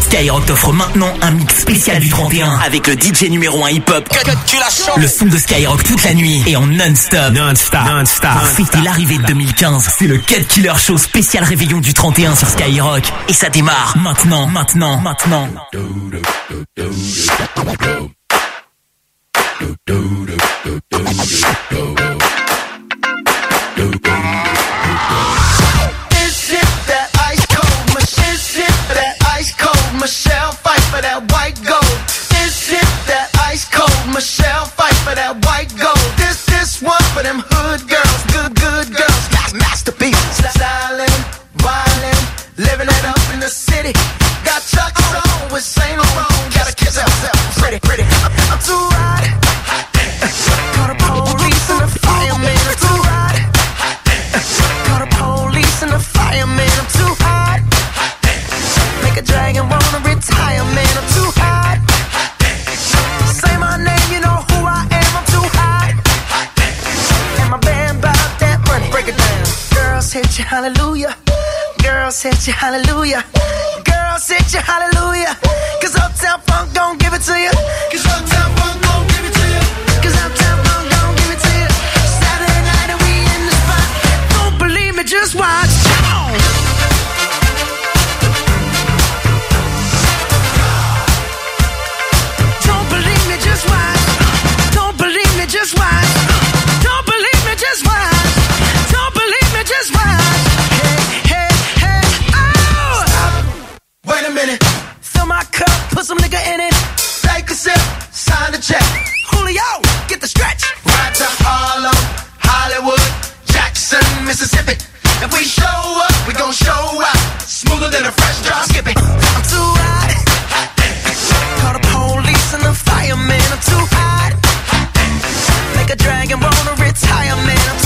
Skyrock t'offre maintenant un mix spécial du 31 avec le DJ numéro 1 hip-hop. Le son de Skyrock toute la nuit et en non-stop. Non-stop, non-stop. Pour fêter l'arrivée de 2015, c'est le Cut Killer Show spécial réveillon du 31 sur Skyrock. Et ça démarre maintenant, maintenant, maintenant. Michelle. Fight for that white gold. This this one for them hood girls, hallelujah. Girls hit you, hallelujah. Girls hit you, hallelujah. Cause Uptown Funk don't give it to you. Cause Uptown Funk don't give it to you. Cause Uptown Funk don't give it to you. Saturday night and we in the spot. Don't believe me, just watch. Some nigga in it. Take a sip, sign the check. Julio, get the stretch. Right to Harlem, Hollywood, Jackson, Mississippi. If we show up, we gon' show out. Smoother than a fresh drop. Skip it. I'm too hot. Call the police and the fireman. I'm too hot. Make a dragon wanna retire, man. I'm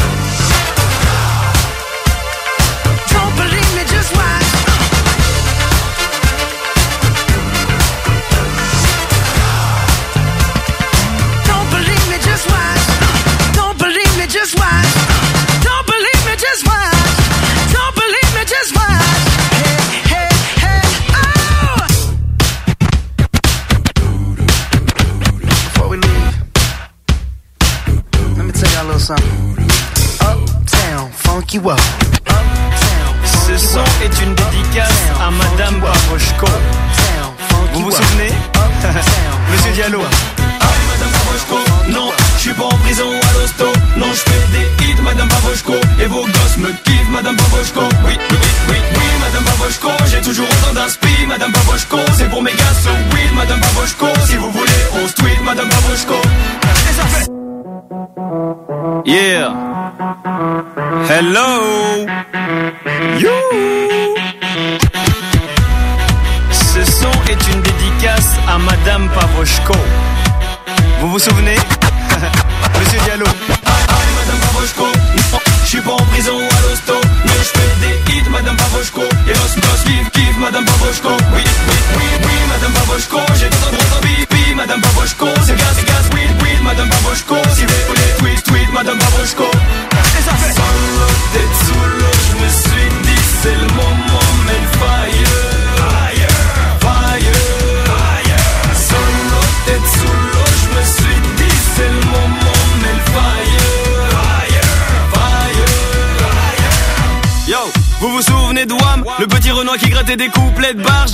Something. Uptown, funk you up. Ce son est une dédicace à Madame Babochko. Vous vous souvenez Monsieur Diallo. Madame Pavoshko, non, je suis pas en prison à l'hosto. Non, je fais des hits, Madame Pavoshko. Et vos gosses me kiffent, Madame Pavoshko. Oui, oui, oui, oui, Madame Pavoshko. J'ai toujours autant d'inspi, Madame Pavoshko. C'est pour mes gars, so weed, Madame Pavoshko. Si vous voulez, on se tweet, Madame fait? Yeah. Hello. You. Ce son est une dédicace à Madame Pavoshko. Vous vous souvenez? Monsieur Diallo. Madame Pavoshko, je suis pas en prison à l'hosto Mais je fais des hits, Madame Pavoshko Et os gosses kiff, kiff, Madame Pavoshko Oui, oui, oui, oui, Madame Pavoshko J'ai tout un Madame Pavoshko. C'est gaz, c'est gaz, weed, weed, Madame Pavoshko. Si vous voulez, tweet, tweet, Madame Pavoshko. Et ça fait souvenez de Le petit Renoir qui grattait des couplets de barge.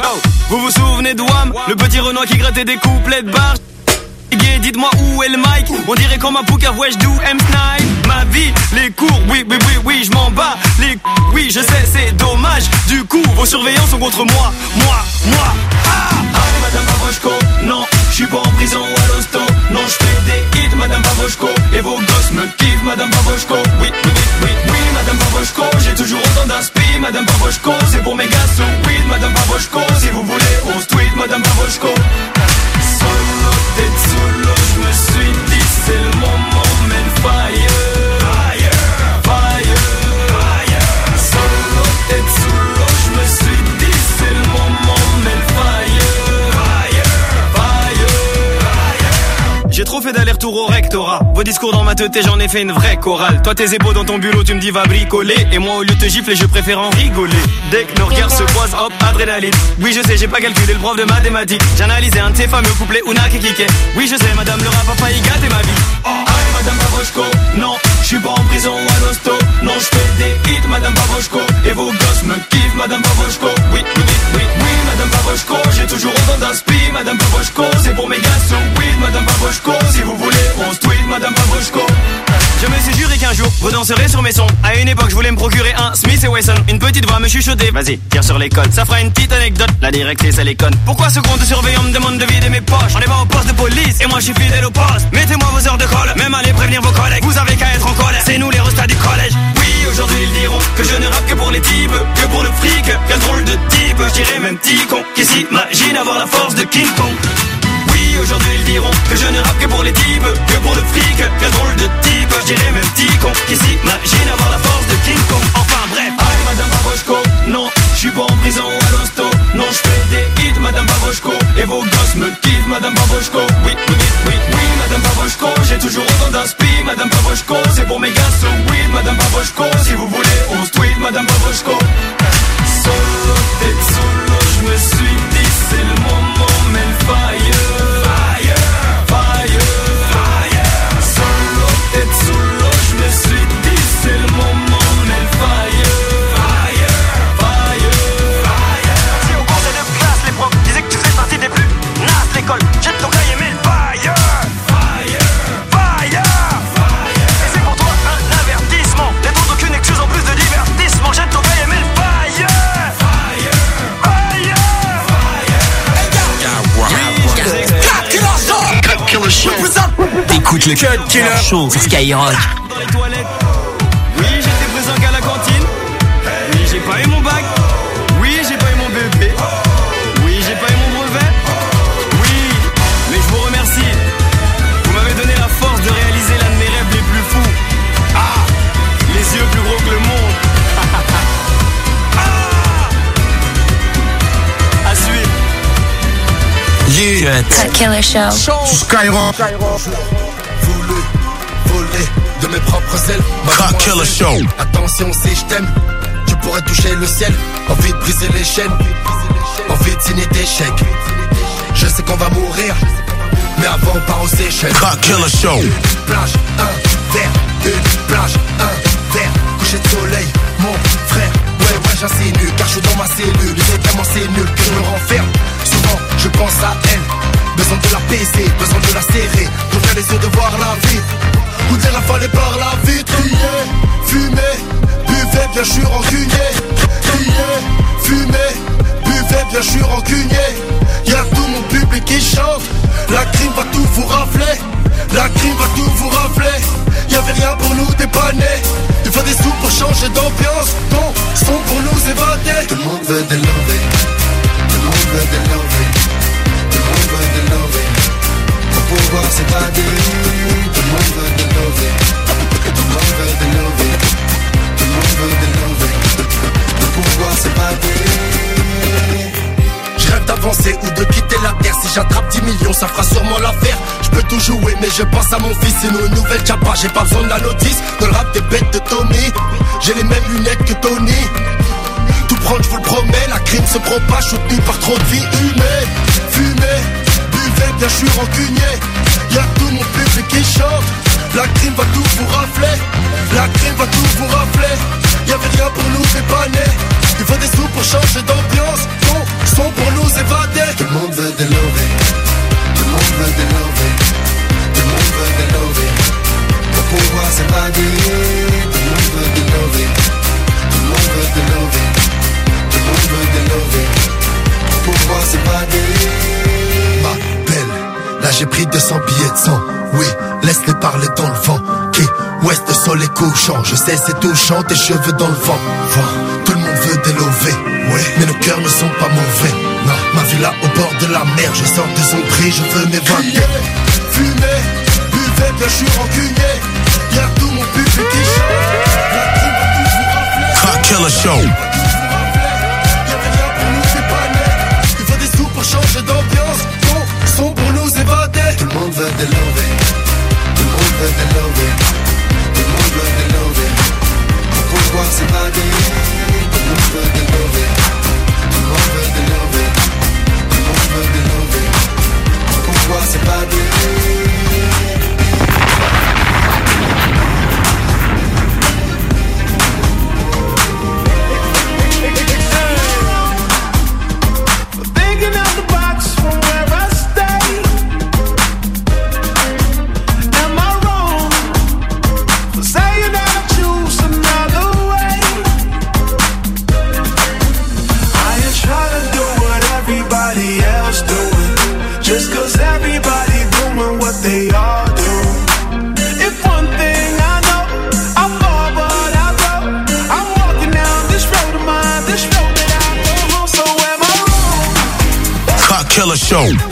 Vous vous souvenez de Le petit Renoir qui grattait des couplets de barge. Dites-moi où est le mic? On dirait comme un pouca, ouais je do M9 Ma vie, les cours, oui, oui, oui, oui, je m'en bats Les oui, je sais, c'est dommage. Du coup, vos surveillants sont contre moi. Moi, moi, ah Allez Madame Pavoshko, non, je suis pas en prison à l'hosto. Non, je Madame Pavoshko. Et vos gosses me kiffent Madame Pavoshko. Oui, oui, oui, oui, Madame Pavoshko. J'ai toujours autant d'inspi Madame Pavoshko. C'est pour mes gars sous weed Madame Pavoshko. Si vous voulez on se tweet Madame Pavoshko. Solo, tête solo, je me suis dit c'est le moment. Fait d'aller-retour au rectorat. Vos discours dans ma tête, j'en ai fait une vraie chorale. Toi, tes épaules dans ton bulot, tu me dis va bricoler. Et moi, au lieu de te gifler, je préfère en rigoler. Dès que nos regards se croisent, hop, adrénaline. Oui, je sais, j'ai pas calculé le prof de mathématiques. J'ai analysé un de ces fameux couplets Una qui Oui, je sais, madame, le rap a failli gâter ma vie. Oh, madame Babochko, non, je suis pas en prison ou à l'hosto. Non, je fais des hits, madame Babochko. Et vos gosses me kiffent, madame Babochko. Oui, oui, oui, oui, madame Babochko. J'ai toujours autant d'inspi, madame Babochko. C'est pour mes gars, so oui, madame Babochko. Si vous voulez, on se tweet, madame Babochko. Je me suis juré qu'un jour, vous danserez sur mes sons. À une époque, je voulais me procurer un Smith et Wesson. Une petite voix me chuchoter. Vas-y, tire sur les. Ça fera une petite anecdote. La directrice, elle est conne. Pourquoi ce compte surveillant me demande de vider mes poches? On est pas au poste de police et moi je suis fidèle au poste. Mettez-moi vos heures de colle, même allez prévenir vos collègues. Vous avez qu'à être en colère. C'est nous les restats du collège. Oui, aujourd'hui ils diront que je ne rappe que pour les types, que pour le fric. Quel drôle de type, je dirais même petit con qui s'imagine avoir la force de King Kong? Aujourd'hui ils diront que je ne rappe que pour les types, que pour le fric. Quel drôle de type, je dirais même petit con qui s'imagine avoir la force de King Kong. Enfin bref, aïe madame Babochko, non, je suis pas en prison à l'hosto. Non, je fais des hits, madame Babochko. Et vos gosses me kiffent, madame Babochko. Oui, oui, oui, oui, madame Babochko. J'ai toujours autant d'inspi, madame Babochko. C'est pour mes gars, so oui, madame Babochko. Si vous voulez, on se tweet, madame Babochko. Solo, tête solo, je me suis dit, c'est le moment, Écoute le Cut Killer Show sur Skyrock. Dans les toilettes. Oui, j'étais présent qu'à la cantine. Oui, j'ai pas eu mon bac. Oui, j'ai pas eu mon bébé. Oui, j'ai pas eu mon brevet. Oui, mais je vous remercie. Vous m'avez donné la force de réaliser l'un de mes rêves les plus fous. Ah, les yeux plus gros que le monde. ah, à suivre. Cut. Killer Show. Skyrock. De mes propres ailes. Crack Killer Show. Attention si je t'aime, tu pourrais toucher le ciel. Envie de briser les chaînes, envie de signer des chèques. Je sais qu'on va mourir, mais avant on part aux Seychelles. Crack Killer Show. Plage, un verre, une plage, un verre. Coucher de soleil, mon frère. Ouais, ouais, j'insinue, car je suis dans ma cellule. C'est tellement c'est nul que je me renferme. Souvent, je pense à elle. Besoin de la baiser, besoin de la serrer. D'ouvrir les yeux, de voir la vie. Goûter la rafalée par la fumer, buvez, bien je suis rancunier. Crier, fumer, buvez, bien je suis rancunier. Y'a tout mon public qui chante. La crime va tout vous rafler. La crime va tout vous rafler. Y'avait rien pour nous dépanner. Il faut des sous pour changer d'ambiance. Bon, son pour nous évader. Tout le monde veut des. Tout le monde veut des. Tout le monde veut des. Je rêve d'avancer ou de quitter la terre. Si j'attrape 10 millions ça fera sûrement l'affaire. Je peux tout jouer mais je pense à mon fils. C'est une nouvelle chapa J'ai pas besoin de la notice. Dans le rap des bêtes de Tommy. J'ai les mêmes lunettes que Tony. Tout prendre je vous le promets La crime se propage soutenu par trop de vie humaine. Fumée, bien je suis rancunier. Y'a tout mon public qui chante. La crime va tout vous rafler. La crime va tout vous rafler. Y'avait rien pour nous dépanner Il faut des sous pour changer d'ambiance. Bon, son pour nous évader. Tout le monde veut des lovés. Tout le monde veut des lovés. Tout le monde veut des lovés. Pour pouvoir s'évader Tout le monde veut des lovés. Tout le monde veut des lovés. Tout le monde veut des lovés. Pour pouvoir s'évader Là j'ai pris 200 billets de sang. Oui, laisse-les parler dans le vent. Qui Ouest, le soleil couchant. Je sais c'est touchant Tes cheveux dans le vent. Tout le monde veut des lovés Ouais, mais nos cœurs ne sont pas mauvais. Non, ma villa au bord de la mer Je sors de son prix, je veux m'évader Fumer, buvez, bien je suis rancunier. Y'a tout mon public qui chante. Crack Killer Show. Y'avait rien pour nous dépanner Il faut des sous pour changer d'ambiance tout le monde veut des lovés Tout le monde veut des lovés Tout le monde veut des lovés Pourquoi c'est pas gay Tout le monde veut des lovés Tout le monde veut des lovés Tout le monde veut des lovés Pourquoi c'est pas gay Show.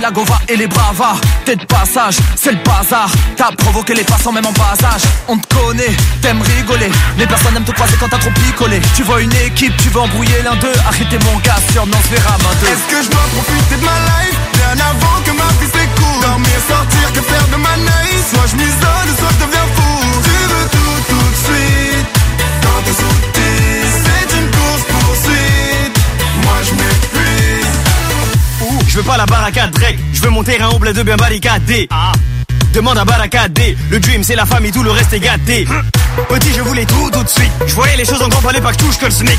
La gova et les bravas. T'es de passage, c'est le bazar. T'as provoqué les passants même en bas âge. On te connaît, t'aimes rigoler. Mais personne n'aime te croiser quand t'as trop picolé. Tu vois une équipe, tu veux embrouiller l'un d'eux. Arrêtez mon gars, sur non se verra main Est-ce que je dois profiter de ma life? Bien avant que ma vie s'écoule Dormir, sortir, que faire de ma night Soit je m'isole, soit je deviens fou. Tu veux tout, tout de suite. Quand t'es Je veux pas la barricade Drake, je veux mon terrain au bled de bien barricadé. Demande à barricadé, le dream c'est la famille, tout le reste est gâté. Petit, je voulais tout tout de suite. Je voyais les choses en grand, fallait pas que touche que le SMIC.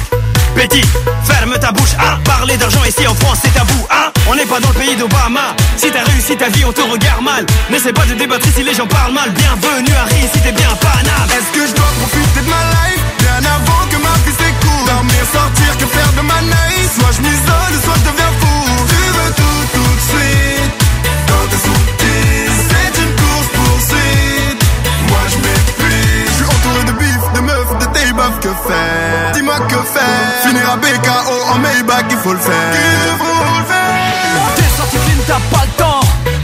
Petit, ferme ta bouche, ah, parler d'argent ici en France c'est tabou, ah, on n'est pas dans le pays d'Obama. Si t'as réussi ta vie, on te regarde mal. N'essaie pas de débattre si les gens parlent mal. Bienvenue Harry, si t'es bien Paname. Est-ce que je dois profiter de ma life? Bien avant que ma vie s'écoule Dormir, sortir, que faire de ma night Soit je m'isole, soit je deviens fou Dis-moi que faire. Finir à BKO en Maybach, il faut le faire. Il faut le faire? T'es sorti clean, t'as pas le temps.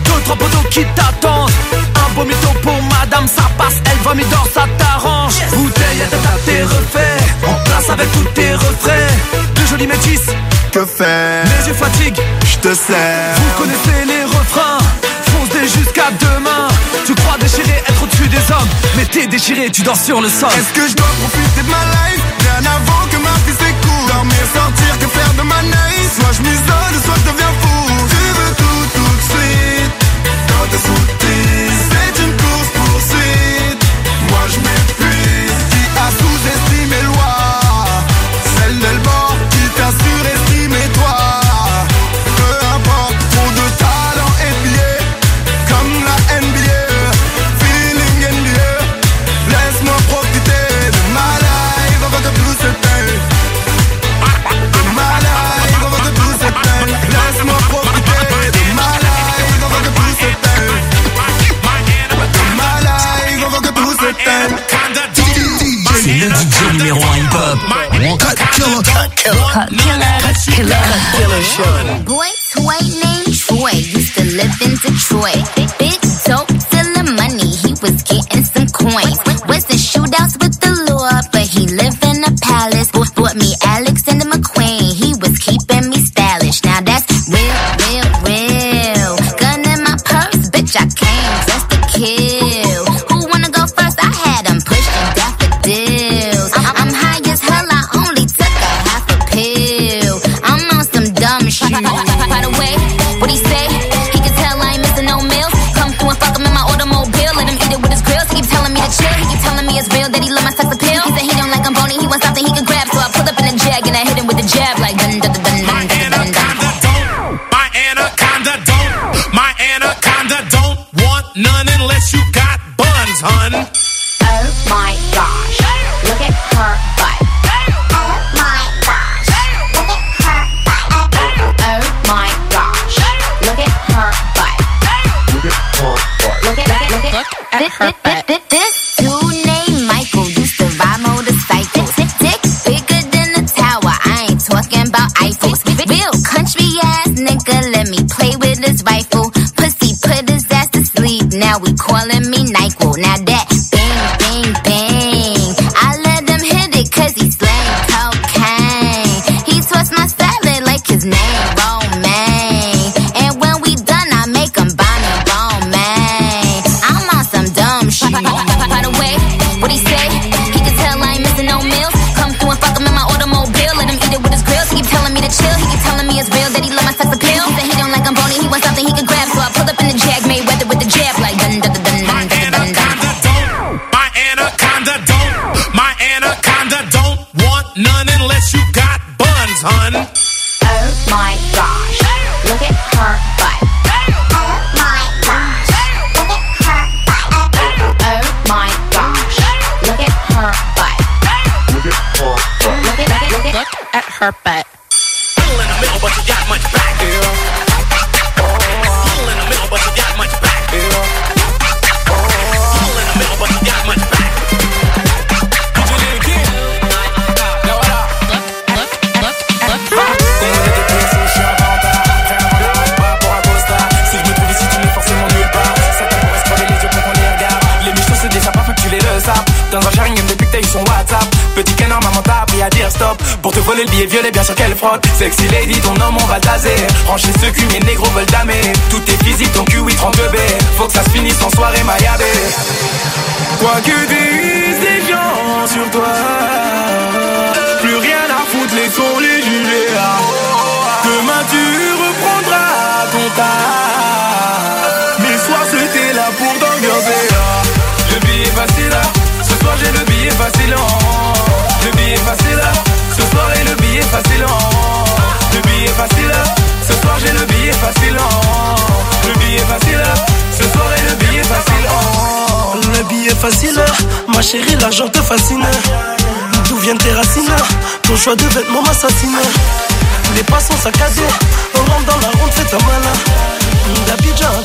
Deux, trois poteaux qui t'attendent. Un beau mytho pour madame, ça passe. Elle vomit d'or, ça t'arrange Bouteille, à ta t'es refait. En place avec tous tes refrains. Folie métisse. Que faire Les yeux fatiguent, Je te sers. vous connaissez les refrains. Foncez jusqu'à demain. Tu crois déchirer, être au-dessus des hommes. Mais t'es déchiré, tu dors sur le sol. Est-ce que je dois profiter de ma life? Bien avant que ma vie s'écoule Dormir, sortir, que faire de ma night? Soit je m'isole, soit je deviens fou Tu veux tout, tout de suite Quand t'es sous C'est une s'éteigne. C'est le DJ numéro 1 hip-hop. Cut killer, cut killer. Boy, toy named Troy used to live in Detroit. Big dope, stealing money, he was getting some coins. Was in shootouts with the law, but he lived in a palace. Bought me Alexander the jab like dun dun dun dun. My anaconda don't. My anaconda don't. My anaconda don't want none unless you got buns, hun. Oh my gosh, look at her butt. Oh my gosh, look at her butt. Oh my gosh, look at her butt. Look at. Look at look at look at her butt. we call Sexy lady, ma chérie, l'argent te fascine. D'où viennent tes racines? Ton choix de vêtements m'assassine. Les pas sont saccadés, on rentre dans la ronde, fais ta malin. À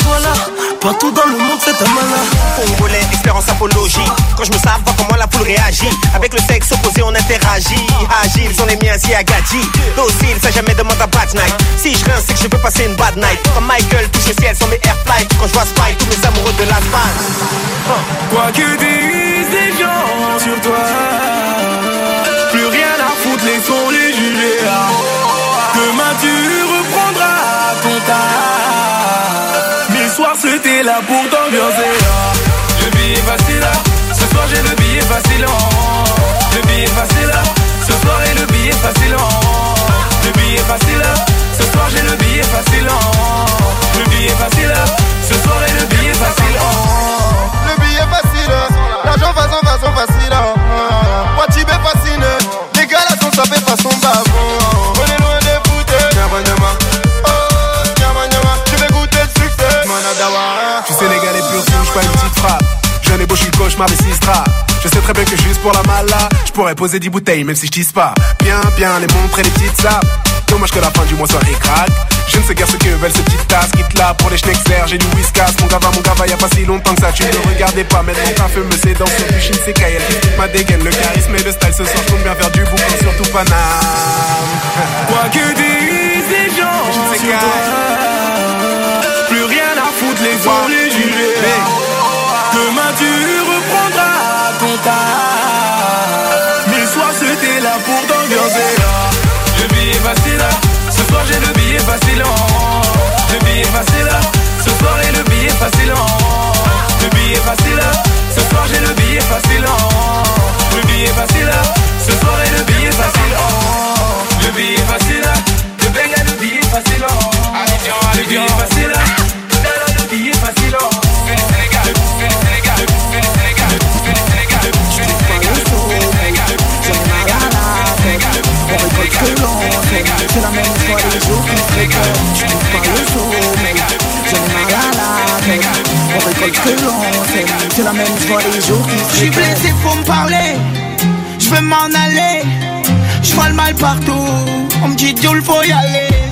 Douala, partout dans le monde, fais ta malin. Congolais, expérience apologie. Quand je me sers, vois comment la foule réagit. Avec le sexe opposé, on interagit. Agile sont les miens, si Agadji. Docile, ça jamais demande à bad night. Si je rince, c'est que je peux passer une bad night. Comme Michael touche le ciel sans mes airflights. Quand je vois Spy, tous mes amoureux de la base. Quoi que disent les gens sur toi, plus rien à foutre, laissons les juger. Ah. Le billet facile là Ce soir j'ai le billet facile oh. Le billet facile là Ce soir et le billet facile oh. Le billet facile Ce soir j'ai le billet facile oh. Le billet facile Ce soir et le billet facile. Le billet facile, l'argent façon facile. Moi Tibet fascine, les gars là sont tapés façon bavon. Cauchemar des Sistra. Je sais très bien que juste pour la mala, je pourrais poser 10 bouteilles même si je tisse pas. Bien, bien, les montres et les petites sapes. Dommage que la fin du mois soit écrate. Je ne sais guère ce que veulent ces petites tasses. Quitte là pour les schneckers, j'ai du whiskas. Mon gava, mon gava, y a pas si longtemps que ça. Tu ne regardais pas, mettre mon café me sédant sur du Shinsekai. Elle dit ma dégaine, le charisme et le style. Ce soir, je bien faire du boucan, surtout Paname. Quoi que disent les gens Je sais sur qu'à- toi, Plus rien à foutre, les ont les jurés Demain tu tas Mais soir c'était là pour t'ambiancer Le billet facile là Ce soir j'ai le billet facile oh. Le billet facile là Ce soir et le billet facile oh. Le billet facile là Ce soir j'ai le billet facile oh. Le billet facile là C'est la même fois les jours qui se trouve pas le sommeil J'en ai mal à la tête On récolte que l'on sème C'est la même fois les jours qui se Je suis blessé, faut me parler. Je veux m'en aller. Je vois le mal partout. On me dit, Dieu, faut y aller.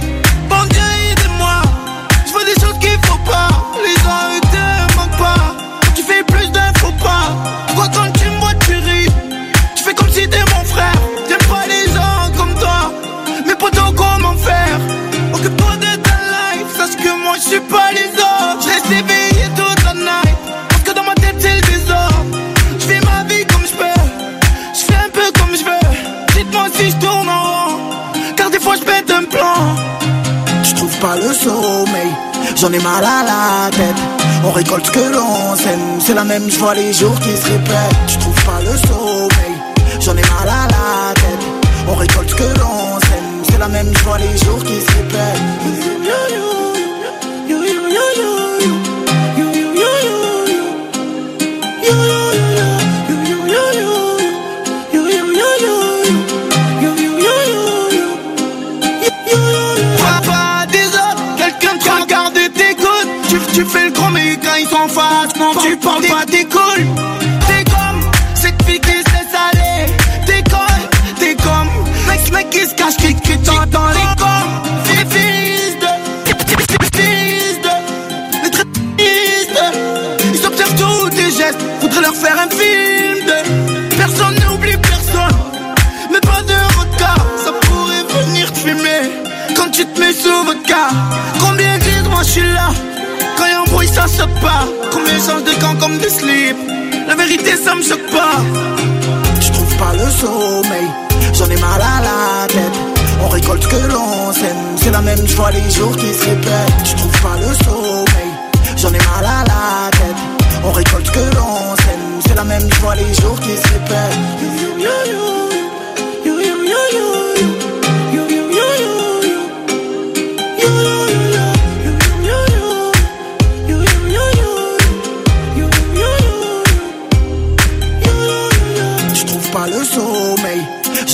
Le sommeil. J'en ai mal à la tête. On récolte ce que l'on sème. C'est la même, je vois les jours qui se répètent. Je trouve pas le sommeil. J'en ai mal à la tête. On récolte ce que l'on sème. C'est la même, je vois les jours Tu, fais le grand, mais quand ils sont en face, non, tu parles pas, t'es cool. T'es comme cette fille qui se laisse aller. T'es comme, t'es comme, mec, mec qui se cache, qui, part Combien changent de camp comme des slips? La vérité ça me choque pas. Je trouve pas le sommeil. J'en ai mal à la tête. On récolte que l'on sème. C'est la même, je vois les jours qui se répètent Je trouve pas le sommeil. J'en ai mal à la tête. On récolte que l'on sème. C'est la même, je vois les jours qui se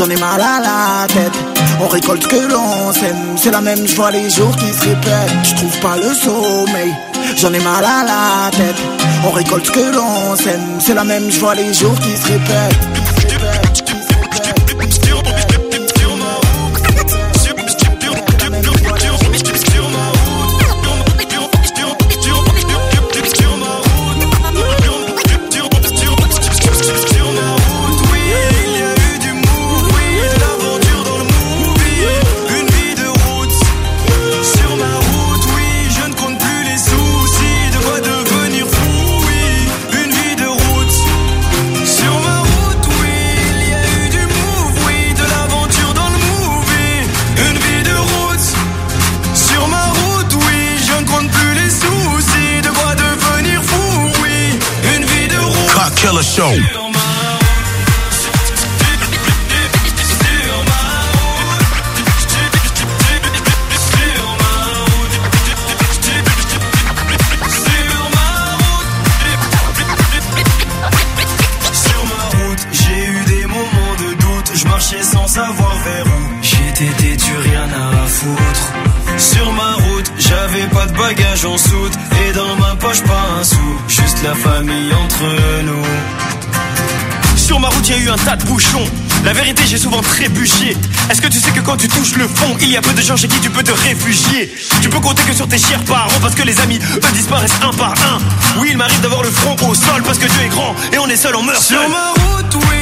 J'en ai mal à la tête. On récolte que l'on sème. C'est la même, je les jours qui se répètent. Je trouve pas le sommeil. J'en ai mal à la tête. On récolte que l'on sème. C'est la même, je les jours Qui se répètent, Show. Tas de bouchons. La vérité, j'ai souvent trébuché. Est-ce que tu sais que quand tu touches le fond, il y a peu de gens chez qui tu peux te réfugier? Tu peux compter que sur tes chers parents parce que les amis, eux, disparaissent un par un. Oui, il m'arrive d'avoir le front au sol parce que Dieu est grand et on est seul, on meurt Sur seul. ma route, oui,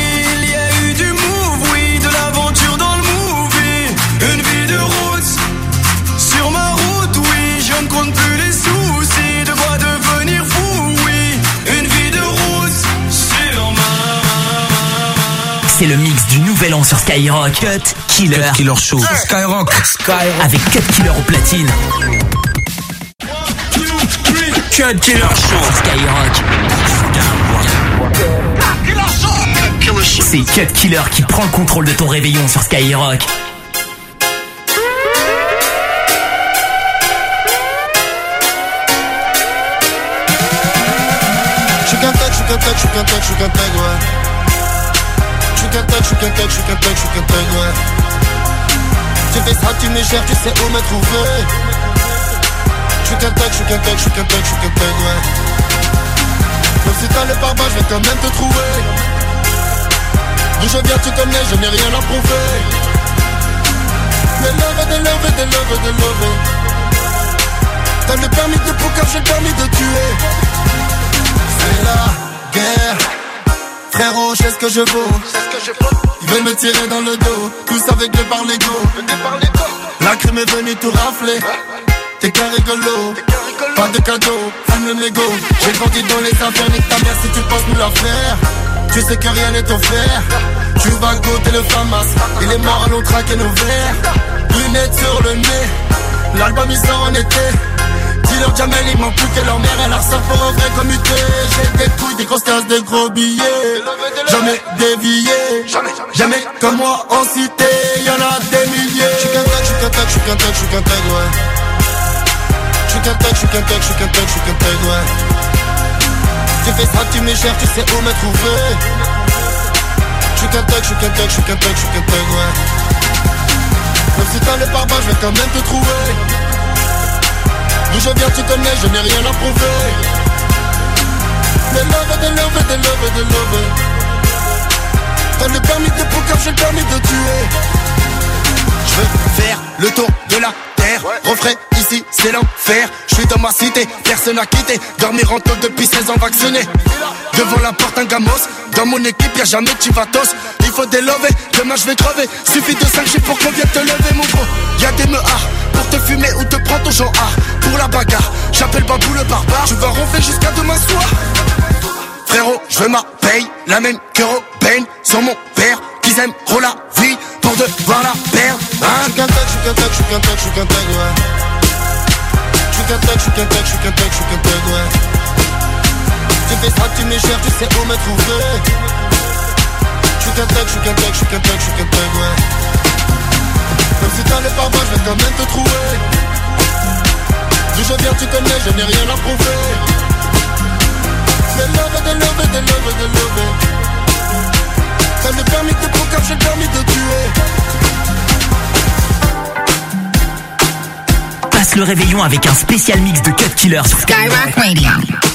C'est le mix du nouvel an sur Skyrock. Cut Killer. Cut Killer Show. Skyrock. Skyrock. Avec Cut Killer au platine. Cut Killer Show Skyrock. C'est Cut Killer qui prend le contrôle de ton réveillon sur Skyrock. J'suis qu'un tag, j'suis qu'un tag, j'suis qu'un tag, j'suis qu'un tag, ouais. J'suis qu'un tag, j'suis qu'un tag, j'suis qu'un tag, j'suis qu'un tag, ouais. Tu fais ça, tu me cherches, tu sais où me trouver. J'suis qu'un tag, j'suis qu'un tag, j'suis qu'un tag, j'suis qu'un tag, ouais. Même si t'as le pare je vais quand même te trouver. D'où je viens, tu connais, je n'ai rien à prouver. Des love, des love, des love, des love. T'as le permis de poker, j'ai le permis de tuer. C'est la guerre. Frérot, je sais ce que je vaux. Ils veulent me tirer dans le dos, tous avec le par l'ego. La crime est venue tout rafler. T'es qu'un rigolo, pas de cadeau, fume le mégot. J'ai grandi dans les affaires, nique ta mère si tu penses nous la faire. Tu sais que rien n'est offert. Tu vas goûter le famas, il est mort, allons traquer nos verres. Lunettes sur le nez, l'album il en été. Dis-leur Jamel, il manque plus que leur mère, elle ressort pour un vrai commuté. J'ai des couilles, des grosses cases, des gros billets. Jamais dévié, jamais comme moi en cité, y'en a des milliers. J'suis qu'un tag, j'suis qu'un tag, j'suis qu'un tag, j'suis qu'un tag, ouais. J'suis qu'un tag, j'suis qu'un tag, j'suis qu'un tag, j'suis qu'un tag, ouais. Tu fais ça, tu me cherches, tu sais où me trouver. J'suis qu'un tag, j'suis qu'un tag, j'suis qu'un tag, j'suis qu'un tag, ouais. Même si t'as le pare je vais quand même te trouver. D'où je viens, tu connais, je n'ai rien à prouver. Des love, des love, des love, des love. T'as le permis de poker, j'ai le permis de tuer. Je veux faire le tour de la terre. Refrais ici, c'est l'enfer. Je suis dans ma cité, personne n'a quitté. Dormir en tôle depuis 16 ans vacciné. Devant la porte, un gamos. Dans mon équipe, y'a jamais chivatos. Il faut délover, demain je vais crever. Suffit de 5 G pour qu'on vienne te lever, mon gros. Y'a des meurs pour te fumer ou te prendre ton genre A. Pour la bagarre, j'appelle Babou le barbare. Tu vas ronfler jusqu'à demain soir. Frérot, je veux ma paye, la même que Robin, sans mon père, qu'ils aiment trop la vie pour devoir la perdre. Hein je suis qu'un tag, je suis qu'un tag, je suis qu'un tag, je suis qu'un tag, ouais. Je suis qu'un tag, je suis qu'un tag, je suis qu'un tag, je suis qu'un tag, ouais. Tu fais ça, tu m'échères, tu sais où me trouver. Je suis qu'un tag, je suis qu'un tag, je suis qu'un tag, je suis qu'un tag, ouais. Même si t'allais pas bas, je vais quand même te trouver. D'où je viens, tu connais, je n'ai rien à prouver. Des des des des. T'as le permis de conquérir, j'ai le permis de tuer. Passe le réveillon avec un spécial mix de Cut Killer sur Skyrock Radio.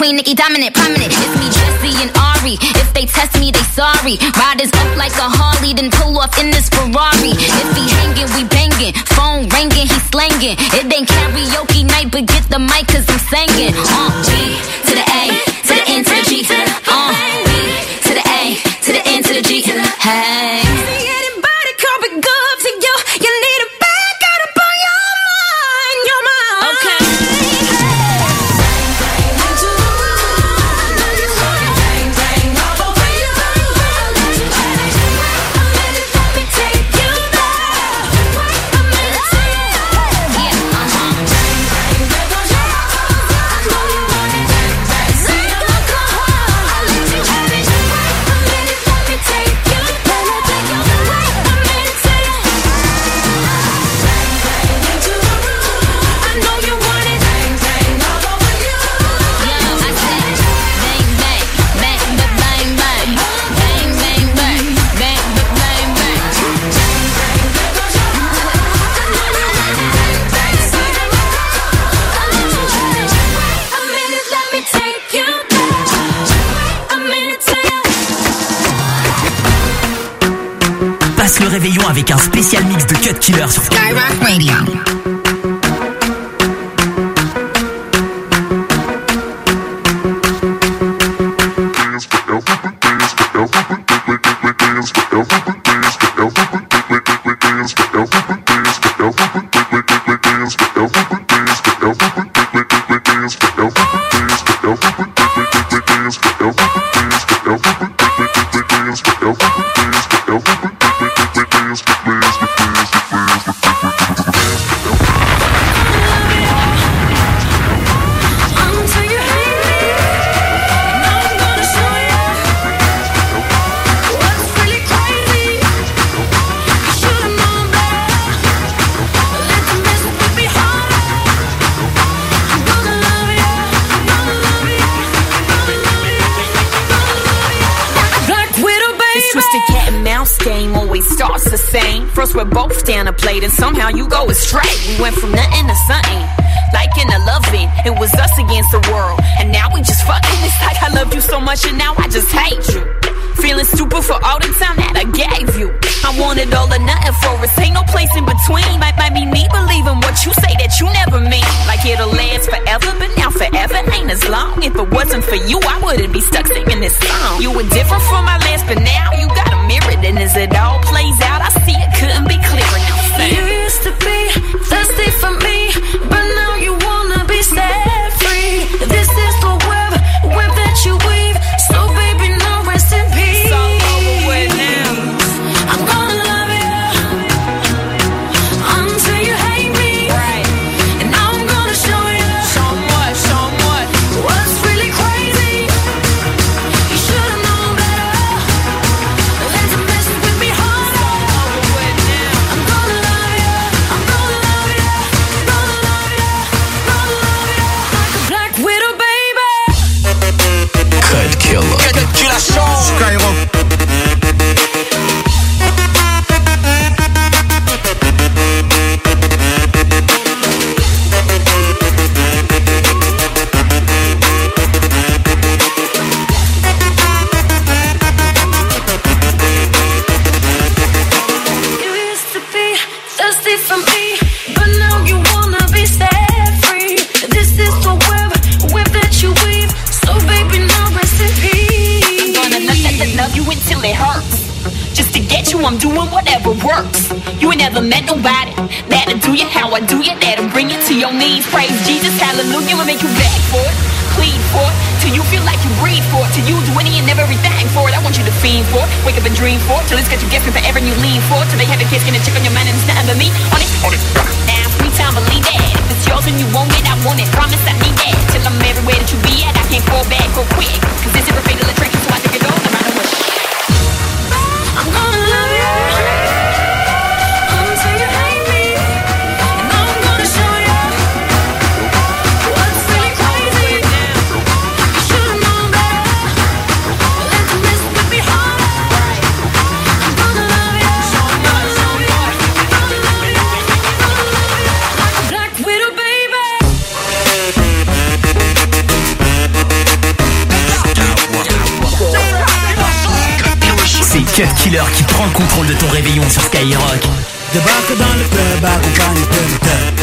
Queen Nicki dominant, prominent. We're both down a plate and somehow you go astray. We went from nothing to something. Like in a loving, it was us against the world. And now we just fucking. It's like I loved you so much and now I just hate you. Feeling stupid for all the time that I gave you. I wanted all or nothing for us. Ain't no place in between. Might, might be me believing what you say that you never mean. Like it'll last forever, but now forever ain't as long. If it wasn't for you, I wouldn't be stuck singing this song. You were different from my last, but now you got a mirror. And as it all plays out, I see it couldn't be clearer. Now say You used to be thirsty for me, I do you, that'll bring you to your knees. Praise Jesus, hallelujah, and make you beg for it, plead for it, till you feel like you breathe for it, till you do any and everything for it. I want you to fiend for it, wake up and dream for it, till it's got you guessing forever and you lean for it, till they have a kiss and a chick on your mind and it's nothing but me. On it, on it, now sweet time, believe that. If it's yours and you want it, I want it. Promise I need that. Till I'm everywhere that you be at, I can't fall back real quick. Cause this is a fatal Cut Killer qui prend le contrôle de ton réveillon sur Skyrock. Débarque dans le club, accompagné de thug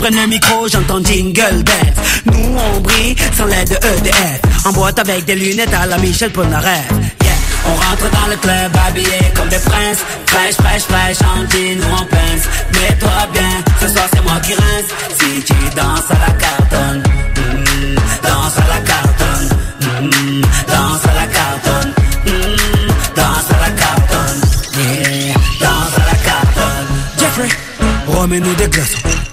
prennent le micro, j'entends Jingle Bells. Nous on brille sans l'aide de EDF En boîte avec des lunettes à la Michel Polnareff. Yeah. On rentre dans le club habillé comme des princes. Fraîche, fraîche, fraîche, en jean ou en pince. Mets-toi bien, ce soir c'est moi qui rince. Si tu danses à la cartonne mm, Danse à la cartonne mm, Danse à la cartonne mm, Danse à la cartonne. Yeah, Danse à la cartonne. Jeffrey, remets-nous des glaçons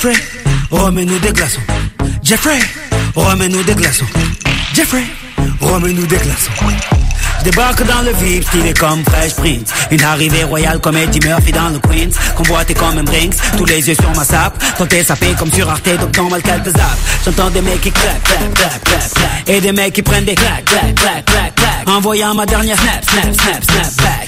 Jeffrey, remets-nous des glaçons. Jeffrey, remets-nous des glaçons. Jeffrey, remets-nous des glaçons. Je débarque dans le VIP, stylé comme Fresh Prince. Une arrivée royale comme Eddie Murphy dans le Queens. Convoité comme un Brinks, tous les yeux sur ma sape. Tenté sapé comme sur Arte, donc normal qu'elle te zappe J'entends des mecs qui claquent, claquent, claquent, claquent, claquent. Et des mecs qui prennent des claques, claques, claques, claques, claques. Envoyant ma dernière snap, snap, snap, snap back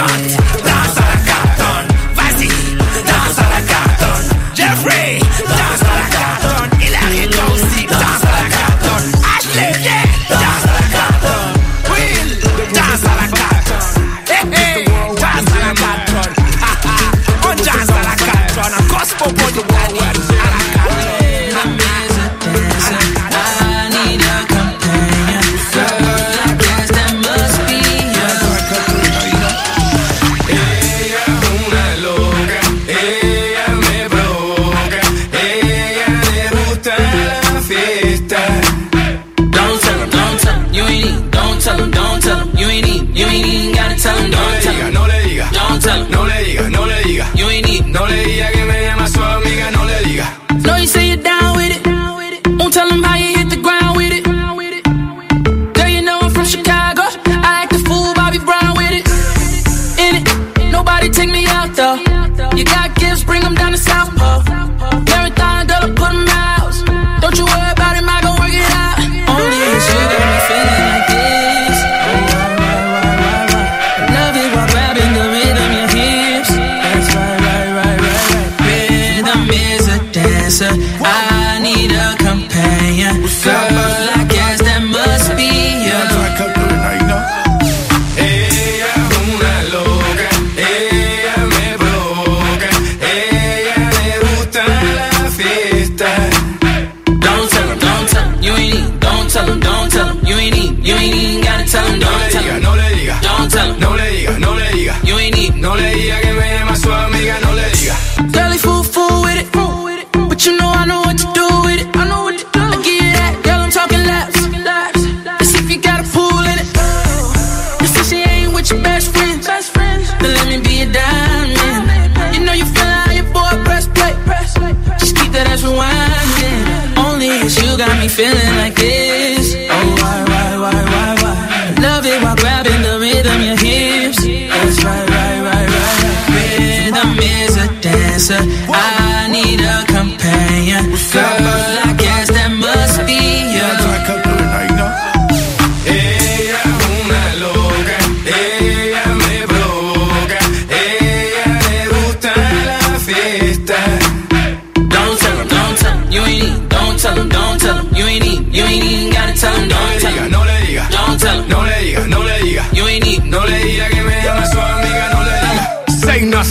Gigote,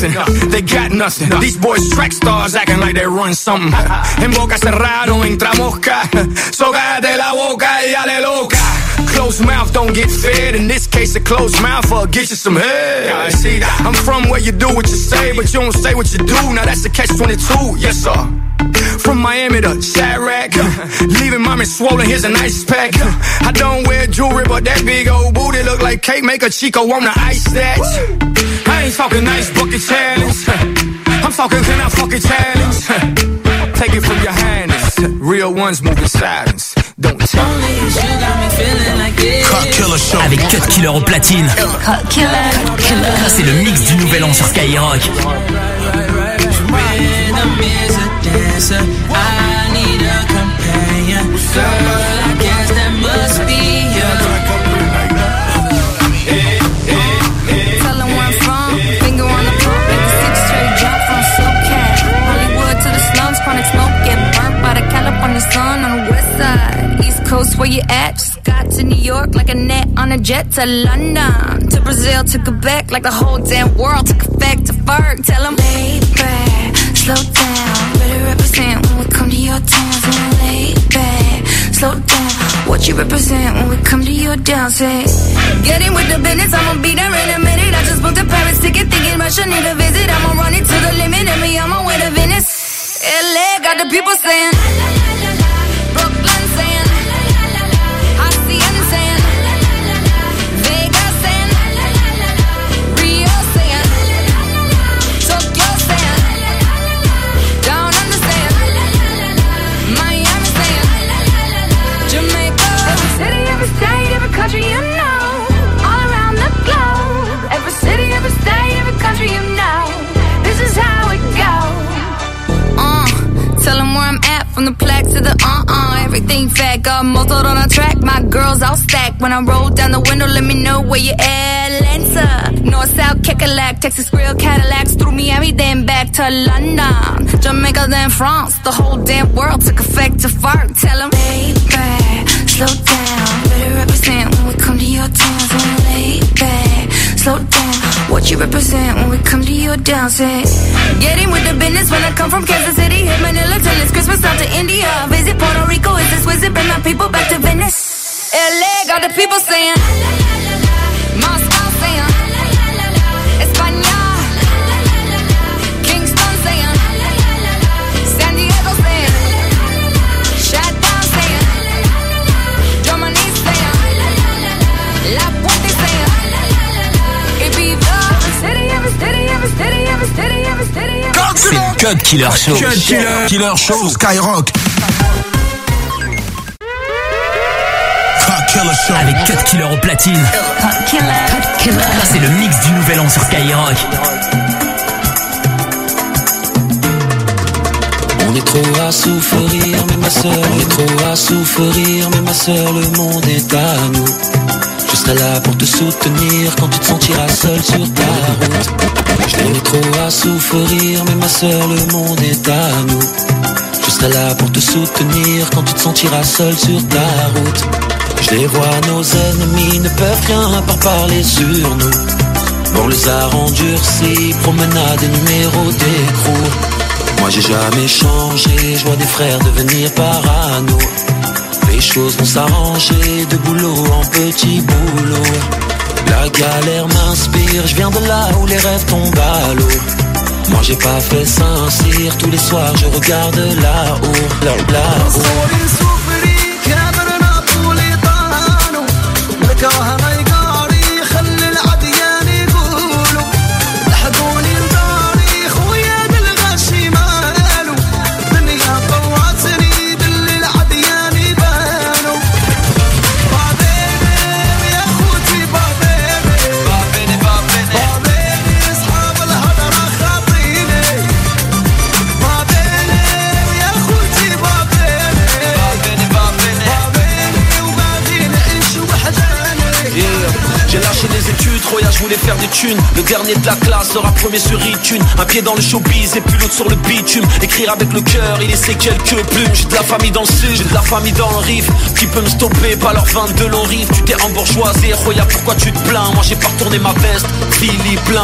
nothing. They got nothing. These boys track stars acting like they run something. En boca cerrado entra mosca. So cállate la boca y dale loca. Closed mouth don't get fed. In this case, a closed mouth will get you some head. I see that. I'm from where you do what you say, but you don't say what you do. Now that's the catch 22. Yes, sir. From Miami to Chirac, leaving mommy swollen. Here's a nice pack. I don't wear jewelry, but that big old booty look like cake. Make a Chico wanna ice that. I ain't talking nice bucket challenge. I'm talking can I fuck it challenge? Take it from your hands. Real ones moving silence. Don't tell me. Cut Killer Show. Avec Cut Killer au platine. Cut Killer. C'est le mix du nouvel an sur Skyrock. Coast, where you at? Just got to New York like a net on a jet to London. To Brazil, to Quebec, like the whole damn world took effect to Ferg. Tell 'em lay back, slow down. Better represent when we come to your town. So lay back, slow down. What you represent when we come to your town? Say, eh? get in with the business, I'ma be there in a minute. I just booked a Paris ticket, thinking Russia need a visit. I'ma run it to the limit, and me on my way to Venice. LA got the people saying, Brooklyn country you know, all around the globe. Every city, every state, every country you know, this is how it goes. Uh, tell 'em where I'm at from the plaque to the uh-uh. Everything fat, got muzzled on a track. My girls all stacked. When I roll down the window, let me know where you at. Atlanta, North, South, Kekalak, Texas Grill, Cadillacs, through Miami, then back to London. Jamaica, then France. The whole damn world took effect to fart. Tell 'em, lay back, slow down. Better represent when we come to your town. So lay back, slow down. What you represent when we come to your down? Say, get in with the business when I come from Kansas City. Hit Manila till it's Christmas out to India. Visit Puerto Rico, this visit? Bring my people back to Venice. LA got the people saying, Moscow C'est le Cut Killer Show. Cut Killer. Killer Show. Skyrock. Cut Killer Show. Avec Cut Killer au platine. Cut Killer. Cut Killer. C'est le mix du nouvel an sur Skyrock. On est trop à souffrir, mais ma soeur, on est trop à souffrir, mais ma soeur, le monde est à nous. Je serai là pour te soutenir quand tu te sentiras seul sur ta route. On est trop à souffrir, mais ma soeur, le monde est à nous. Je serai là pour te soutenir quand tu te sentiras seul sur ta route. Je les vois, nos ennemis ne peuvent rien à part parler sur nous. On les a endurcis, promenade et numéro d'écrou. Moi j'ai jamais changé, je vois des frères devenir parano. Les choses vont s'arranger de boulot en petit boulot. La galère m'inspire, je viens de là où les rêves tombent à l'eau. Moi j'ai pas fait Saint-Cyr, tous les soirs je regarde là-haut, là- là-haut. Thunes. Le dernier de la classe sera premier sur iTunes. Un pied dans le showbiz et puis l'autre sur le bitume. Écrire avec le cœur, il essaie quelques plumes. J'ai de la famille dans le sud, j'ai de la famille dans le riff. Qui peut me stopper, pas leur 22 longs riff. Tu t'es embourgeoisé, Roya, pourquoi tu te plains? Moi j'ai pas retourné ma veste, Philippe plein.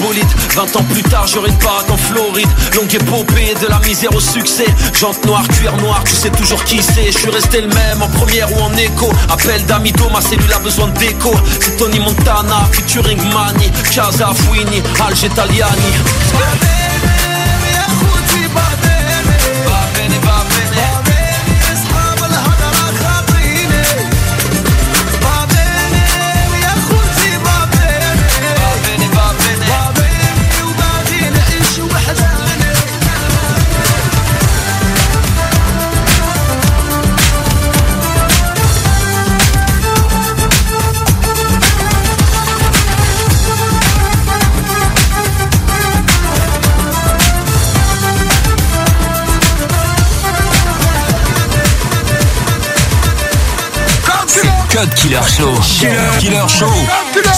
Bolide. 20 ans plus tard, j'aurai une baraque en Floride. Longue épopée, de la misère au succès. Jante noire, cuir noir, tu sais toujours qui c'est. Je suis resté le même, en première ou en écho. Appel d'Amido, ma cellule a besoin de déco. C'est Tony Montana, featuring Mani Casa Fouini, Alge Italiani Cut Killer Show. Killer Show.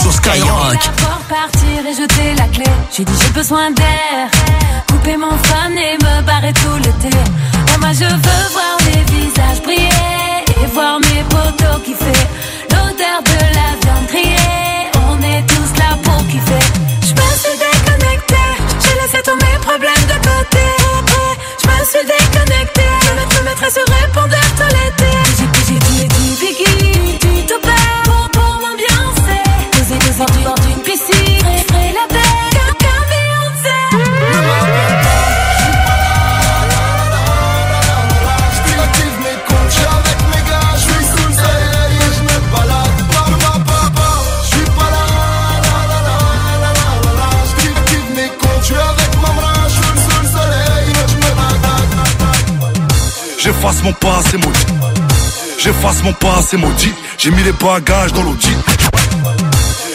Sur Skyrock. Pour partir et jeter la clé, j'ai dit j'ai besoin d'air. Couper mon fun et me barrer tout l'été. Oh, moi je veux voir les visages briller et voir mes potos kiffer. L'odeur de la viande grillée, on est tous là pour kiffer. Je me suis déconnecté, j'ai laissé tous mes problèmes de côté. Je me suis déconnecté, je me- mettrai sur répondeur tout l'été. J'ai j'ai dit J'efface mon passé maudit. J'efface mon passé maudit. J'ai mis les bagages dans l'audit.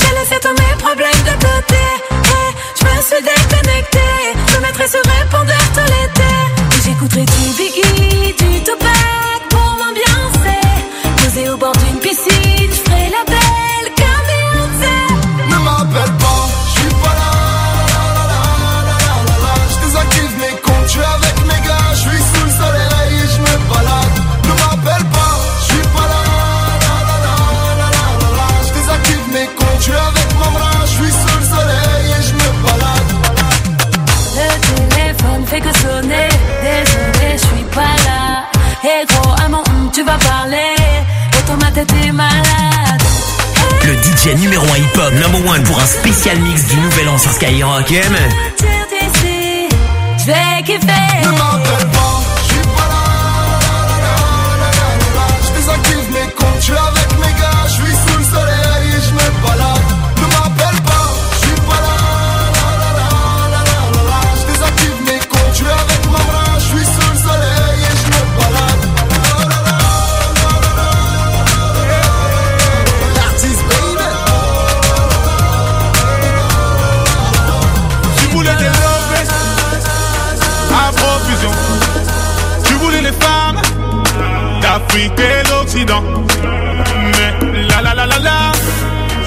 j'ai laissé tous mes problèmes de côté. Ouais, je me suis déconnecté, je mettrai sur répondeur tout l'été. J'écouterai du Biggie, du Tupac fait que sonner, désolé, je suis pas là. Et gros, à mon hum, tu vas parler, et toi ma tête est malade. Le DJ numéro 1 hip-hop number one pour un spécial mix du nouvel an sur Skyrock. Je vais kiffer. l'Occident. Mais la la la la la,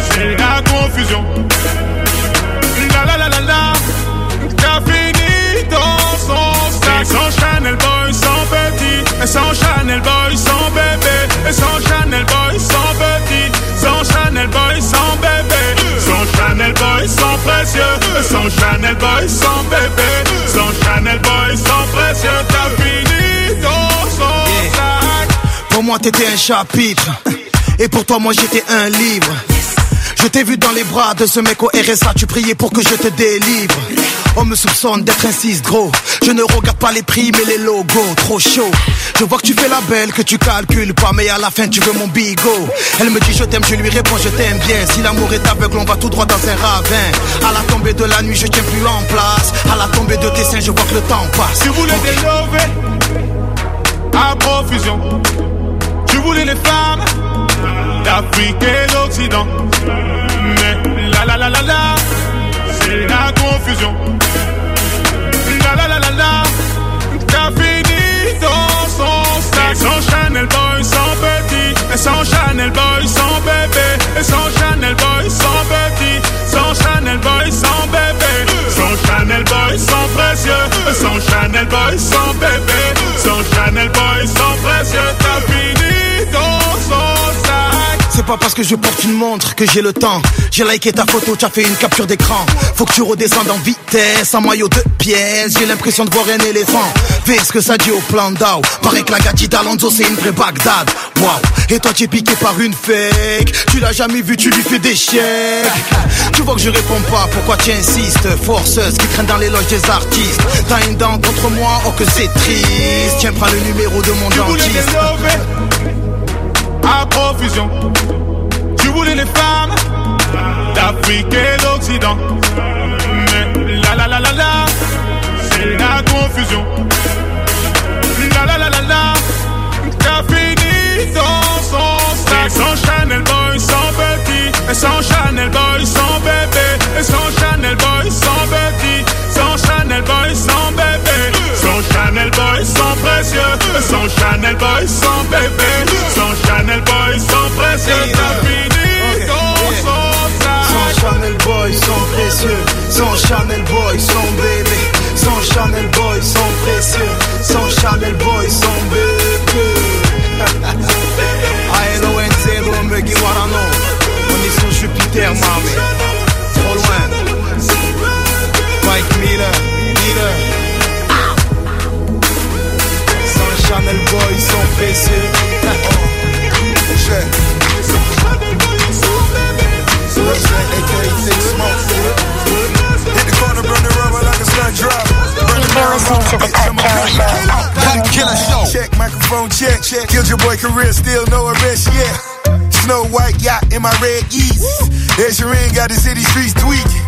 c'est la confusion. La la la la la, t'as fini dans son sac. Sans Chanel Boy, sans petit, et sans Chanel Boy, sans bébé, Et sans Chanel boy, sans petit, sans Chanel boy, sans bébé, sans Chanel boy, sans précieux, sans Chanel boy, sans bébé, sans Chanel boy, sans précieux, moi, t'étais un chapitre. Et pour toi, moi, j'étais un livre. Je t'ai vu dans les bras de ce mec au RSA, tu priais pour que je te délivre. On me soupçonne d'être un 6 gros. Je ne regarde pas les prix, mais les logos, trop chaud. Je vois que tu fais la belle, que tu calcules pas, mais à la fin, tu veux mon bigot. Elle me dit je t'aime, je lui réponds je t'aime bien. Si l'amour est aveugle, on va tout droit dans un ravin. À la tombée de la nuit, je tiens plus en place. À la tombée de tes seins, je vois que le temps passe. Tu voulais des lovés à profusion. Voulais les femmes d'Afrique et d'Occident. Mais la la la la la, c'est la confusion. La la la la la, t'as fini dans son sac. Et sans Chanel boy, sans petit. Et sans Chanel boy, sans bébé. Et sans Chanel boy, sans petit. Sans Chanel boy, sans bébé. Sans Chanel boy, sans précieux. Sans Chanel boy, sans bébé. Sans Chanel boy, sans précieux. C'est pas parce que je porte une montre que j'ai le temps. J'ai liké ta photo, t'as fait une capture d'écran. Faut que tu redescendes en vitesse, en maillot de pièces. J'ai l'impression de voir un éléphant. Fais ce que ça dit au plan d'Ao. Paraît que la gâchis d'Alonso c'est une vraie Bagdad. Waouh. Et toi tu es piqué par une fake. Tu l'as jamais vu, tu lui fais des chèques. Tu vois que je réponds pas, pourquoi tu insistes Forceuse qui traîne dans les loges des artistes? T'as une dent contre moi, oh que c'est triste. Tiens, prends le numéro de mon dentiste. À profusion. Tu voulais les femmes d'Afrique et d'Occident. Mais la la la la la, c'est la confusion. La la la la la, t'as fini dans son sac. Et sans Chanel boy, sans petit. Et sans Chanel boy, sans bébé. Et sans Chanel boy, sans petit. Sans Chanel boy, sans précieux. Sans Chanel boy, sans bébé. Sans Chanel boy, sans précieux. T'as fini sac. Sans Chanel boy, sans précieux. Sans Chanel boy, sans bébé. Sans Chanel boy, sans précieux. Sans Chanel boy, sans bébé. A-L-O-N-Z, Omegi Warano. On est sur Jupiter, mami. Killer Show. Check, microphone check. check. Killed your boy career, still no arrest yet. Snow white yacht in my red. Ed Sheeran got the city streets tweaking.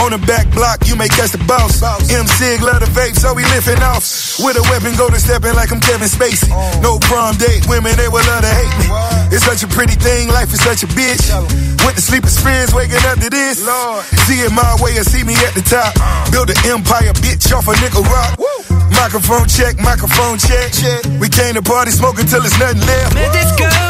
On the back block, you may catch the boss. M Sig love the vape, so we lifting off. With a weapon, go to stepping like I'm Kevin Spacey. No prom date, women they will love to hate me. It's such a pretty thing, life is such a bitch. Went to sleep friends waking up to this. See it my way and see me at the top. Build an empire, bitch, off a nickel rock. Microphone check, microphone check. We came to party smoking till there's nothing left. Met this late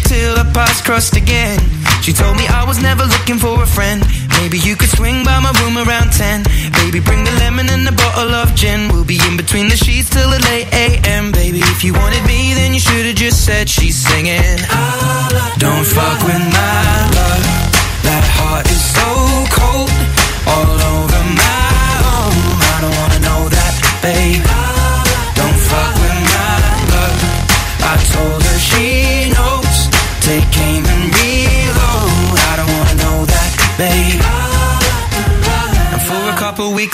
until our paths crossed again. She told me I was never looking for a friend. Maybe you could swing by my room around 10. Baby, bring the lemon and a bottle of gin. We'll be in between the sheets till the late AM. Baby, if you wanted me, then you should have just said she's singing. Don't fuck with my love. That heart is so cold. All over my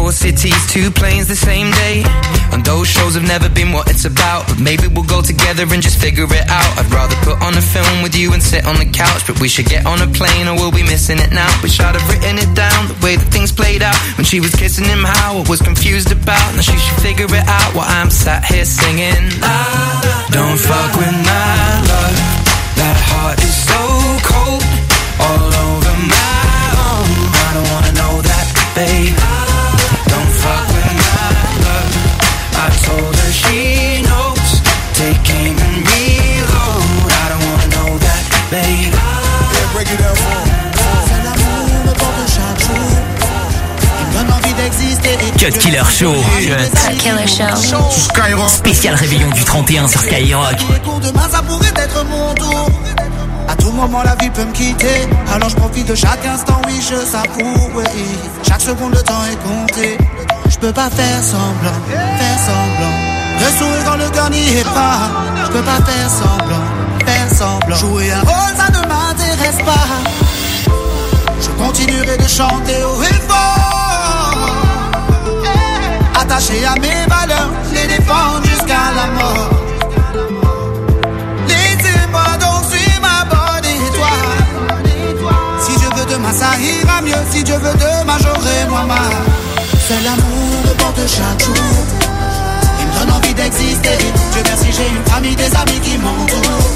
Four cities, two planes the same day. And those shows have never been what it's about. But maybe we'll go together and just figure it out. I'd rather put on a film with you and sit on the couch. But we should get on a plane or we'll be missing it now. Wish I'd have written it down, the way that things played out. When she was kissing him, how I was confused about. Now she should figure it out while I'm sat here singing. Don't fuck with my love. That heart is so cold. All over my own. I don't wanna know that, babe. Cut Killer Show. Cut Killer Show. Skyrock. Spécial réveillon du 31 sur Skyrock. Demain, ça pourrait être mon tour. À tout moment, la vie peut me quitter. Alors je profite de chaque instant, oui, je savoure. oui. Chaque seconde, le temps est compté. Je peux pas faire semblant, faire semblant. Le sourire dans le cœur n'y est pas. Je peux pas faire semblant, faire semblant. Jouer un rôle, ça ne m'intéresse pas. Je continuerai de chanter haut et Attaché à mes valeurs, les défendre jusqu'à la mort. Laissez-moi donc suivre ma bonne étoile. Si je veux demain, ça ira mieux. Si Dieu veut demain, j'aurai moins mal. C'est l'amour me porte chaque jour. Il me donne envie d'exister. Dieu merci, j'ai une famille, des amis qui m'entourent.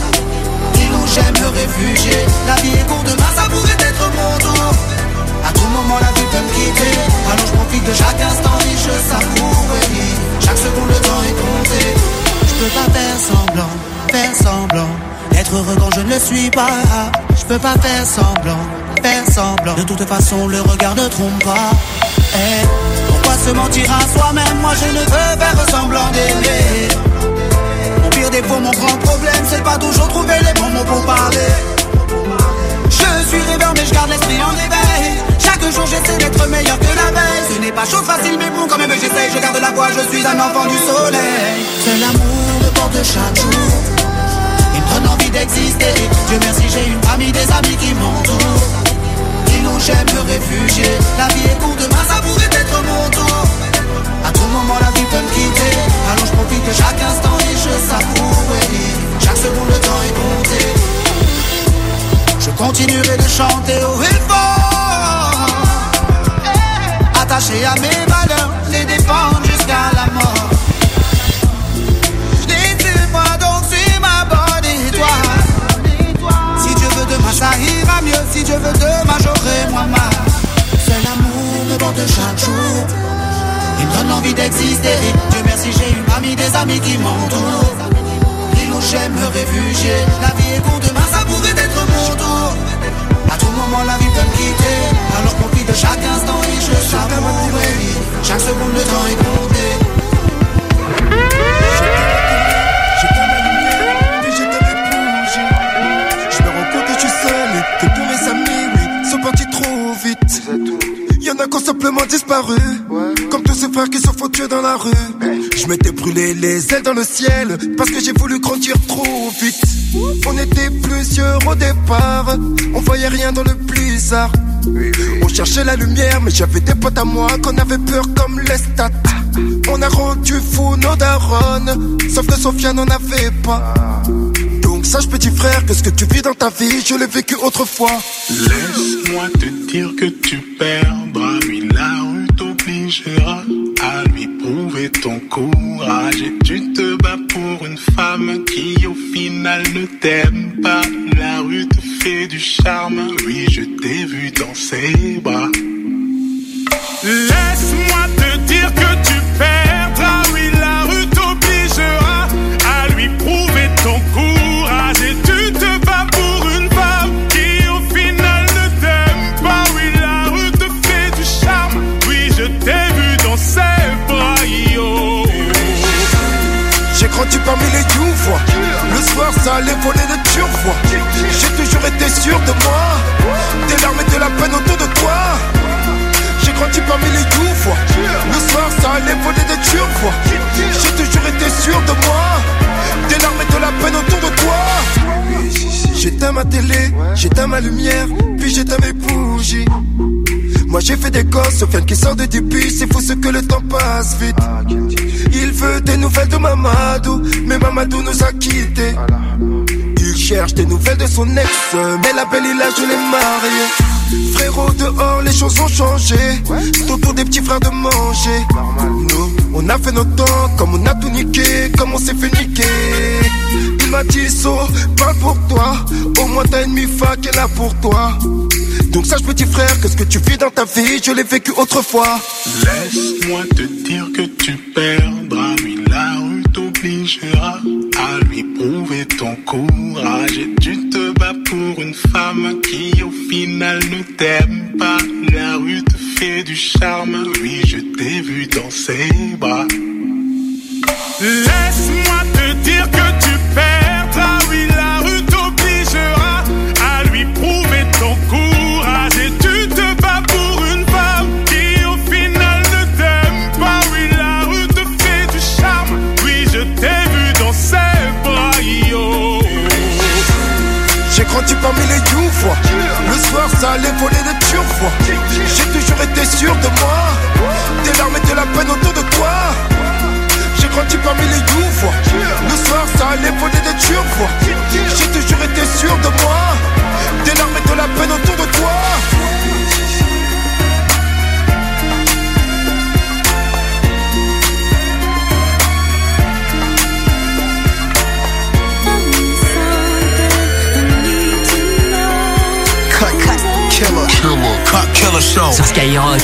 Ils où j'aime me réfugier. La vie est courte, demain, ça pourrait être moment, la vie peut me quitter. Alors je profite de chaque instant et je savoure. Chaque seconde, le temps est compté. Je peux pas faire semblant, faire semblant. Être heureux quand je ne le suis pas. Je peux pas faire semblant, faire semblant. De toute façon, le regard ne trompe pas. Eh, pourquoi se mentir à soi-même? Moi, je ne veux faire semblant d'aimer. Mon pire défaut, mon grand problème, c'est pas toujours trouver les bons mots pour parler. Je suis rêveur mais je garde l'esprit en éveil J'essaie d'être meilleur que la veille. Ce n'est pas chose facile mais bon quand même j'essaye. Je garde la voix, je suis un enfant du soleil. C'est l'amour me porte chaque jour Il me donne envie d'exister. Dieu merci j'ai une famille, des amis qui m'entourent. Ils où j'aime me réfugier. La vie est courte, demain ça pourrait être mon tour. À tout moment la vie peut me quitter. Alors je profite de chaque instant et je savoure. Chaque seconde le temps est compté. Je continuerai de chanter haut et fort Attaché à mes valeurs, les défendre jusqu'à la mort. Laissez-moi donc suivre ma bonne étoile. Si Dieu veut demain ça ira mieux. Si Dieu veut demain j'aurai moins mal. C'est l'amour me porte chaque jour. Il me donne envie d'exister. Dieu merci j'ai une famille, des amis qui m'entourent. Ils où j'aime me réfugier. La vie est courte, demain ça pourrait être mon tour. À tout moment la vie peut me quitter Alors je profite de chaque instant et je savoure oui. Chaque seconde le temps est compté J'éteins ma lumière, puis j'éteins mes bougies. Je me rends compte que je suis seul et que tous mes amis, oui, sont partis trop vite. Y'en a qui ont simplement disparu. Comme tous ces frères qui se font tuer dans la rue. Je m'étais brûlé les ailes dans le ciel parce que j'ai voulu grandir trop vite. On était plusieurs au départ, on voyait rien dans le blizzard. On cherchait la lumière, mais j'avais des potes à moi qu'on avait peur comme les stats. On a rendu fou nos darons, sauf que Sophia n'en avait pas. Donc sache petit frère que ce que tu vis dans ta vie, je l'ai vécu autrefois. Laisse-moi te dire que tu perdras, à lui prouver ton courage. Et tu te bats pour une femme qui au final ne t'aime pas. La rue te fait du charme, oui, je t'ai vu dans ses bras. Laisse-moi te dire que tu perdras, J'ai grandi parmi les youvois. Le soir, ça allait voler de turquois. J'ai toujours été sûr de moi. Des larmes et de la peine autour de toi. J'ai grandi parmi les youvois. Le soir, ça allait voler de turquois. J'ai toujours été sûr de moi. Des larmes et de la peine autour de toi. J'éteins ma télé, j'éteins ma lumière, puis j'éteins mes bougies. Moi j'ai fait des gosses, Sofiane qui sort de du bus, c'est fou ce que le temps passe vite. Il veut des nouvelles de Mamadou, mais Mamadou nous a quittés. Il cherche des nouvelles de son ex, mais la belle il a je l'ai mariée. Frérot dehors, les choses ont changé. C'est au tour des petits frères de manger. Nous, on a fait notre temps, comme on a tout niqué, comme on s'est fait niquer. Il m'a dit, so, parle pour toi. Au moins t'as une mifa qui est là pour toi. Donc sache petit frère que ce que tu vis dans ta vie, je l'ai vécu autrefois. Laisse-moi te dire que tu perdras, oui, la rue t'obligera à lui prouver ton courage. Et tu te bats pour une femme qui au final ne t'aime pas. La rue te fait du charme, oui, je t'ai vu dans ses bras. Laisse-moi te dire que tu perdras, oui, la rue t'obligera à lui prouver ton courage. Et tu te bats pour une femme qui au final ne t'aime pas, oui, la rue te fait du charme, oui, je t'ai vu dans ses bras, yo. J'ai grandi parmi les youvois. Le soir, ça allait voler de turfois. J'ai toujours été sûr de moi. Des larmes et de la peine autour de toi. Grandi parmi les youvois. Le soir, ça allait voler de turfois. J'ai toujours été sûr de moi. Des larmes et de la peine autour de toi. Cut, cut, killer. Killer. Cut, killer show. Sur Skyrock.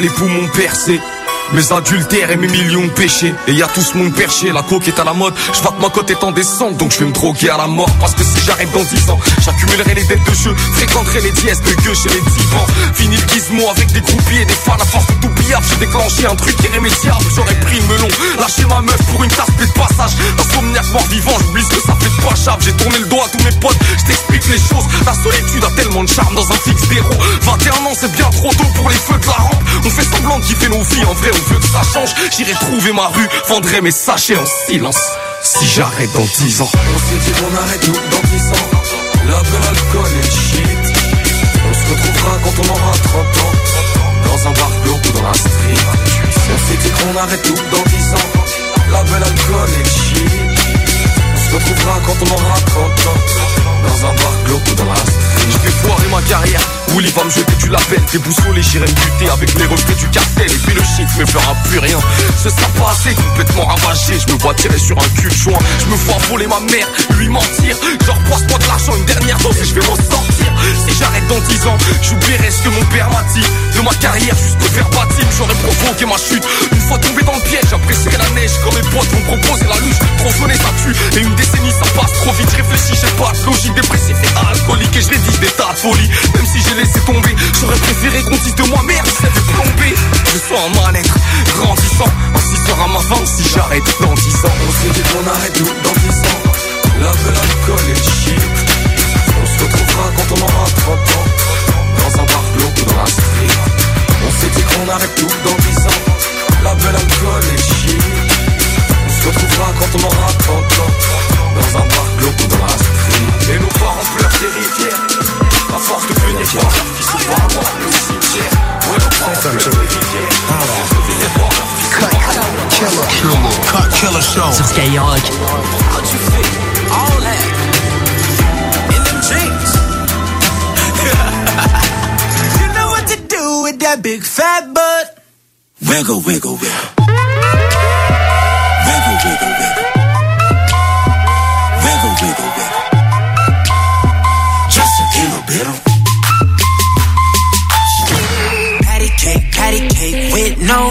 Les poumons percés mes adultères et mes millions de péchés. Et y a tout ce monde perché, la coque est à la mode. Je vois que ma cote est en descente Donc je vais me droguer à la mort. Parce que si j'arrête dans 10 ans J'accumulerai les dettes de jeu. Fréquenterai les dièses de gueux chez les divans. Fini le gizmo avec des groupies et des fans À force de J'ai déclenché un truc irrémédiable. J'aurais pris melon Lâché ma meuf pour une tasse de passage. Insomniaque mort vivant J'oublie ce que ça fait de pas chave J'ai tourné le dos à tous mes potes Je t'explique les choses. La solitude a tellement de charme dans un fixe d'héros. 21 ans c'est bien trop tôt pour les feux de la rampe. On fait semblant de kiffer nos vies En vrai on veut que ça change. J'irai trouver ma rue Vendrai mes sachets en silence. Si j'arrête dans 10 ans. On s'est dit qu'on arrête dans 10 ans. La belle alcool et shit. On se retrouvera quand on aura 30 ans Dans un bar glauque ou dans la street On s'est dit qu'on arrête tout dans 10 ans. La belle alcool et shit On se retrouvera quand on aura 30 ans. Dans un bar glauque ou dans la street Je vais foirer ma carrière Willy va me jeter du label Déboussolé j'irai buter avec les reflets du cartel. Et puis le shit me fera plus rien. Ce sera pas assez complètement ravagé. Je me vois tirer sur un cul joint. Je me vois voler ma mère, lui mentir. Genre passe-moi de l'argent une dernière dose et je vais m'en sortir. Si j'arrête dans 10 ans J'oublierai ce que mon père m'a dit. De ma carrière jusqu'au verbatim J'aurais provoqué ma chute. Une fois tombé dans le piège J'apprécierai la neige. Quand mes potes vont proposer la luge Trop sonné ça tue. Et une décennie ça passe trop vite. Réfléchis j'ai pas de logique Dépressif et alcoolique Et je rédige des tas de folies. Même si j'ai J'aurais préféré qu'on dise de moi merde Ça fait plomber. Je sens un mal-être grandissant. Ainsi sera ma fin si j'arrête dans 10 ans. On s'est dit qu'on arrête tout dans 10 ans. La belle alcool et shit On se retrouvera quand on aura 30 ans. Dans un bar ou dans la street On s'est dit qu'on arrête tout dans 10 ans. La belle alcool et shit On se retrouvera quand on aura 30 ans to do with that big fat butt. Wiggle, wiggle, wiggle. Wiggle, wiggle, wiggle. Wiggle, wiggle, wiggle. Just a little bit of. Patty cake, patty cake with no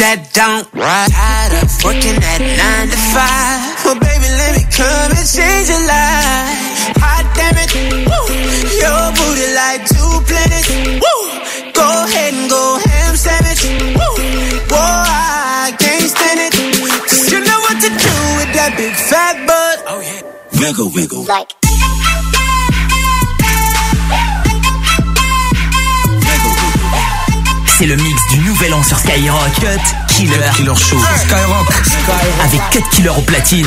That don't. Tired of working at nine to five. Well, baby, let me come and change your life. Hot damn it, woo. Your booty like two planets, woo. Go ahead and go ham sandwich, woo. Boy, I can't stand it. 'Cause you know what to do with that big fat butt. Oh, yeah. Wiggle, wiggle. Like. C'est le mix du nouvel an sur Skyrock. Cut Killer. Killer Show. Skyrock. Avec Cut Killer au platine.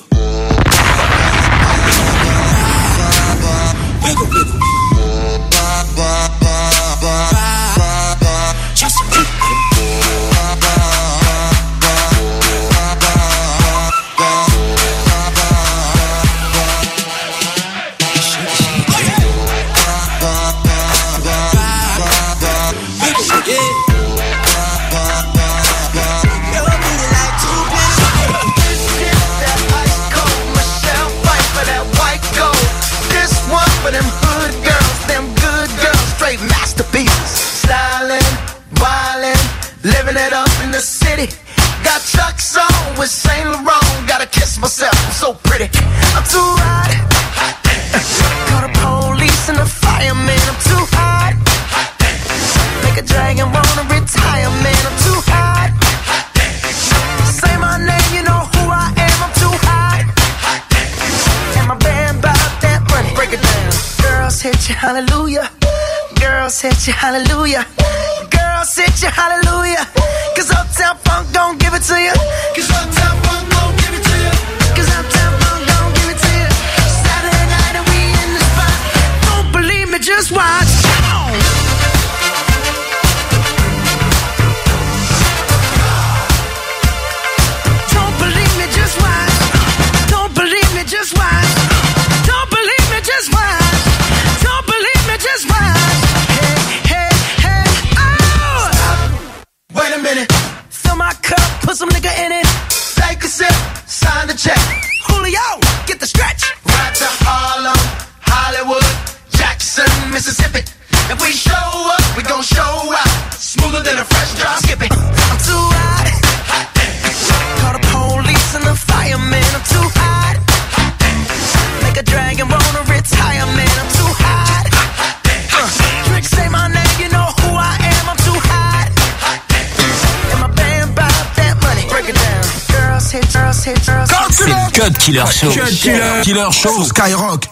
Killer Show. Cut Killer. Killer Show. Skyrock.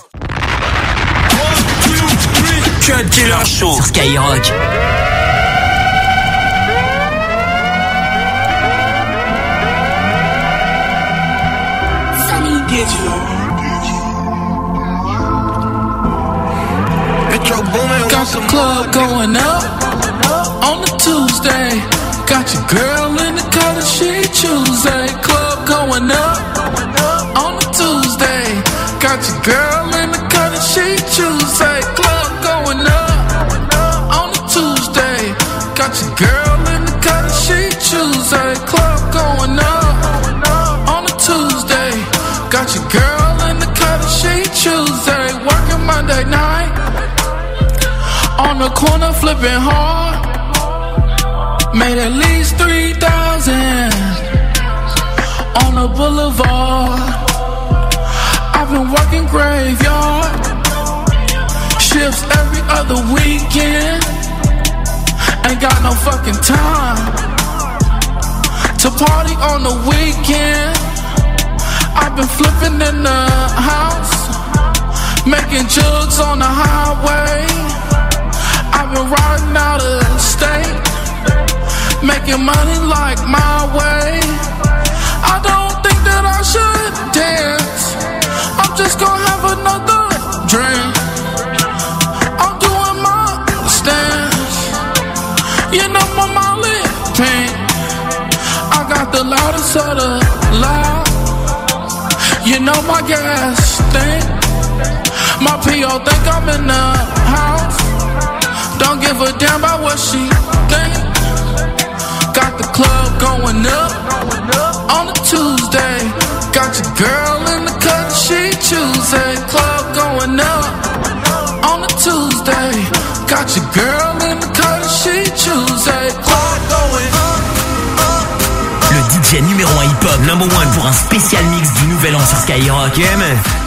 Cut Killer Show. Sur Skyrock. Got the club going up on a Tuesday. Got your girl in the color she Tuesday. Club going up. Got your girl in the color she Tuesday. Club going up on a Tuesday. Got your girl in the color she Tuesday. Club going up on a Tuesday. Got your girl in the color she Tuesday. Working Monday night on the corner flipping hard. Made at least 3,000 on the boulevard. I've been working graveyard shifts every other weekend. Ain't got no fucking time to party on the weekend. I've been flipping in the house, making jugs on the highway. I've been riding out of state, making money like my way. I don't think that I should dance. I'm just gonna have another drink. I'm doing my stance. You know my Molly pink. I got the loudest of the loud. You know my gas stink. My PO think I'm in the house. Don't give a damn about what she think. Got the club going up on a Tuesday. Got your girl in the Tuesday. Club going up on a Tuesday. Got your girl in the cut, she Tuesday. Club going up. Le DJ numéro 1 hip-hop, number one pour un spécial mix du nouvel an sur Skyrock. Yeah, man.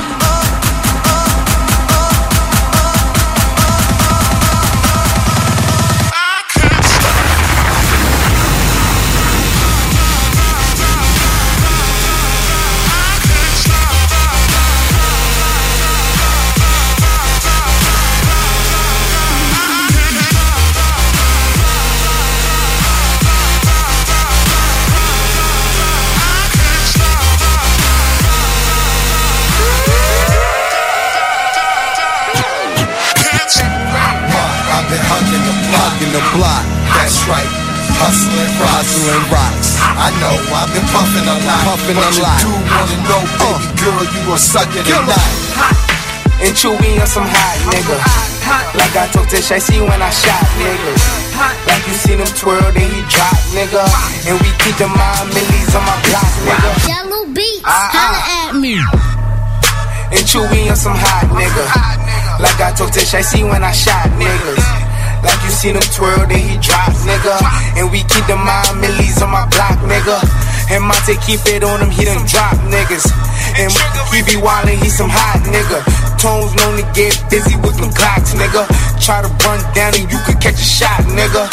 Hustling, hustling rocks. I know I've been puffing a lot, puffing a lot. You do wanna know, baby girl, you gon' suck it or not? And Chewy on some hot nigga. Like I told Tish, I see when I shot niggas. Like you seen him twirl, then he drop, nigga. And we keep the mind millies on my block, nigga. Yellow beats, ah. holla at me. And Chewy on some hot nigga. Like I told Tish, I see when I shot niggas. Like you seen him twirl, then he drop, nigga. And we keep the mind millies on my block, nigga. And Monte keep it on him, he done drop niggas. And he be wildin', he some hot nigga. Tones known to get busy with them clocks, nigga. Try to run down and you could catch a shot, nigga.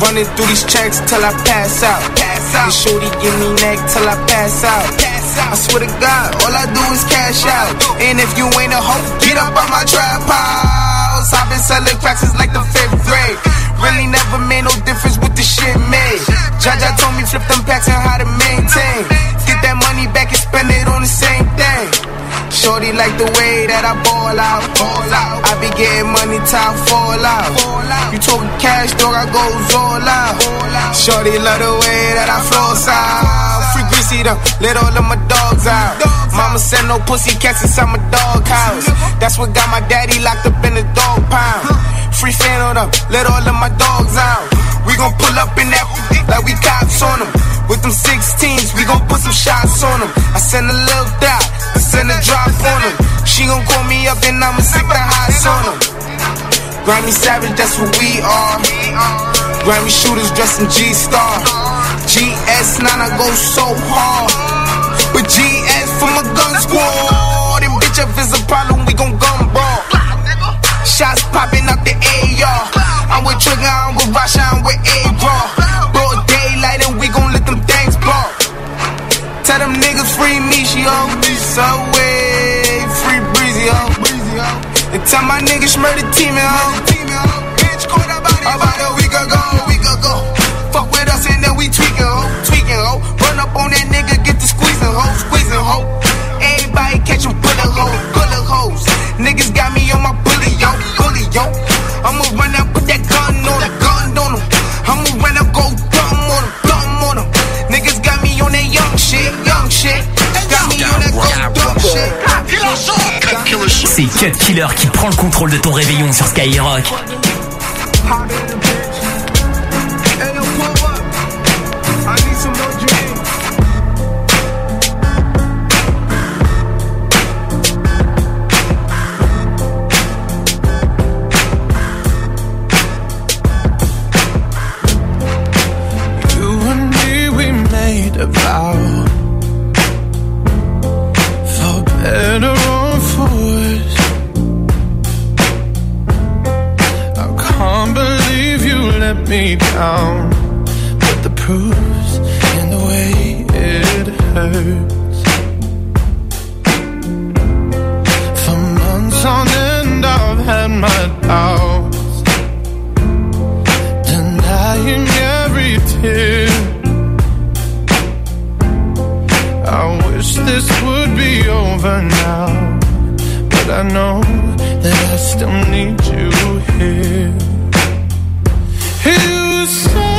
Running through these checks till I pass out. Pass out. And shorty give me neck till I pass out. I swear to God, all I do is cash out. And if you ain't a hoe, get up on my trap I've been selling cracks since like the fifth grade. Really never made no difference with the shit made. Jaja told me flip them packs and how to maintain. Get that money back and spend it on the same thing. Shorty like the way that I ball out. Ball out. I be getting money, time fall out. You talking cash, dog, I goes all out. Shorty love the way that I floss out. Let all of my dogs out. Mama said no pussy cats inside my dog house. That's what got my daddy locked up in the dog pound. Free fan on them, let all of my dogs out. We gon' pull up in that like we cops on them. With them 16s, we gon' put some shots on them. I send a little dot, I send a drop on them. She gon' call me up and I'ma stick the hots on them. Grammy Savage, that's what we are. Grammy shooters dressed in G-Star. GS9, I go so hard. But GS for my gun squad. And bitch, if it's a problem, we gon' gun brawl. Shots popping out the AR. I'm with Trigger, I'm with Rasha, I'm with A-Raw. Daylight and we gon' let them things blow. Tell them niggas free me, she on Subway, free breezy, ho. And tell my niggas murder team, ho. Bitch, caught about About a week ago, week ago. Fuck with us and then we tweaking, ho. Tweaking, ho. Run up on that nigga, get the squeezing, ho. Squeezing, ho. Everybody catch 'em, bullet holes, bullet holes. Niggas got me on my bully, yo, bully, yo. I'ma run up, put that gun on him, gun on him. I'ma run up, go dumb on him, dumb on him. Niggas got me on that young shit, young shit. Got me on that go dumb shit. C'est Cut Killer qui prend le contrôle de ton réveillon sur Skyrock. Me down. But the proof's in the way it hurts. For months on end, I've had my doubts, denying every tear. I wish this would be over now, but I know that I still need you here. You say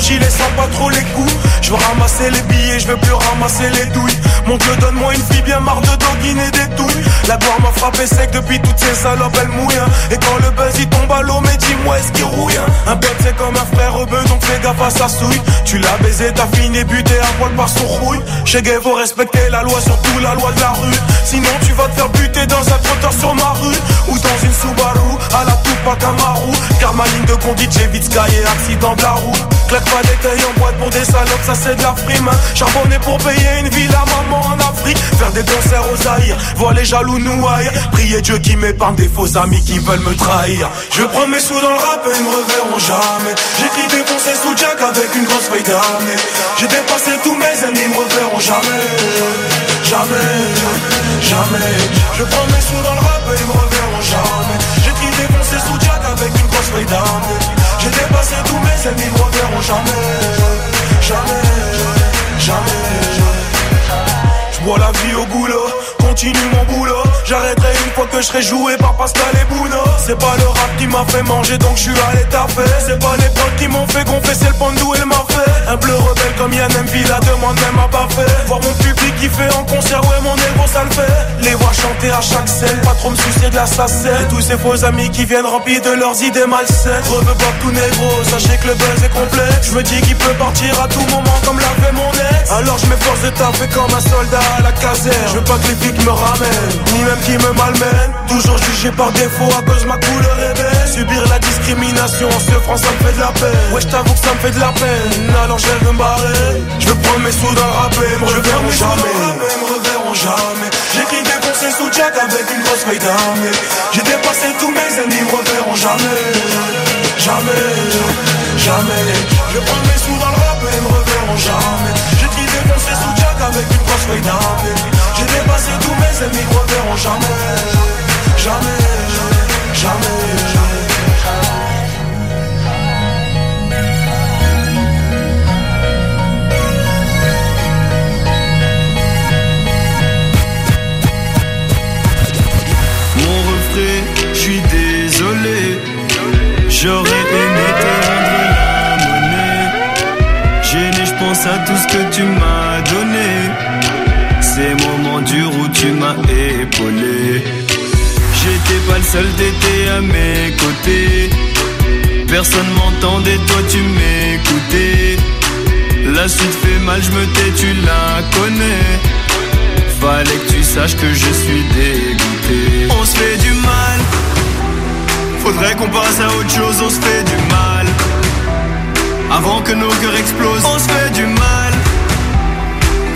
gilet sans pas trop les coups. Je veux ramasser les billets, je veux plus ramasser les douilles. Mon dieu, donne-moi une fille bien marre de doguiner des douilles. La gloire m'a frappé sec depuis toutes ces salopes, elle mouille. hein. Et quand le buzz il tombe à l'eau, mais dis-moi, est-ce qu'il rouille hein Un pote c'est comme un frère rebeu, donc fais gaffe à sa souille. Tu l'as baisé, t'as fini buté à poil par son rouille. Chez Gay, faut respecter la loi, surtout la loi de la rue. Sinon, tu vas te faire buter dans un trottoir sur ma rue. Ou dans une Subaru, à la Tupac Amaru. Car ma ligne de conduite, j'ai vite sky accident de la route. Claque pas des tailles en boîte pour des salopes, ça c'est de la frime. hein. Pour payer une ville à maman en Afrique. Faire des concerts aux Zaïre, voir les jaloux nous haïr. Prier Dieu qui m'épargne des faux amis qui veulent me trahir. Je prends mes sous dans le rap et ils me reverront jamais. J'écris défoncer sous Jack avec une grosse feuille d'armée. J'ai dépassé tous mes ennemis, ils me reverront jamais. Jamais, jamais. Je prends mes sous dans le rap et ils me reverront jamais. J'écris défoncer sous Jack avec une grosse feuille d'armée. J'ai dépassé tous mes ennemis, me reverront jamais. Jamais, jamais. Je bois la vie au goulot, continue mon boulot. J'arrêterai une fois que je serai joué par Pascal et Bruno. C'est pas le rap qui m'a fait manger donc je suis allé taper. C'est pas les potes qui m'ont fait c'est le pandou et le mafé. Un bleu rebelle comme Yann Mv, la demande même à pas fait. Voir mon public qui fait en concert, ouais mon ego ça le fait. Les voir chanter à chaque scène, pas trop me soucier de la sacelle. Tous ces faux amis qui viennent remplis de leurs idées malsaines. Reveux pas tout négro, sachez que le buzz est complet. Je me dis qu'il peut partir à tout moment comme l'a. Alors je m'efforce de taffer comme un soldat à la caserne. Je veux pas que les flics me ramènent, ni même qui me malmènent. Toujours jugé par défaut à cause ma couleur est belle. Subir la discrimination, ce France ça me fait de la peine. Ouais, je t'avoue que ça me fait de la peine. Alors je vais me barrer. Je veux prendre mes sous dans le rap et me reverront jamais. me reverront jamais. J'écris défoncer sous Jack avec une grosse feuille d'armée. J'ai dépassé tous mes ennemis, me reverront jamais. Jamais, jamais. Je prendre mes sous dans le rap et me reverront jamais. Défoncer sous Jack avec une grosse feuille. J'ai dépassé tous mes ennemis, me reverront jamais. Jamais, jamais, jamais. Mon refrain, je suis désolé. J'aurais aimé te rendre la monnaie. Gêné, je pense à tout ce que tu m'as J'étais pas le seul, t'étais à mes côtés. Personne m'entendait, toi tu m'écoutais. La suite fait mal, je me tais, tu la connais. Fallait que tu saches que je suis dégoûté. On se fait du mal. Faudrait qu'on passe à autre chose, on se fait du mal. Avant que nos cœurs explosent, on se fait du mal.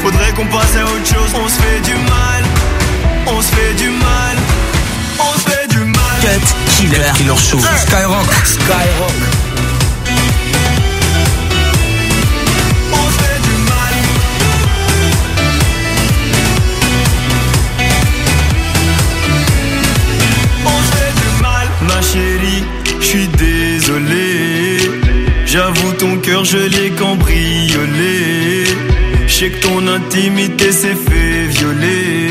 Faudrait qu'on passe à autre chose, on se fait du mal. On se fait du mal. On se fait du mal. Cut Killer. Killer Show. Skyrock. Skyrock. On se fait du mal. On se fait du mal. Ma chérie, je suis désolé. J'avoue ton cœur je l'ai cambriolé. Je sais que ton intimité s'est fait violer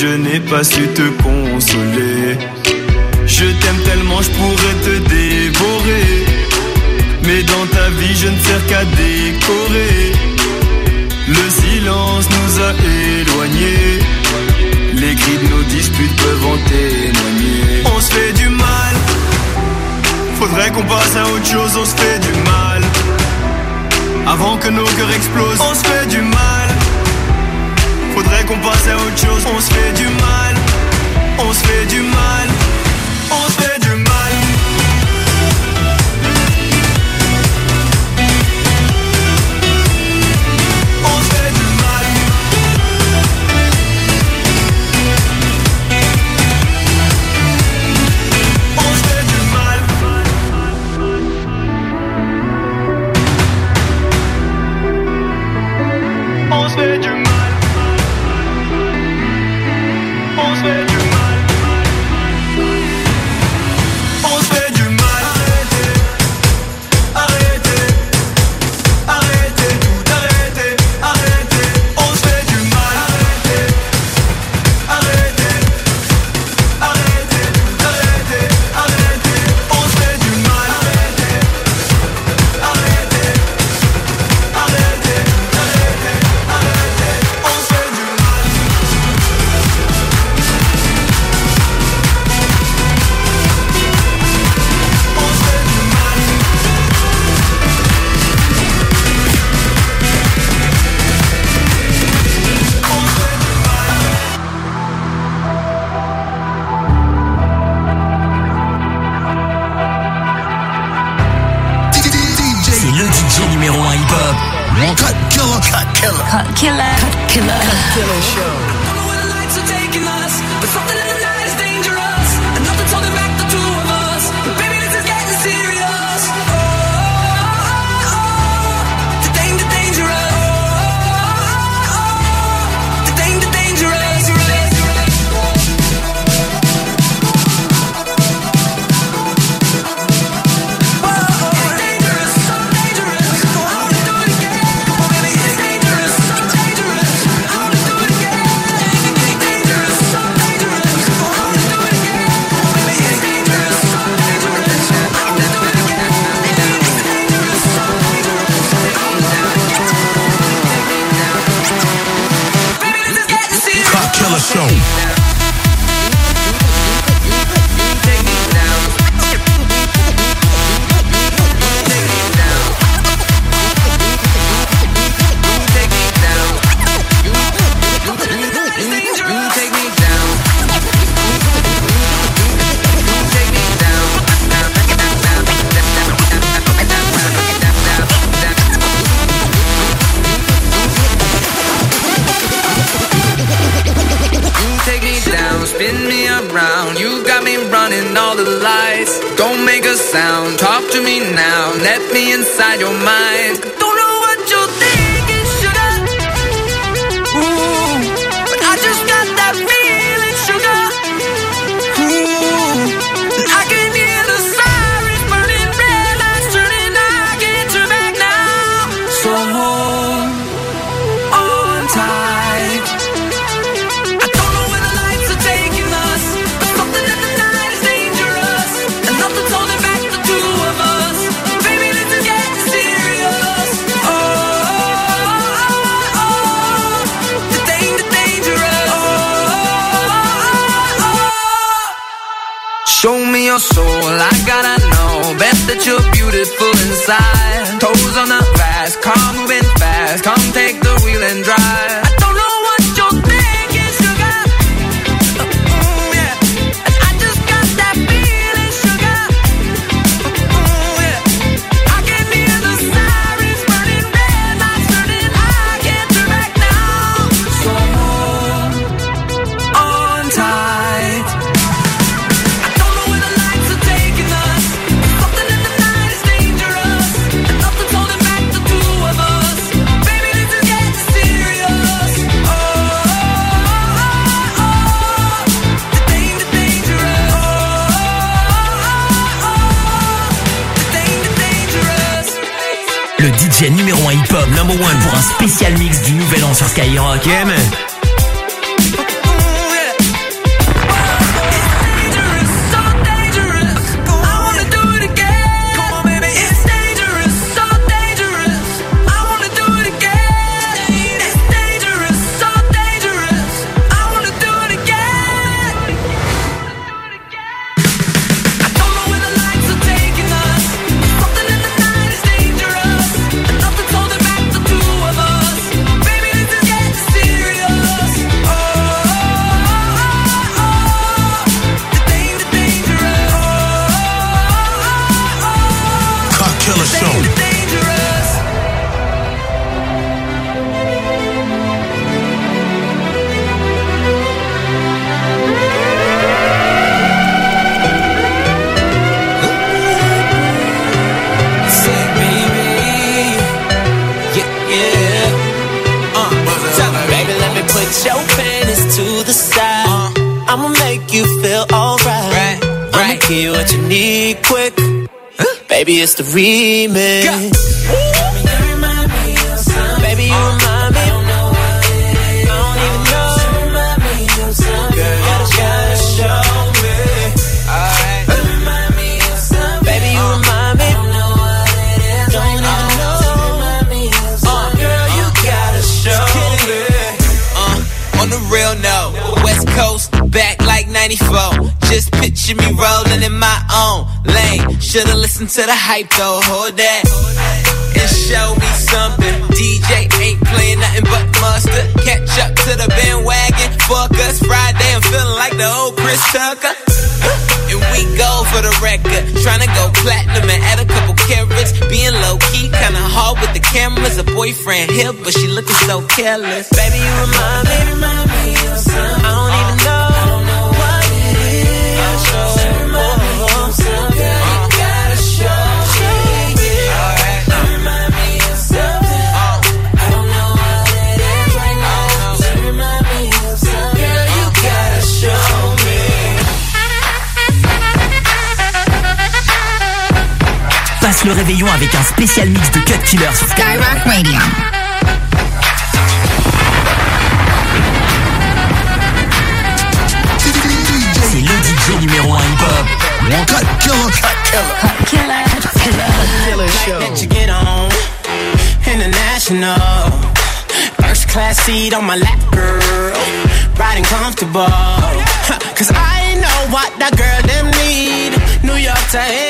je n'ai pas su te consoler. Je t'aime tellement, je pourrais te dévorer. Mais dans ta vie, je ne sers qu'à décorer. Le silence nous a éloignés. Les cris de nos disputes peuvent en témoigner. On se fait du mal. Faudrait qu'on passe à autre chose, on se fait du mal. Avant que nos cœurs explosent, on se fait du mal. Qu'on passe à autre chose, on se fait du mal. On se fait du mal. The remix. To the hype though, hold that. And show me something. DJ ain't playing nothing but mustard. Catch up to the bandwagon. Fuck us Friday, I'm feeling like the old Chris Tucker. And we go for the record. Tryna go platinum and add a couple carats. Being low key, kinda hard with the cameras. A boyfriend here, but she looking so careless. Baby, you remind me. remind me of something. I don't even know. Passe le réveillon avec un spécial mix de Cut Killer sur Skyrock Radio. C'est le DJ numéro 1 hip-hop. Cut Killer, Cut Killer. that you get on international. First class seat on my lap, girl. Riding comfortable. Cause I know what that girl them need. New York to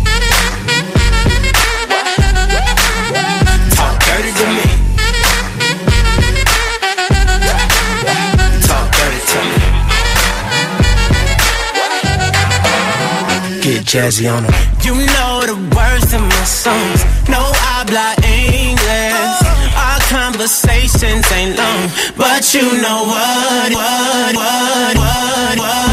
You know the words to my songs. No, I habla English. Our conversations ain't long, but you know what, what, what, what, what.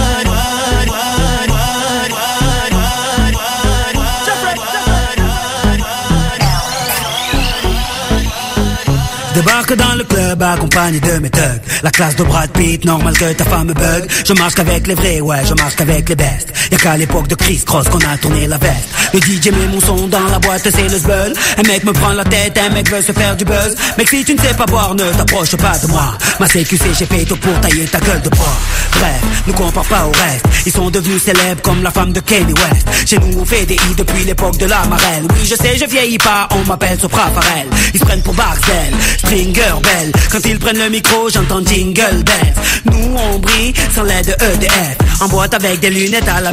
Débarque dans le club accompagné de mes thugs La classe de Brad Pitt, normal que ta femme bug Je marche qu'avec les vrais, ouais je marche qu'avec les best qu'à l'époque de Chris Cross qu'on a tourné la veste. Le DJ met mon son dans la boîte, c'est le zbeul. Un mec me prend la tête, un mec veut se faire du buzz. Mec si tu ne sais pas boire, ne t'approche pas de moi. Ma CQC, j'ai fait tout pour tailler ta gueule de bois. Bref, ne compare pas au reste. Ils sont devenus célèbres comme la femme de Kanye West. Chez nous on fait des hits depuis l'époque de la marelle. Oui je sais, je vieillis pas, on m'appelle Sopra Farel Ils se prennent pour Barcel, Stringer Bell. Quand ils prennent le micro, j'entends Jingle Bells. Nous on brille sans l'aide de EDF En boîte avec des lunettes à la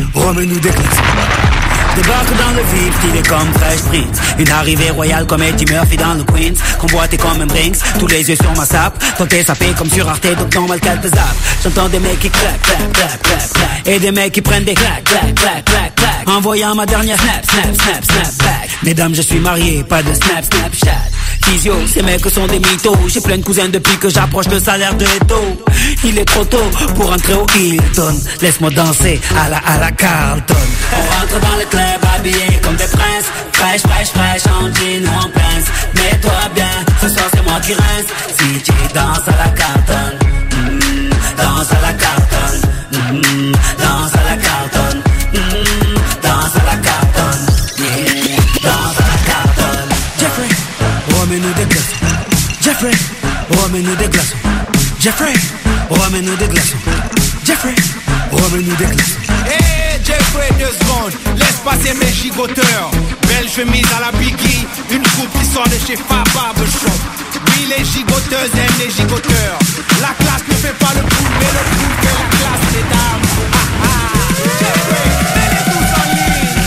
remets-nous des glaçons Débarque dans le vif, stylé comme Fresh Prince Une arrivée royale comme Eddie Murphy dans le Queens. Convoité comme un Brinks, tous les yeux sur ma sape. Ton t'es sapé comme sur Arte, donc normal qu'elle te zappe. J'entends des mecs qui claquent, claquent, claquent, claquent, claquent. Et des mecs qui prennent des claques, claques, claques, claques, claques. Envoyant ma dernière snap, snap, snap, snap back. Mesdames, je suis marié, pas de snap, snapchat Physio, ces mecs sont des mythos. J'ai plein de cousins depuis que j'approche le salaire de Eto Il est trop tôt pour entrer au Hilton. Laisse-moi danser à la, à la Carlton. On rentre dans le club habillé comme des princes Fraîche, fraîche, fraîche, en jean ou en pince Mets-toi bien, ce soir c'est moi qui rince Si tu danses à la Carlton mm, Danse à la Carlton mm, Danse à la Carlton mm, Danse à la Carlton yeah, Danse à la Carlton Jeffrey remets-nous des glaçons. Jeffrey, remets-nous des glaçons. Jeffrey, remets-nous des glaçons. Jeffrey, remets-nous des glaçons. Jeffrey, deux secondes, laisse passer mes gigoteurs. Belle chemise à la Biggie, une coupe qui sort de chez Fab Barbershop. Oui, les gigoteuses aiment les gigoteurs. La classe ne fait pas le coup, mais le coup fait la classe, mesdames. Ah, ah. Jeffrey, mets-les tous en ligne.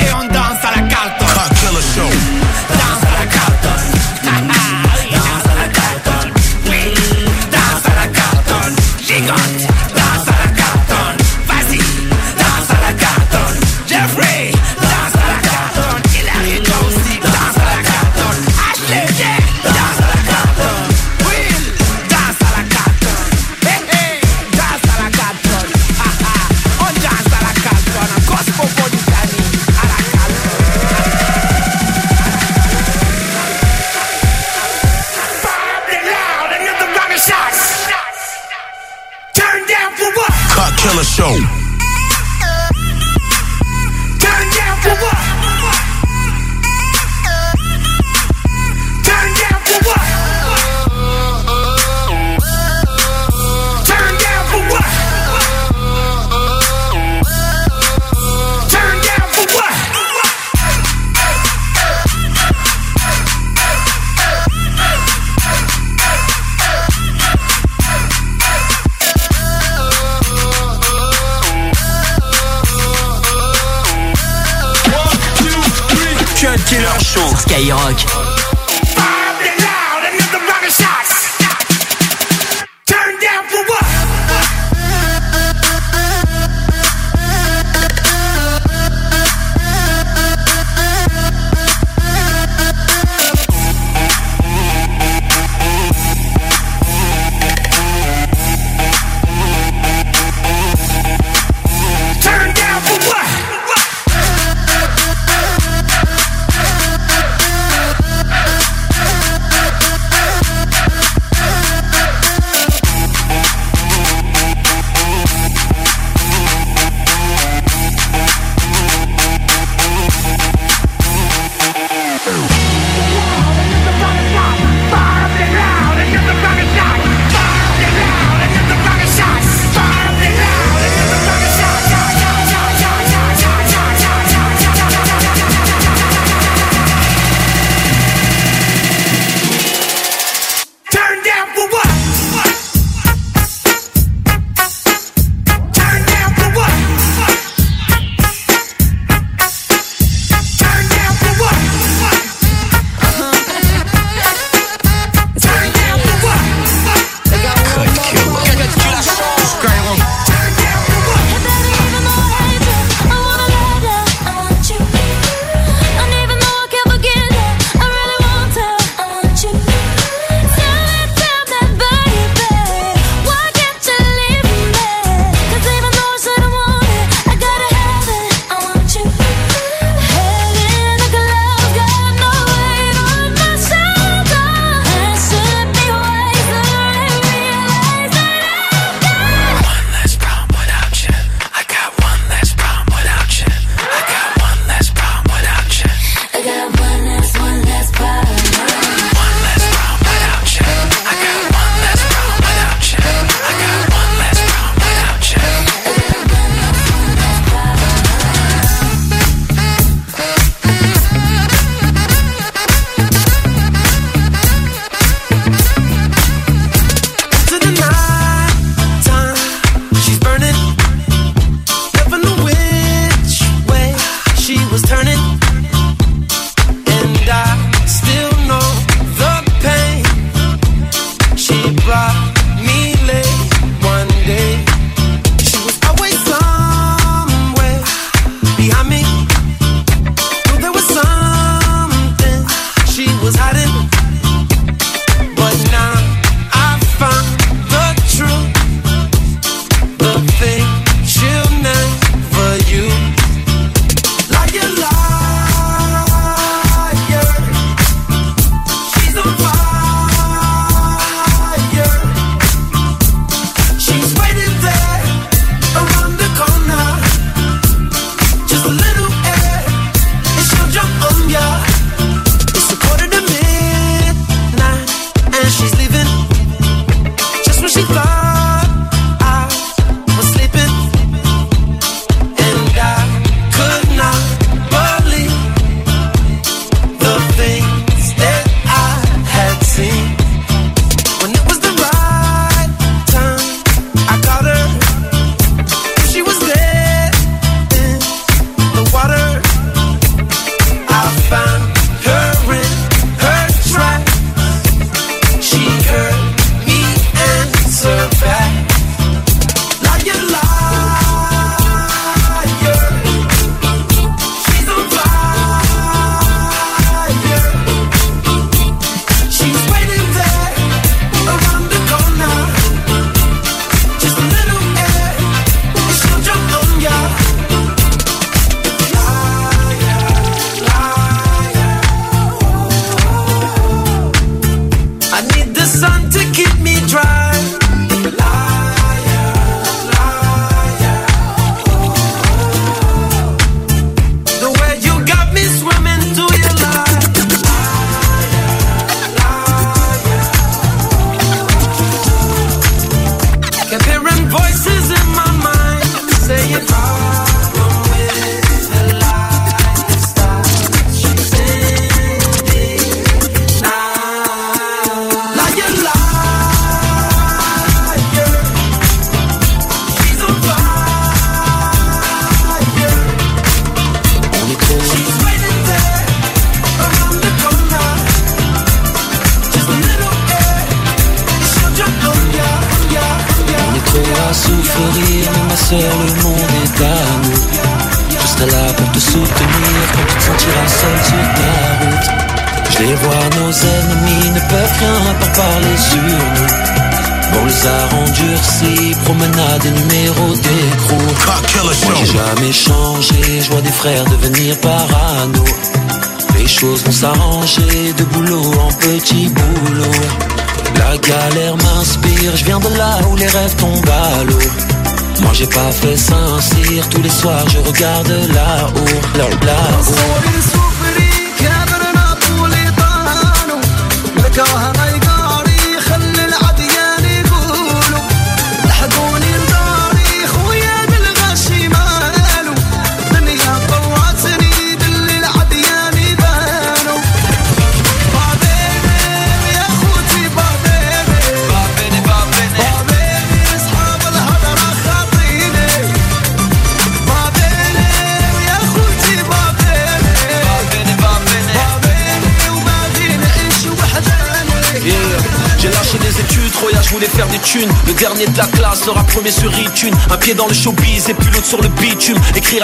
Et on danse à la Carlton. Danse à la Carlton. Ah, ah, danse à la Carlton. Oui, danse à la Carlton. Gigote, Show. Skyrock.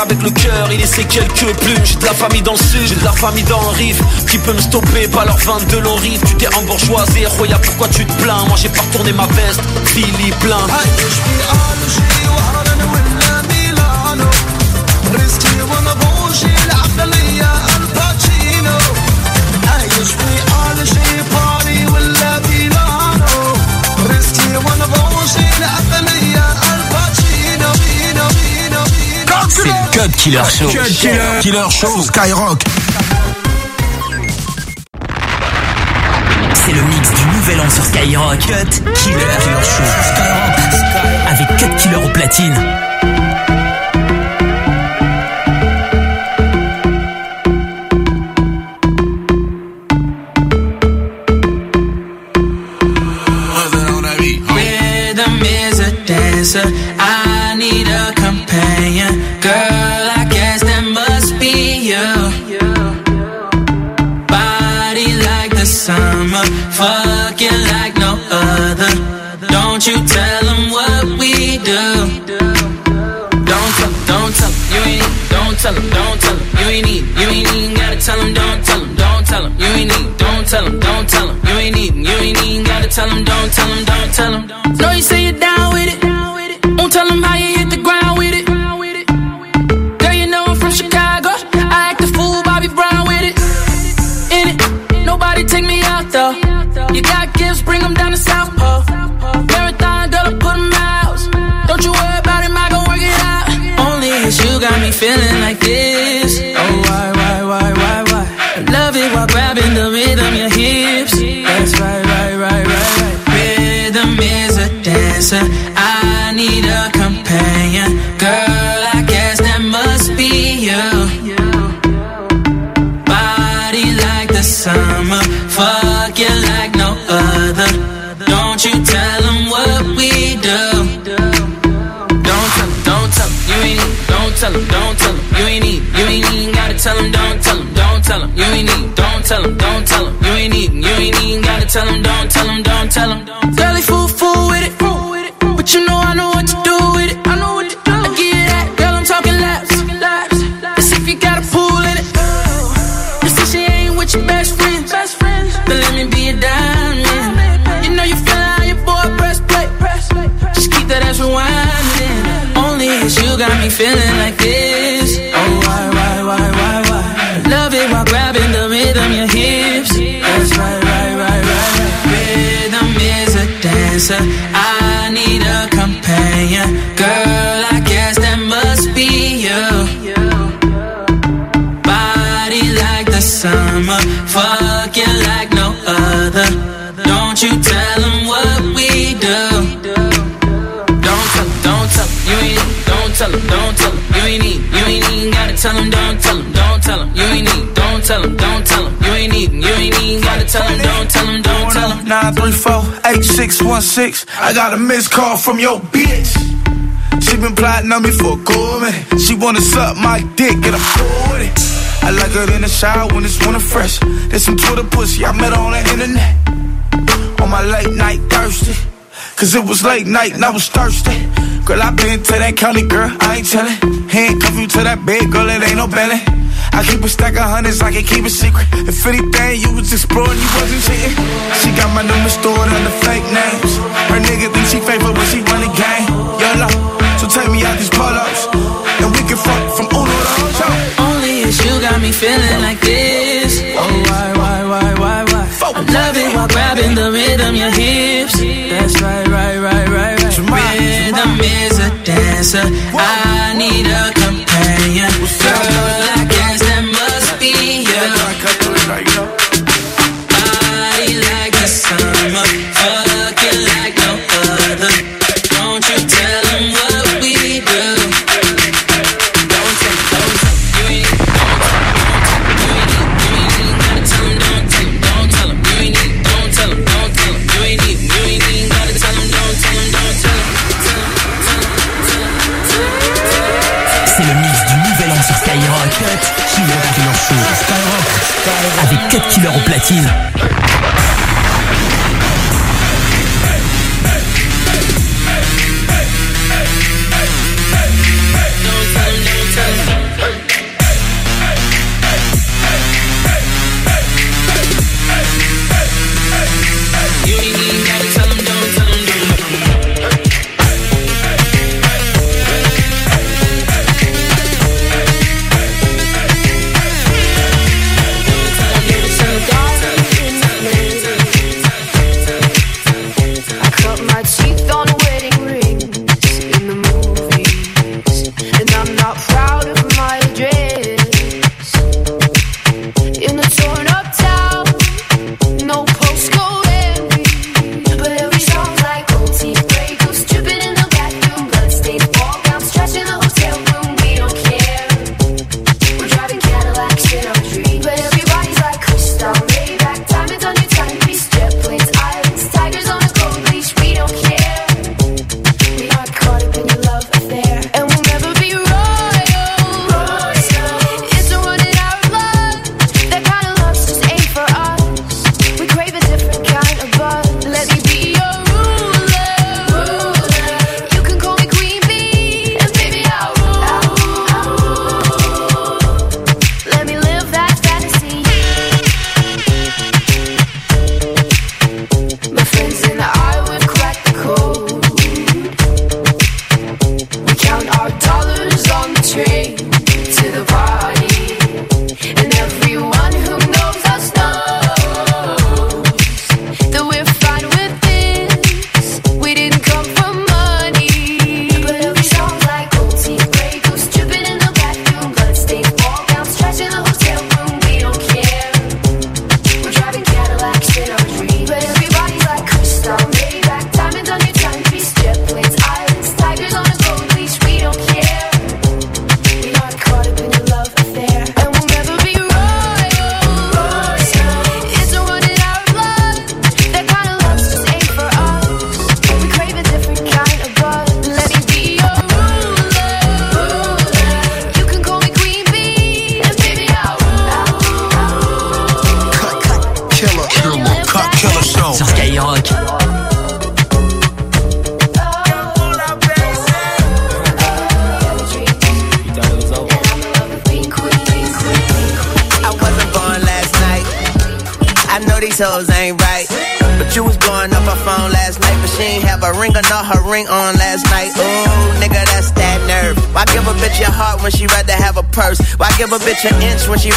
avec le cœur, il essaie quelques plumes. J'ai de la famille dans le sud, j'ai de la famille dans le rive. Qui peut me stopper, pas leur 22 long rive Tu t'es en bourgeoisie, Roya pourquoi tu te plains? Moi j'ai pas retourné ma veste, Philippe plein Cut Killer Show. Cut Killer. Killer Show. Skyrock. C'est le mix du nouvel an sur Skyrock. Cut Killer. Killer Show. Skyrock. Avec Cut Killer au platine. I need a six. I got a missed call from your bitch. She been plotting on me for a good. She wanna suck my dick and afford it. I like her in the shower when it's winter fresh. There's some Twitter pussy I met her on the internet. On my late night thirsty. Cause it was late night and I was thirsty. Girl, I been to that county, girl, I ain't tellin'. Handcuff you to that bed, girl, it ain't no belly. I keep a stack of hundreds, I can keep a secret. If anything, you was exploring, you wasn't cheating. She got my number stored under fake names. Her nigga think she favorite when she run the game. Yolo, so take me out these pull-ups, and we can fuck from Uno to Ocho. Only if you got me feeling like this. Oh why, why, why, why, why? I love it while grabbing the rhythm, your hips. That's right, right, right, right, right. Rhythm is a dancer. I letí. Give a bitch an inch when she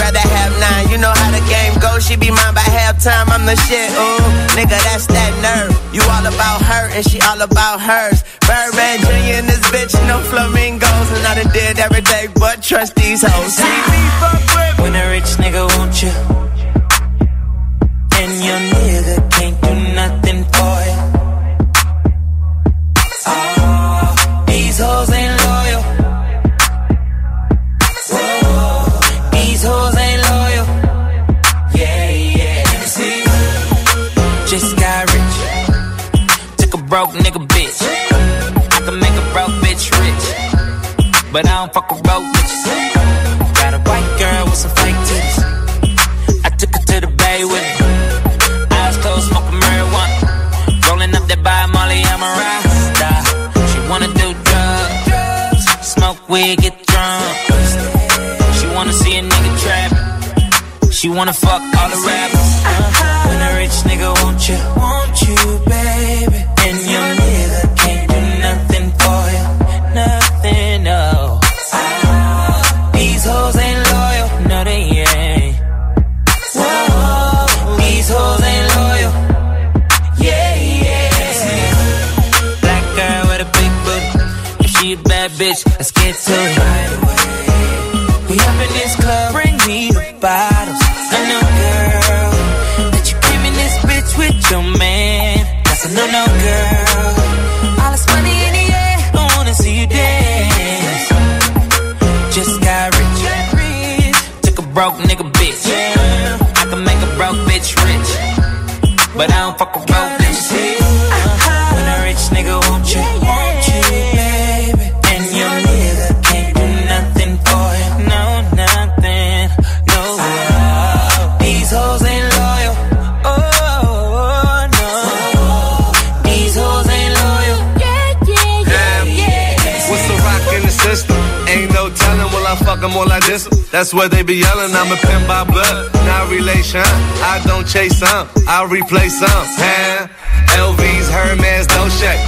That's what they be yelling, I'm a pin by blood, not relation. I don't chase some, I replace some. Huh? LV's, Hermes, shake.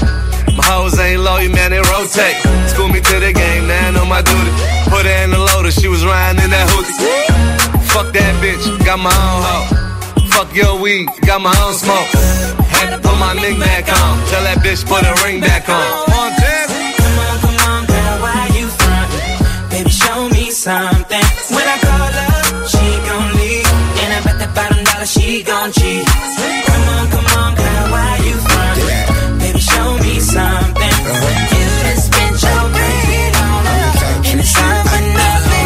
My hoes ain't loyal, man, they rotate. School me to the game, now I know my duty. Put her in the loader, she was riding in that hoodie. Fuck that bitch, got my own hoe. Fuck your weed, got my own smoke. Had to put my ring back on. Tell that bitch put a ring back on. Montana. Come cheat. Come on, come on, girl, why you frontin'? Baby, show me something. You just spent your on. And it's all for nothing.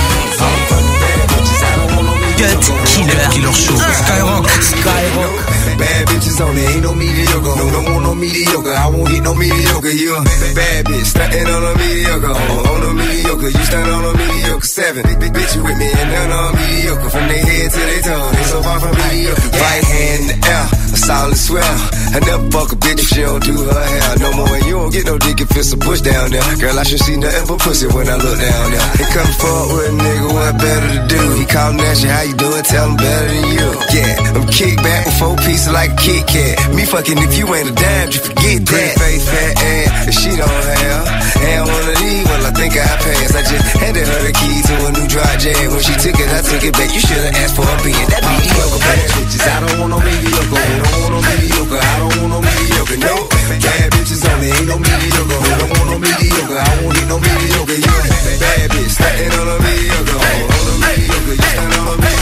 Cut Killer. Killer Show. Skyrock. Skyrock. Bad bitches on it, ain't no mediocre. No, don't want no mediocre. I won't get oh, oh, no mediocre. You a bad bitch, stunting on a mediocre. On, on a mediocre, you stunt on a mediocre. Seven, big bitch you with me and none on mediocre. From their head to their toe, they so far from mediocre. Right hand in the air, a solid swell. I never fuck a bitch if she don't do her hair. No more, and you don't get no dick if it's a push down there. Girl, I should see nothing but pussy when I look down there. They come forward with a nigga, what better to do? He callin' at you, how you doing? Tell him better than you. Yeah, I'm kick back with four pieces like a Kit Kat. Me fucking if you ain't a dime, you forget that. Face fat ass, and she don't have. And one of these, well, I think I passed. I just handed her the key to a new dry jam. When she took it, I took it back. You should've asked for a being that mediocre. Bad bitches, I don't want no mediocre. I don't want no mediocre. I don't want no mediocre. No, bad bitches on me, ain't no mediocre. I don't want no mediocre. I won't get no mediocre. You bad bitch, starting on a mediocre. On a mediocre, you stand on a mediocre.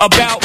About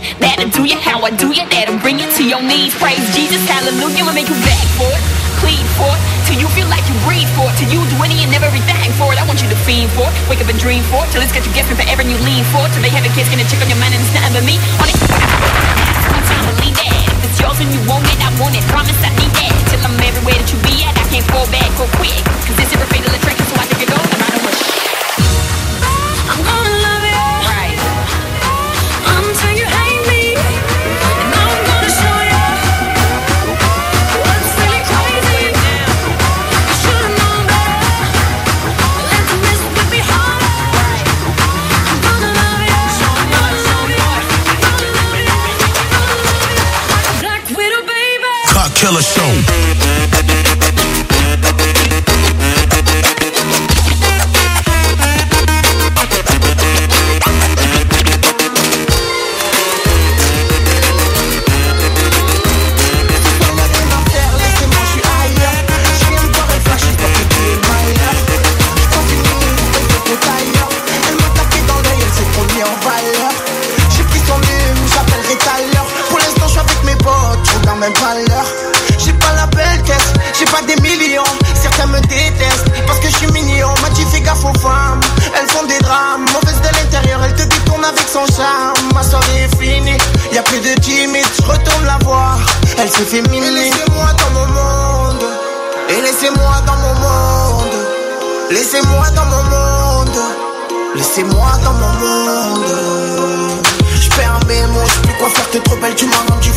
him. That'll do you how I do you, that'll bring you to your knees. Praise Jesus, hallelujah, I'll make you beg for it, plead for it, till you feel like you breathe for it, till you do any and everything for it. I want you to fiend for it, wake up and dream for it, till it's got you guessing forever and you lean for it, till they have a kid's gonna check on your mind and it's nothing but me. On it, I believe that. If it's yours and you want it, I want it, promise I need that. Till I'm everywhere that you be at, I can't fall back or quick, cause this is a fatal attraction, so I think it all, and I don't want shit. killer show. Faire, t'es trop belle, tu m'as rendu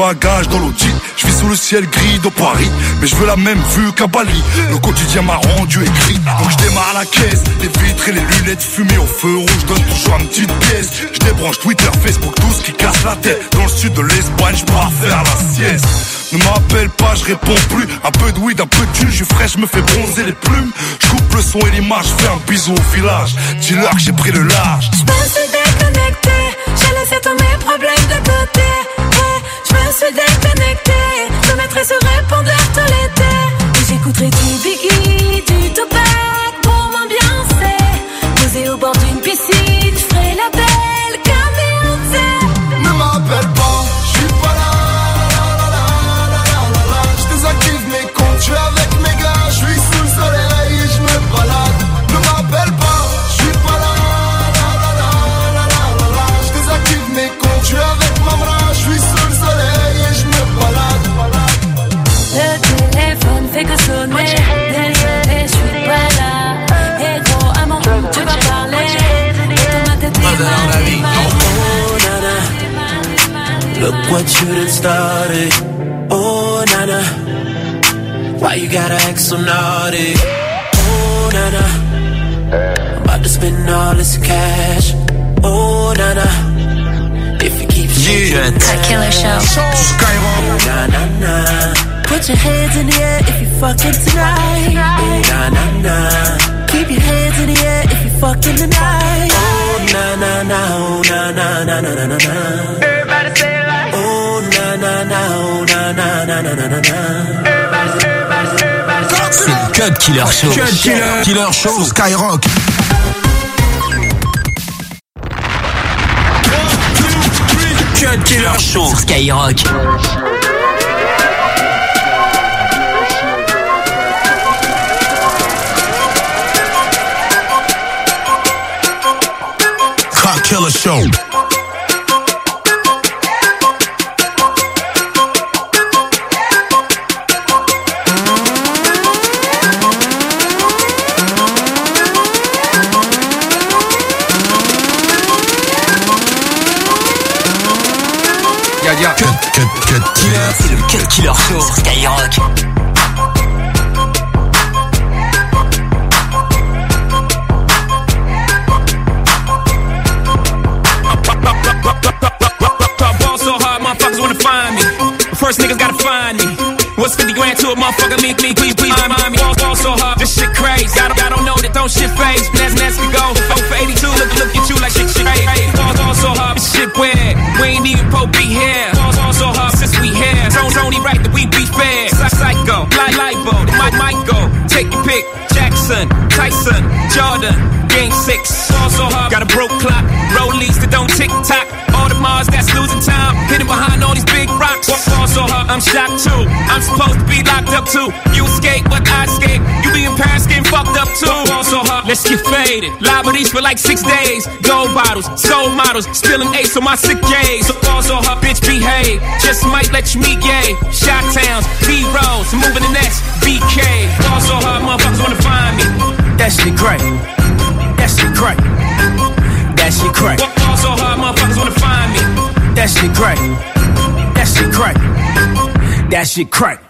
Les bagages dans l'audit. Je vis sous le ciel gris de Paris. Mais je veux la même vue qu'à Bali. Le quotidien m'a rendu écrit. Donc je démarre la caisse. Les vitres et les lunettes fumées au feu rouge. Donne toujours une petite pièce. Je débranche Twitter, Facebook, tout ce qui casse la tête. Dans le sud de l'Espagne, je pars faire la sieste. Ne m'appelle pas, je réponds plus. Un peu de weed, un peu de je suis frais, je me fais bronzer les plumes. Je coupe le son et l'image, fais un bisou au village. Dis-leur que j'ai pris le large. Je me déconnecté, j'ai laissé tous mes problèmes de côté. Et j'écouterai dans tête, t'es Oh nana, look what you done started. Oh nana, why you gotta act so naughty? Oh nana, I'm about to spend all this cash. Oh nana, if you keep shaking Cut Killer Show. Oh na na na. Put your hands in the air if you fucking tonight. Na na na. Keep your hands in the air if you fucking tonight. Oh na na na. Oh na na na na na na na. Everybody say it like Oh na na na. Oh na na na na na na na. C'est le Cut Killer Show. Cut Killer. Killer Show. Skyrock. Cut Killer Show. Sur Skyrock. Killer Show. Ya, ya. Cut, cut, cut Killer. C'est le Cut Killer Show. Sur Skyrock. Motherfucker, me, me, please, mind, mind me. Ball, ball so hard, this shit crazy. I don't, I don't know that don't shit phase. Let's, let's we go. Oh, for 82, look, look at you like shit, shit, hey, hey. Ball, ball so hard, this shit weird. We ain't even pro be here. Ball, ball so hard since we here. Don't, only right that we be fair. Psycho, like Libo, Mike, go. Take your pick. Jackson, Tyson, Jordan, Game 6. Ball so hard, got a broke clock. Supposed to be locked up too. You escape, but I escape. You be in Paris getting fucked up too. So hard, let's get faded. Liberties for like six days. Gold bottles, soul models. Spilling ace on my sick days. So ball so hard, bitch, behave. Just might let you meet gay. Shot towns, B rolls, moving the next BK. Ball so hard, motherfuckers wanna find me. That shit great. That shit great. That shit great. Ball so hard, motherfuckers wanna find me. That shit great. That shit great. That shit great.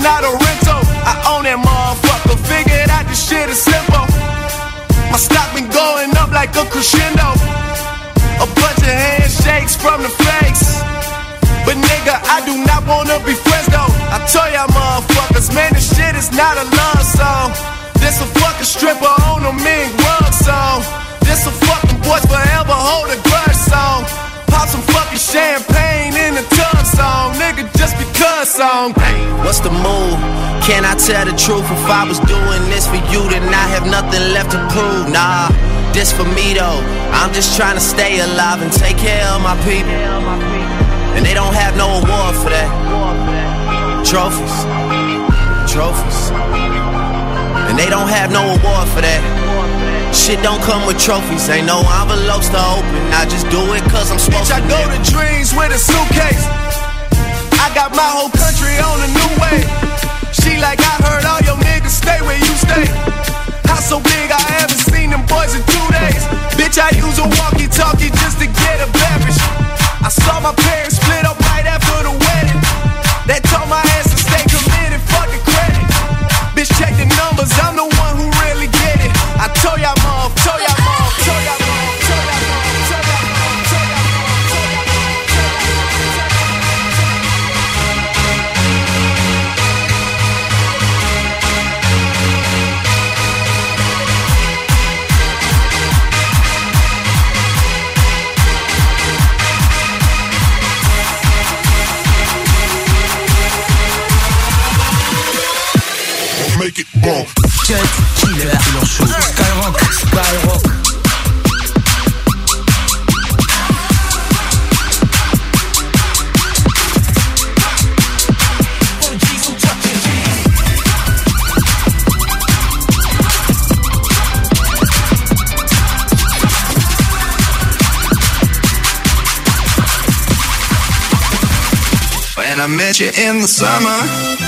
not a rental. I own that motherfucker. Figured out this shit is simple. My stock been going up like a crescendo. A bunch of handshakes from the fakes. But nigga, I do not wanna be friends though. I tell y'all motherfuckers, man, this shit is not a love song. This a fucking stripper on a mean song. What's the move? Can I tell the truth? If I was doing this for you, then I have nothing left to prove. Nah, this for me though. I'm just trying to stay alive and take care of my people. And they don't have no award for that. Trophies, trophies. And they don't have no award for that. Shit don't come with trophies, ain't no envelopes to open. I just do it cause I'm supposed Bitch, I go to dreams with a suitcase. I got my whole country on a new way. She like, I heard all your niggas stay where you stay. House so big, I haven't seen them boys in two days. Bitch, I use a walkie talkie just to get a beverage. I saw my parents split up right after the wedding. They told my ass to stay committed, fuck the credit. Bitch, check the numbers, I'm the one who really get it. I told y'all, Bump. Cut Killer. Skyrock. Skyrock. When I met you in the summer,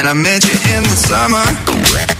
When I met you in the summer.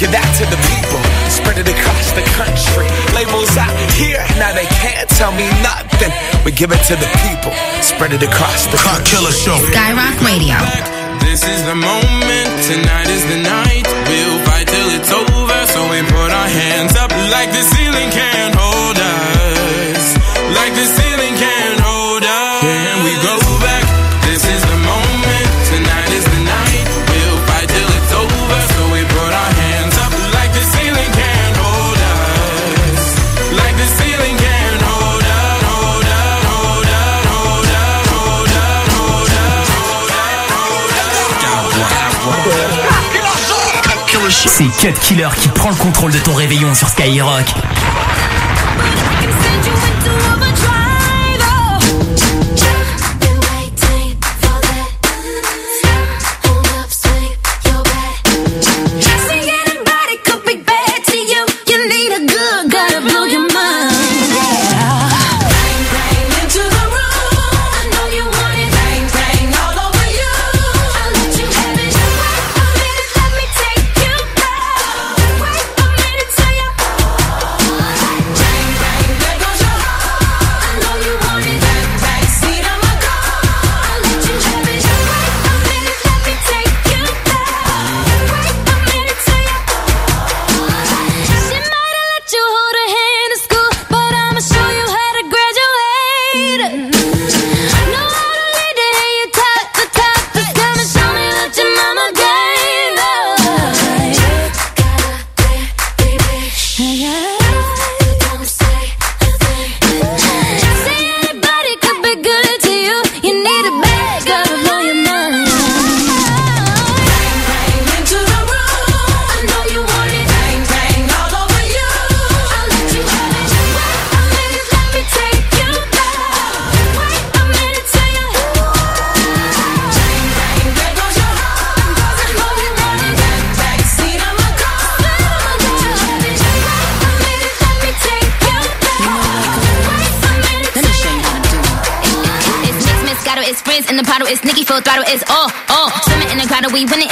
We give that to the people, spread it across the country. Labels out here, now they can't tell me nothing. We give it to the people, spread it across the country. Killer Show. Skyrock Radio. This is the moment, tonight is the night. We'll fight till it's over, so we put our hands up like the ceiling can't hold Cut Killer qui prend le contrôle de ton réveillon sur Skyrock.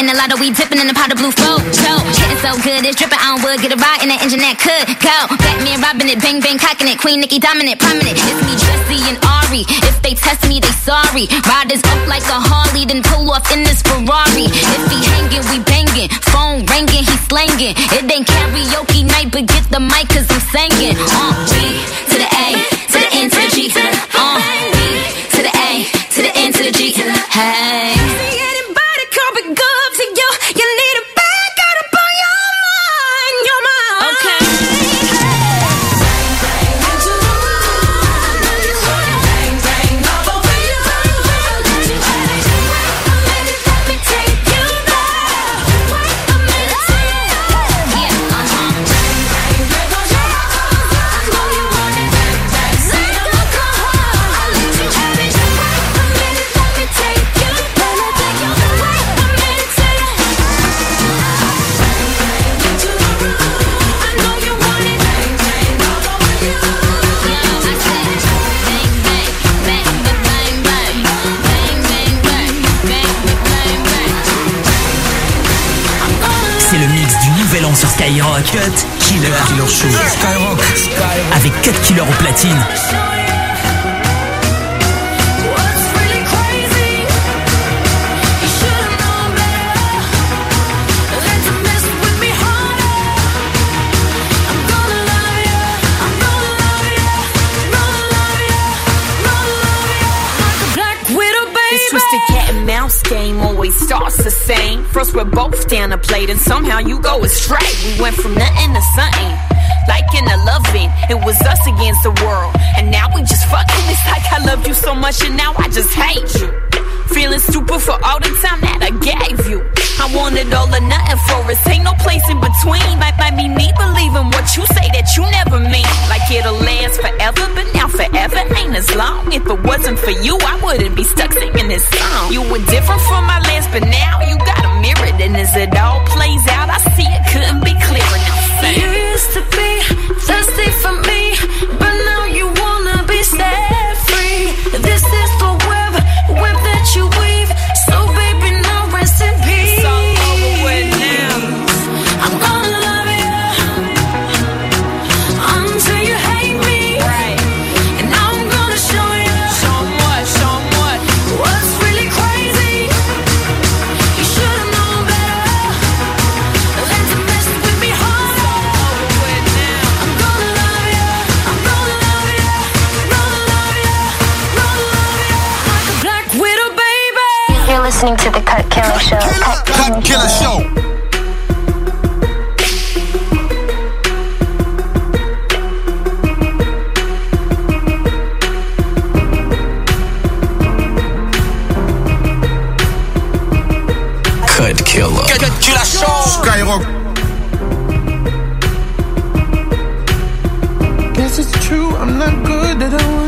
In the lotto, we dipping in the pot of blue flow. So, hitting so good, it's dripping on wood, get a ride in the engine that could go. Batman robbing it, bang bang cocking it, Queen Nicki dominant, prominent. It's me, Jesse and Ari. If they test me, they sorry. Riders up like a Harley, then pull off in this Ferrari. If he hanging, we banging. Phone ringing, he slanging. It ain't karaoke night, but get the mic, cause I'm singing. Uh, B to the A, to the N to the G. Uh, B to the A, to the N to the G. Hey. Skyrock. Cut Killer. Killer Show. Skyrock. Avec Cut Killer au platine. Always starts the same. First we're both down a plate and somehow you go astray. We went from nothing to something. Like in loving, it was us against the world. And now we just fucking. It's like I loved you so much and now I just hate you. Feeling stupid for all the time that I gave you. I wanted all or nothing for us. Ain't no place in between. Might, might be me believing what you say that you never mean. Like it'll last forever, but now forever ain't as long. If it wasn't for you, I wouldn't be stuck singing this song. You were different from my last, but now you got a mirror. And as it all plays out, I see it couldn't be clearer. Now. You used to be thirsty for me, listening to the Cut Killer Show. Cut Killer Show. Cut Killer. Cut Killer Show. Skyrock. Guess it's true, I'm not good at a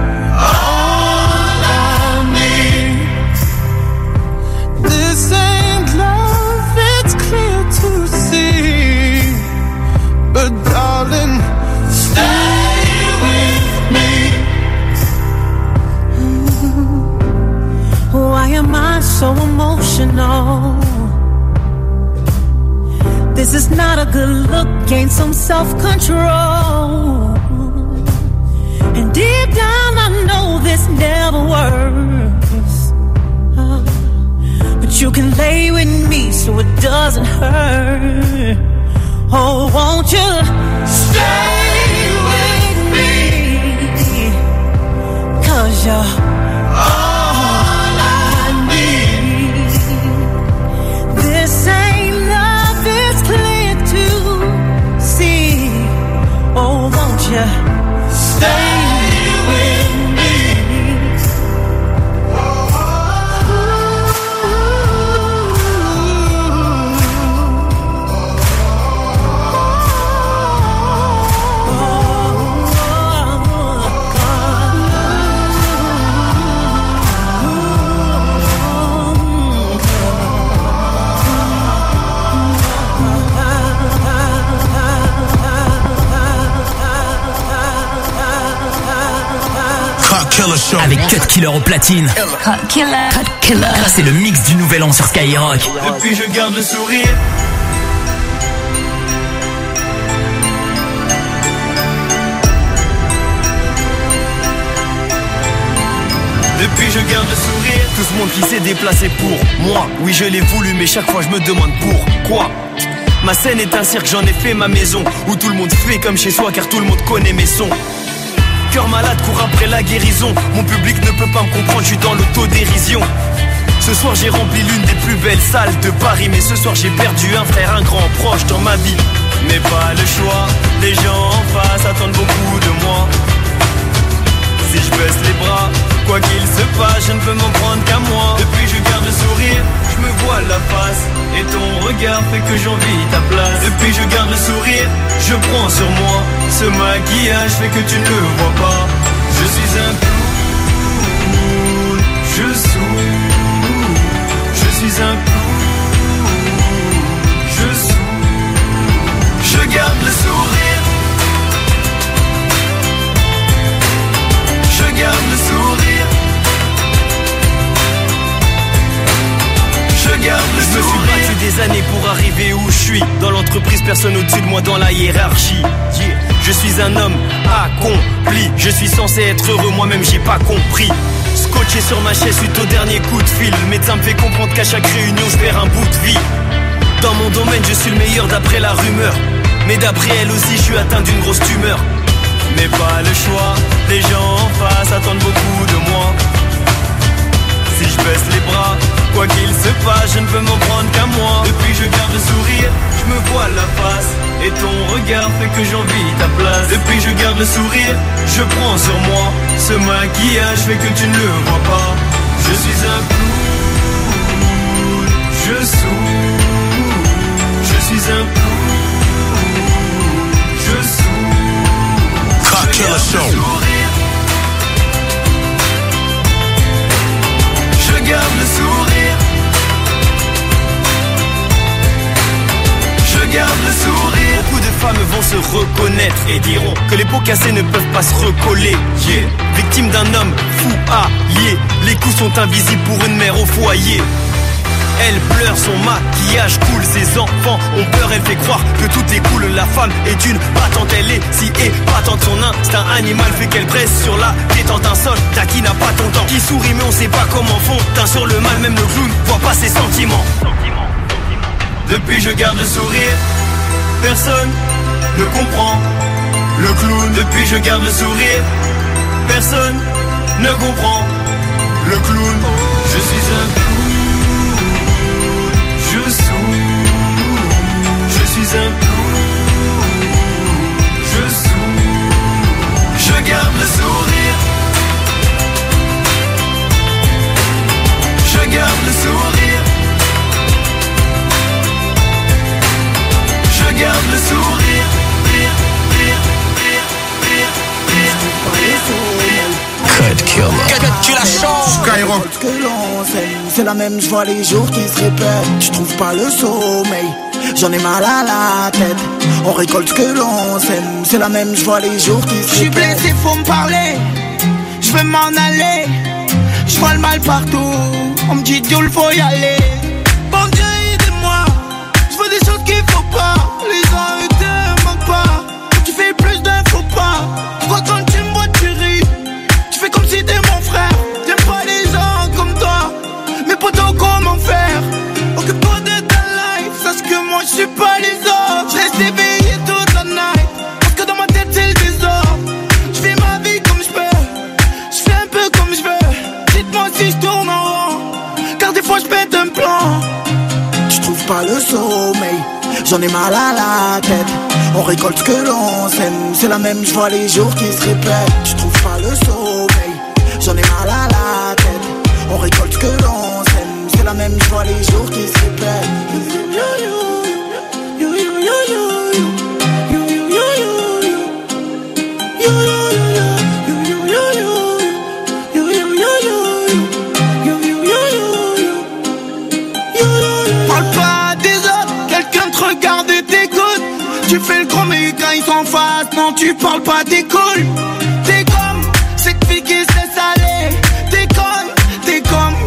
so emotional? This is not a good look, gain some self control. And deep down, I know this never works. But you can lay with me so it doesn't hurt. Oh, won't you stay with me? Cause you're Avec Cut Killer au platine. Cut Killer. Cut Killer. C'est le mix du nouvel an sur Skyrock. Depuis je garde le sourire. Depuis je garde le sourire. Tout ce monde qui s'est déplacé pour moi. Oui je l'ai voulu mais chaque fois je me demande pourquoi. Ma scène est un cirque, j'en ai fait ma maison Où tout le monde fait comme chez soi car tout le monde connaît mes sons Cœur malade court après la guérison. Mon public ne peut pas me comprendre, je suis dans l'autodérision. Ce soir j'ai rempli l'une des plus belles salles de Paris Mais ce soir j'ai perdu un frère, un grand proche dans ma vie. Mais pas le choix, les gens en face attendent beaucoup de moi. Si je baisse les bras, quoi qu'il se passe, je ne peux m'en prendre qu'à moi. Depuis je garde le sourire, je me vois la face Et ton regard fait que j'envie ta place. Depuis je garde le sourire, je prends sur moi Ce maquillage fait que tu ne le vois pas. Je suis un clown, je souris Je suis un clown, je souris Je garde le sourire. Je garde le sourire. Je garde le sourire Je me suis battu des années pour arriver où je suis. Dans l'entourage personne au-dessus de moi dans la hiérarchie. Je suis un homme accompli. Je suis censé être heureux, moi-même j'ai pas compris. Scotché sur ma chaise suite au dernier coup de fil. Le médecin me fait comprendre qu'à chaque réunion je perds un bout de vie. Dans mon domaine, je suis le meilleur d'après la rumeur. Mais d'après elle aussi, je suis atteint d'une grosse tumeur. Mais pas le choix, les gens en face attendent beaucoup de moi. Si je baisse les bras, quoi qu'il se passe, je ne peux m'en prendre qu'à moi. Depuis je garde le sourire, je me voile la face. Et ton regard fait que j'envie ta place. Depuis je garde le sourire, je prends sur moi. Ce maquillage fait que tu ne le vois pas. Je suis un clown, je souris. Je suis un clown, se reconnaître et diront que les peaux cassées ne peuvent pas se recoller. Yeah. Victime d'un homme fou allié, les coups sont invisibles pour une mère au foyer. Elle pleure, son maquillage coule, ses enfants ont peur, elle fait croire que tout est cool. La femme est une patente, elle est si épatante. Son instinct animal fait qu'elle presse sur la détente. Un soldat qui n'a pas ton temps, qui sourit mais on sait pas comment font. Teint sur le mal, même le clown voit pas ses sentiments. Depuis je garde le sourire, personne ne comprend. Le clown, depuis je garde le sourire, personne ne comprend. Le clown, je suis un clown, je souris, je suis un clown, je souris, je garde le sourire, je garde le sourire. Je garde le sourire. Cut Killer. Skyrock. que l'on s'aime, c'est la même, je vois les jours qui se répètent. Tu trouves pas le sommeil, j'en ai mal à la tête. On récolte ce que l'on sème, c'est la même, je vois les jours qui se Je suis répètent. blessé, faut me parler. Je veux m'en aller. Je vois le mal partout. On me dit d'où il faut y aller. J'en ai mal à la tête. On récolte ce que l'on sème, c'est la même, je vois les jours qui se répètent. Tu trouves pas le sommeil, fais le gros mais quand ils sont face, non tu parles pas des couilles. T'es comme cette fille qui se laisse aller. T'es comme, t'es comme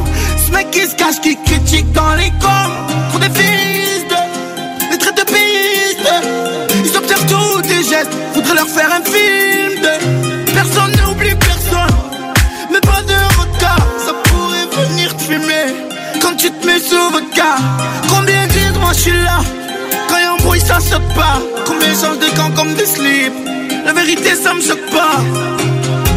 ce mec qui se cache, qui critique dans les coms. Pour des fils de, des traits de piste. Ils observent tous tes gestes, faudrait leur faire un film de. Personne n'oublie personne, mais pas de regard. Ça pourrait venir te fumer quand tu te mets sous vodka. Combien disent moi je suis là bruit ça saute pas. Combien changent de camp comme des slips? La vérité ça me choque pas.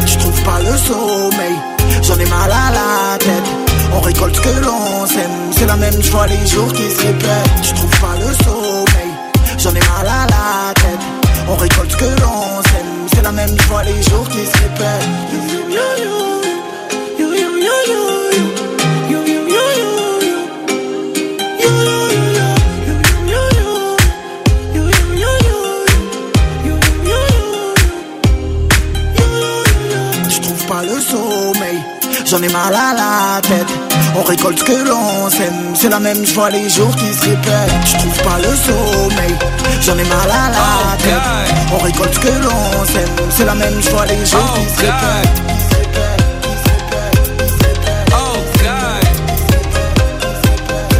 Tu trouves pas le sommeil, j'en ai mal à la tête. On récolte ce que l'on sème, c'est la même, je vois les jours qui se répètent. Tu trouves pas le sommeil, j'en ai mal à la tête. On récolte ce que l'on sème, c'est la même, je vois les jours qui se répètent. Tu j'en ai mal à la tête. On récolte ce que l'on sème, c'est la même, je vois les jours qui se répètent. Tu trouves pas le sommeil, j'en ai mal à la tête. On récolte ce que l'on sème, c'est la même, je vois les jours qui se répètent.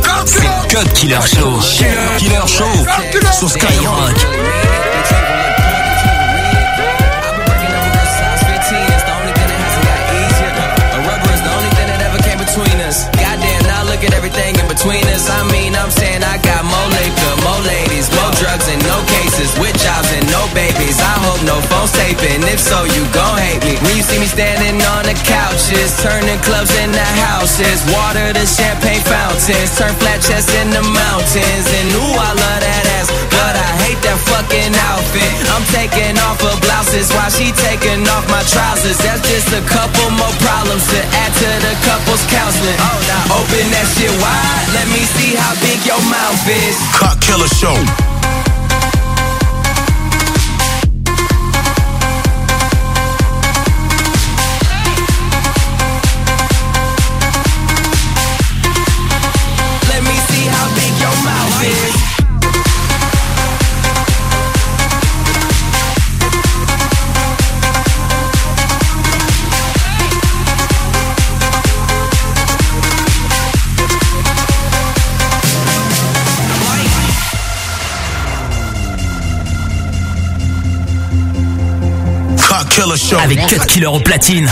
Cut Cut Killer Show. Killer Show. Sur Skyrock. Look at everything in between us. I mean, I'm saying I got more liquor, more ladies, And no babies. I hope no phone's taping. If so, you gon' hate me. When you see me standing on the couches, turning clubs into houses, water to champagne fountains, turn flat chests into mountains. And ooh, I love that ass, but I hate that fucking outfit. I'm taking off her blouses while she taking off my trousers. That's just a couple more problems to add to the couple's counseling. Oh, now open that shit wide. Let me see how big your mouth is. Cut Killer Show. Show. Avec Cut Killer au platine.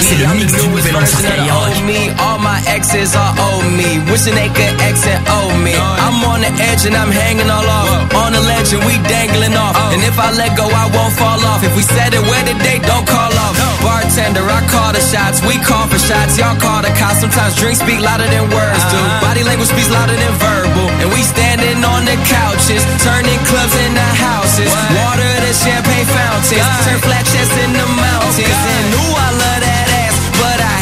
C'est le mix du nouvel an sur Skyrock. Owe me, all my exes are owe me. Wishing they could X and owe me. I'm on the edge and I'm hanging all off. On the ledge and we dangling off. And if I let go, I won't fall off. If we set it where the date, don't call off? Bartender, I call the shots. We call for shots. Y'all call the cops. Sometimes drinks speak louder than words do. Body language speaks louder than verbal. And we standing on the couches, turning clubs into houses. Water to champagne fountains. Turn flat chests into mountains. And ooh, I love that ass. But I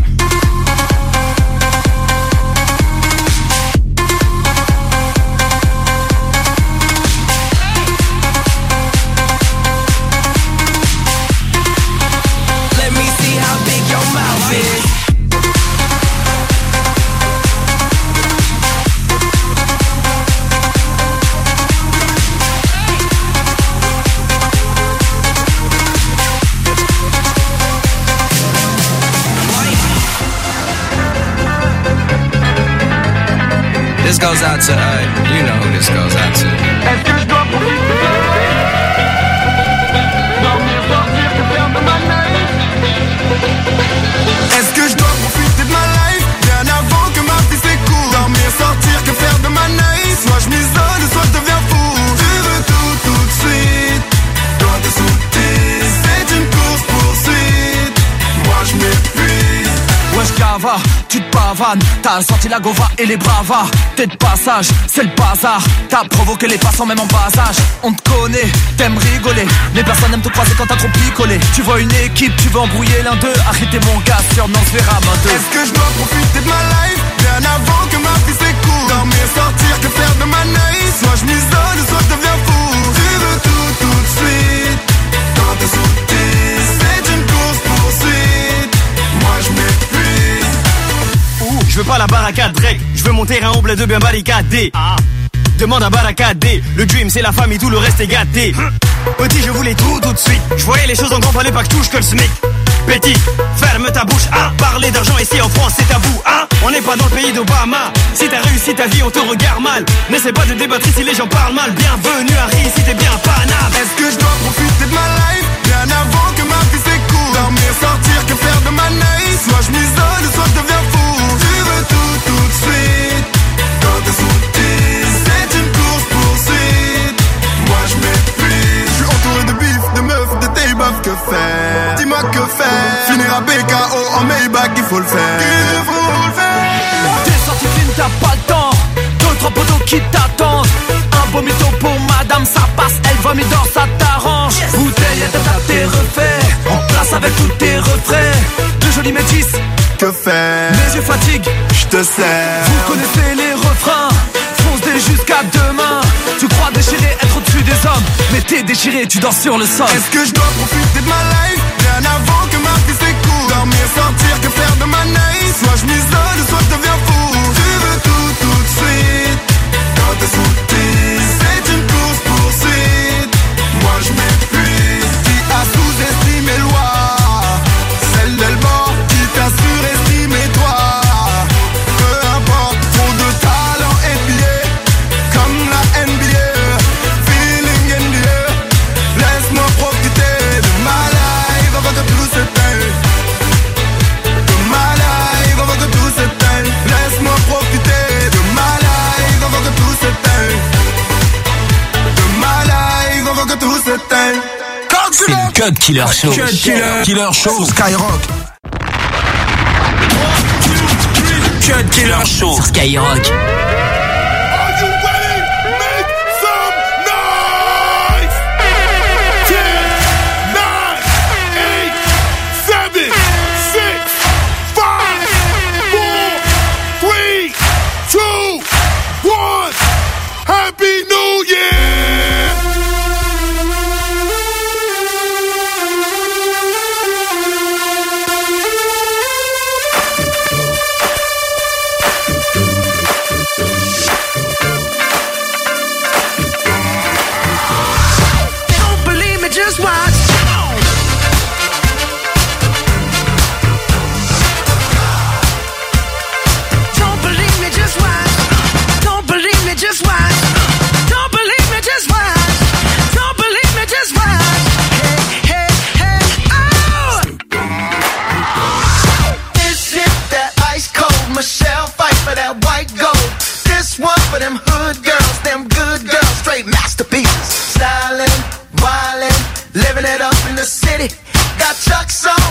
goes out to, uh, you know who this goes out to. Est-ce que je dois profiter de ma life? Bien avant que ma vie s'écoule. Dormir, sortir, que faire de ma night Soit je m'isole, soit je deviens fou. Tu veux tout, tout de suite. Toi te sauter C'est une course poursuite. Moi je m'épuise. Tu T'as sorti la gova et les bravas T'es de passage, c'est le bazar. T'as provoqué les passants même en bas âge. On te connaît, t'aimes rigoler. Les personnes aiment te croiser quand t'as trop picolé. Tu vois une équipe, tu veux embrouiller l'un d'eux. Arrêtez mon gars, sur non se verra main deux Est-ce que je dois profiter de ma life? Bien avant que ma vie s'écoule. Dormir, sortir, que faire de ma night Soit je m'isole, soit je deviens fou. Tu veux tout, tout de suite? Quand t'es sauté C'est une course poursuite je veux pas la barricade Drake, je veux mon terrain au bled de bien barricadé. Demande à barricadé, le dream c'est la famille, tout le reste est gâté. Petit, je voulais tout tout de suite. Je voyais les choses en grand, fallait pas que touche que le SMIC. Petit, ferme ta bouche, ah, parler d'argent ici en France c'est tabou, ah, on n'est pas dans le pays d'Obama. Si t'as réussi ta vie, on te regarde mal. N'essaie pas de débattre si les gens parlent mal. Bienvenue Harry, si t'es bien Paname. Est-ce que je dois profiter de ma life? Bien avant que ma vie s'écoule Dormir, sortir, que faire de ma night? Soit je m'isole, soit je deviens fou avec tous tes refrains. De jolis métis Que faire. Mes yeux fatiguent. Je te sers. Vous connaissez les refrains. Fonce dès jusqu'à demain. Tu crois déchirer, être au-dessus des hommes. Mais t'es déchiré, tu dors sur le sol. Est-ce que je dois profiter de ma life? Bien avant que ma vie s'écoule. Dormir, sortir, que faire de ma night? Soit je m'isole, soit je deviens fou. Tu veux tout, tout de suite. Quand moi te Cut Killer Show. Cut Killer. Killer Show. Sur Skyrock. Cut Killer Show. Sur Skyrock.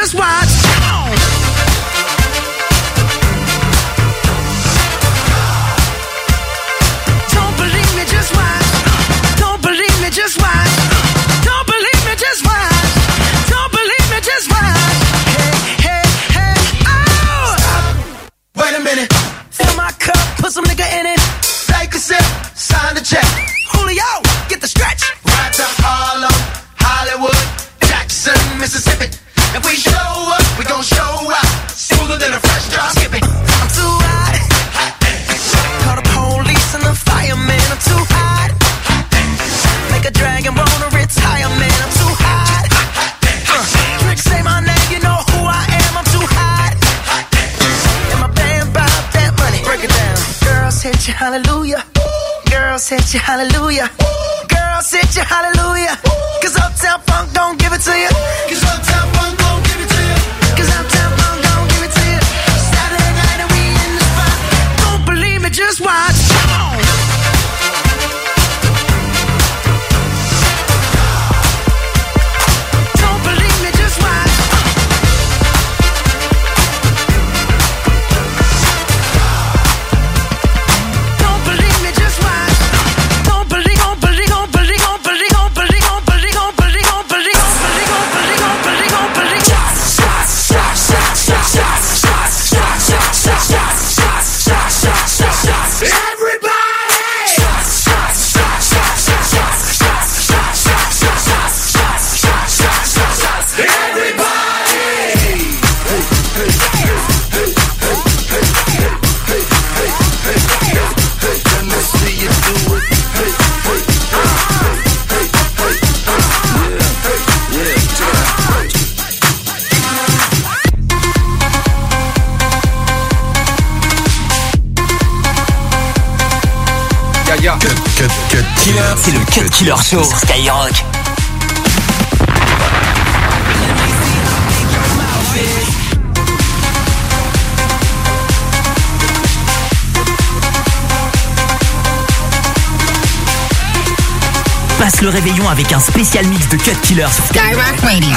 just watch. Don't believe me, just watch. Don't believe me, just watch. Don't believe me, just watch. Don't believe me, just watch. Hey, hey, hey, oh! Wait a minute. Fill my cup, put some nigga in it. Take a sip, sign the check. Julio, get the stretch. To Harlem, Hollywood, Jackson, Mississippi. We show up, we gon' show out. Smoother than a fresh drop skipping. I'm too hot. Call the police and the. I'm too hot. Make a dragon wanna retire, man. I'm too hot. Say my name, you know who I am. I'm too hot. And my band that money. Break it down. Girls hallelujah. Girls hallelujah. Girls. Cause Uptown Funk don't give it to you. Cause Uptown Funk just why? Killer. C'est le Cut Killer Show sur Skyrock. Passe le réveillon avec un spécial mix de Cut Killer sur Skyrock Radio.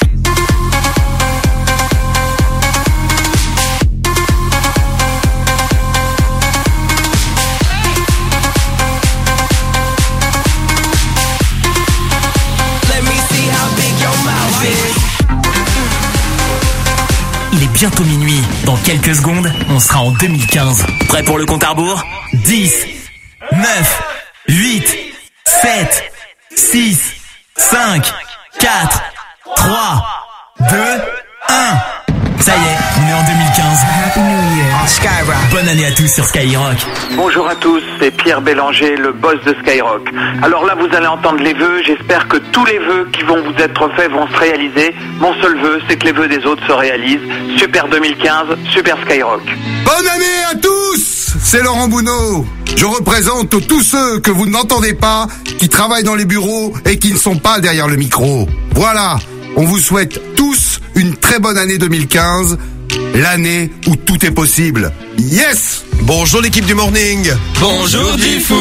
Bientôt minuit. Dans quelques secondes, on sera en 2015. Prêt pour le compte à rebours? 10, 9, année à tous sur Skyrock. Bonjour à tous, c'est Pierre Bélanger, le boss de Skyrock. Alors là, vous allez entendre les vœux. J'espère que tous les vœux qui vont vous être faits vont se réaliser. Mon seul vœu, c'est que les vœux des autres se réalisent. Super 2015, super Skyrock. Bonne année à tous C'est Laurent Bounot. Je représente tous ceux que vous n'entendez pas, qui travaillent dans les bureaux et qui ne sont pas derrière le micro. Voilà, on vous souhaite tous une très bonne année 2015, l'année où tout est possible. Yes Bonjour l'équipe du morning. Bonjour Diffoul.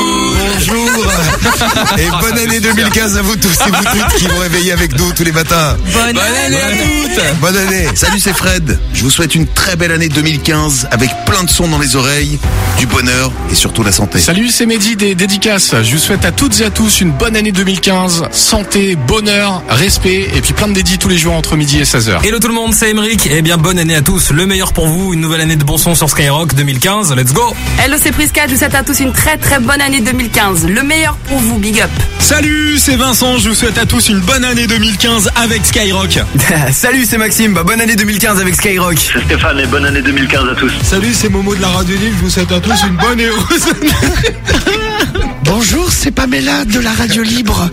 Bonjour. Et bonne année 2015 à vous tous et vous toutes qui vous réveillez avec nous tous les matins. Bonne, année à toutes. Bonne année. Salut, c'est Fred. Je vous souhaite une très belle année 2015 avec plein de sons dans les oreilles, du bonheur et surtout la santé. Salut, c'est Mehdi des Dédicaces. Je vous souhaite à toutes et à tous une bonne année 2015. Santé, bonheur, respect et puis plein de dédits tous les jours entre midi et 16h. Hello tout le monde, c'est Emeric. Eh bien, bonne année à tous. Le meilleur pour vous. Une nouvelle année de bon son sur Skyrock 2015. Let's go. Hello, c'est Prisca. Je vous souhaite à tous une très très bonne année 2015. Le meilleur pour vous, big up. Salut, c'est Vincent. Je vous souhaite à tous une bonne année 2015 avec Skyrock. Salut, c'est Maxime. Bah, bonne année 2015 avec Skyrock. C'est Stéphane et bonne année 2015 à tous. Salut, c'est Momo de la Radio Libre. Je vous souhaite à tous une bonne et heureuse Bonjour, c'est Pamela de la Radio Libre.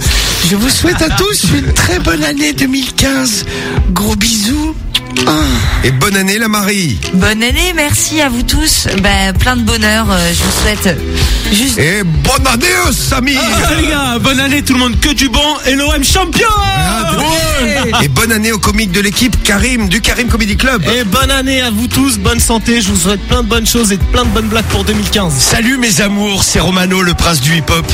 Je vous souhaite à tous une très bonne année 2015. Gros bisous. Ah. Et bonne année la Marie. Bonne année, merci à vous tous. Ben, plein de bonheur. euh, je vous souhaite juste. Et bonne année Samy. Ah, les gars, bonne année tout le monde, que du bon et l'OM champion Et bonne année au comique de l'équipe Karim du Karim Comedy Club. Et bonne année à vous tous, bonne santé, je vous souhaite plein de bonnes choses et plein de bonnes blagues pour 2015. Salut mes amours, c'est Romano, le prince du hip-hop.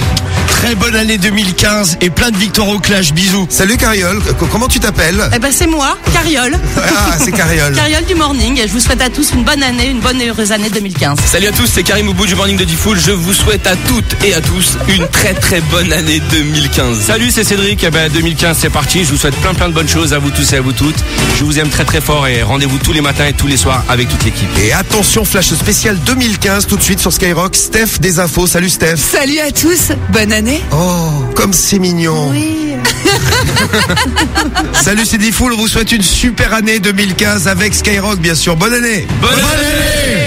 Très bonne année 2015 et plein de victoires au clash. Bisous. Salut Cariole, comment tu t'appelles? Eh ben c'est moi, Cariole. Ah, c'est Cariole. Cariole du morning. Je vous souhaite à tous une bonne année, une bonne et heureuse année 2015. Salut à tous, c'est Karim au bout du morning de Diffoul. Je vous souhaite à toutes et à tous une très très bonne année 2015. Salut, c'est Cédric. Eh ben, 2015, c'est parti. Je vous souhaite plein plein de bonnes choses à vous tous et à vous toutes. Je vous aime très très fort et rendez-vous tous les matins et tous les soirs avec toute l'équipe. Et attention, flash spécial 2015 tout de suite sur Skyrock. Steph des infos. Salut Steph. Salut à tous, bonne année. Oh, comme c'est mignon. Oui. Salut, c'est Diffoul. On vous souhaite une super année 2015 avec Skyrock, bien sûr. Bonne année. Bonne année Said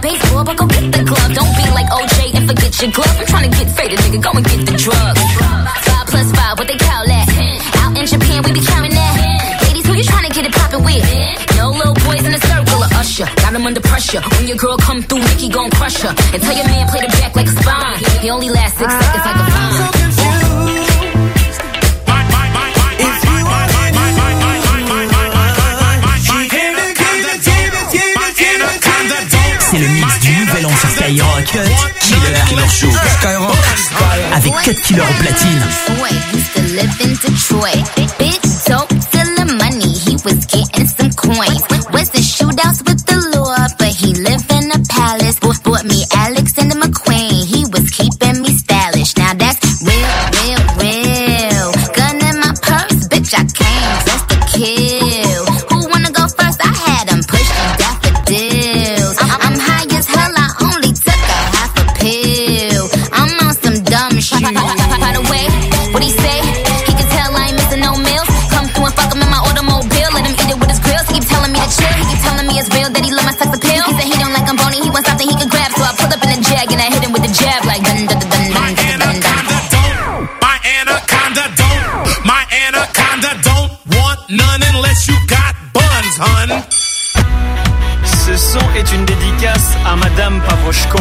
baseball, but go get the glove. Don't be like OJ and forget your glove. I'm trying to get faded, nigga. Go and get the drug. Five plus five, what they call that? Out in Japan, we be counting that. Ladies, who you trying to get it poppin' with? No little boys in the circle of Usher. Got him under pressure. When your girl come through, Nicki gon' crush her. And tell your man play the back like a spine. He only lasts six seconds like a vine. Mix du nouvel an sur Skyrock. Killer, Killer Show. Skyrock. Avec 4 killers au platine. Boy used to live. Big dope, still money. He was getting some coins. Was the shootouts with the law, but he lived in a palace. Bought, bought me Alexander McQueen. Est une dédicace à Madame Pavoshko.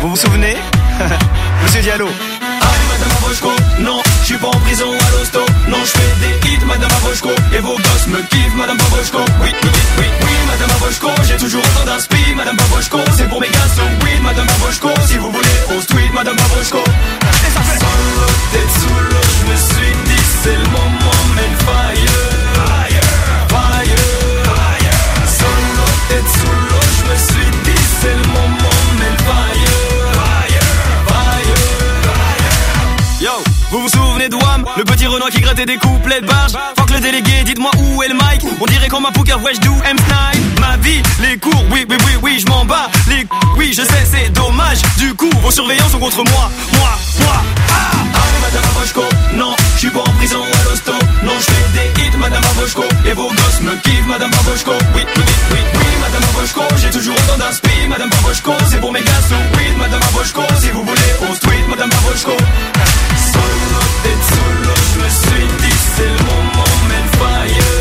Vous vous souvenez? Monsieur Diallo. Aïe Madame Avoshko, non, je suis pas en prison à l'hosto. Non, je fais des hits Madame Avoshko Et vos gosses me kiffent Madame Avoshko Oui, oui, oui, oui, oui Madame Avoshko J'ai toujours autant d'inspi Madame Avoshko C'est pour mes gars so weed Madame Avoshko Si vous voulez au street Madame Avoshko Et ça fait Solo, tête sous l'eau Je me suis dit c'est le moment Mais Fire, Le petit Renoir qui grattait des couplets de barge Fuck le délégué, dites-moi où est le mic. On dirait qu'on m'a poker, ouais do M. Snipe Ma vie, les cours, oui, oui, oui, oui, je m'en bats Les oui, je sais, c'est dommage. Du coup, vos surveillants sont contre moi. Moi, moi, ah Allez Madame Avoshko, non, je suis pas en prison à l'hosto Non, je fais des hits Madame Avoshko Et vos gosses me kiffent Madame Avoshko Oui, oui, oui, oui, oui Madame Avoshko J'ai toujours autant d'inspi Madame Avoshko C'est pour mes gars so weed Madame Avoshko Si vous voulez on street Madame Avoshko Solo, tête sous l'eau Je me suis dit c'est le moment fire Fire,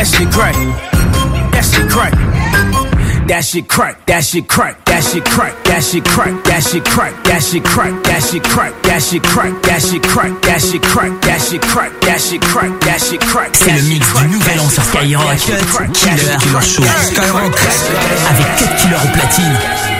That shit crack. That crack. That shit crack. That crack. That crack. That crack. That crack. That crack. That crack. That crack. That crack. That crack. That crack. C'est le mix du nouvel an sur Skyrock. Killer Killer Show Skyrock avec 4 killers au platine.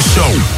Show.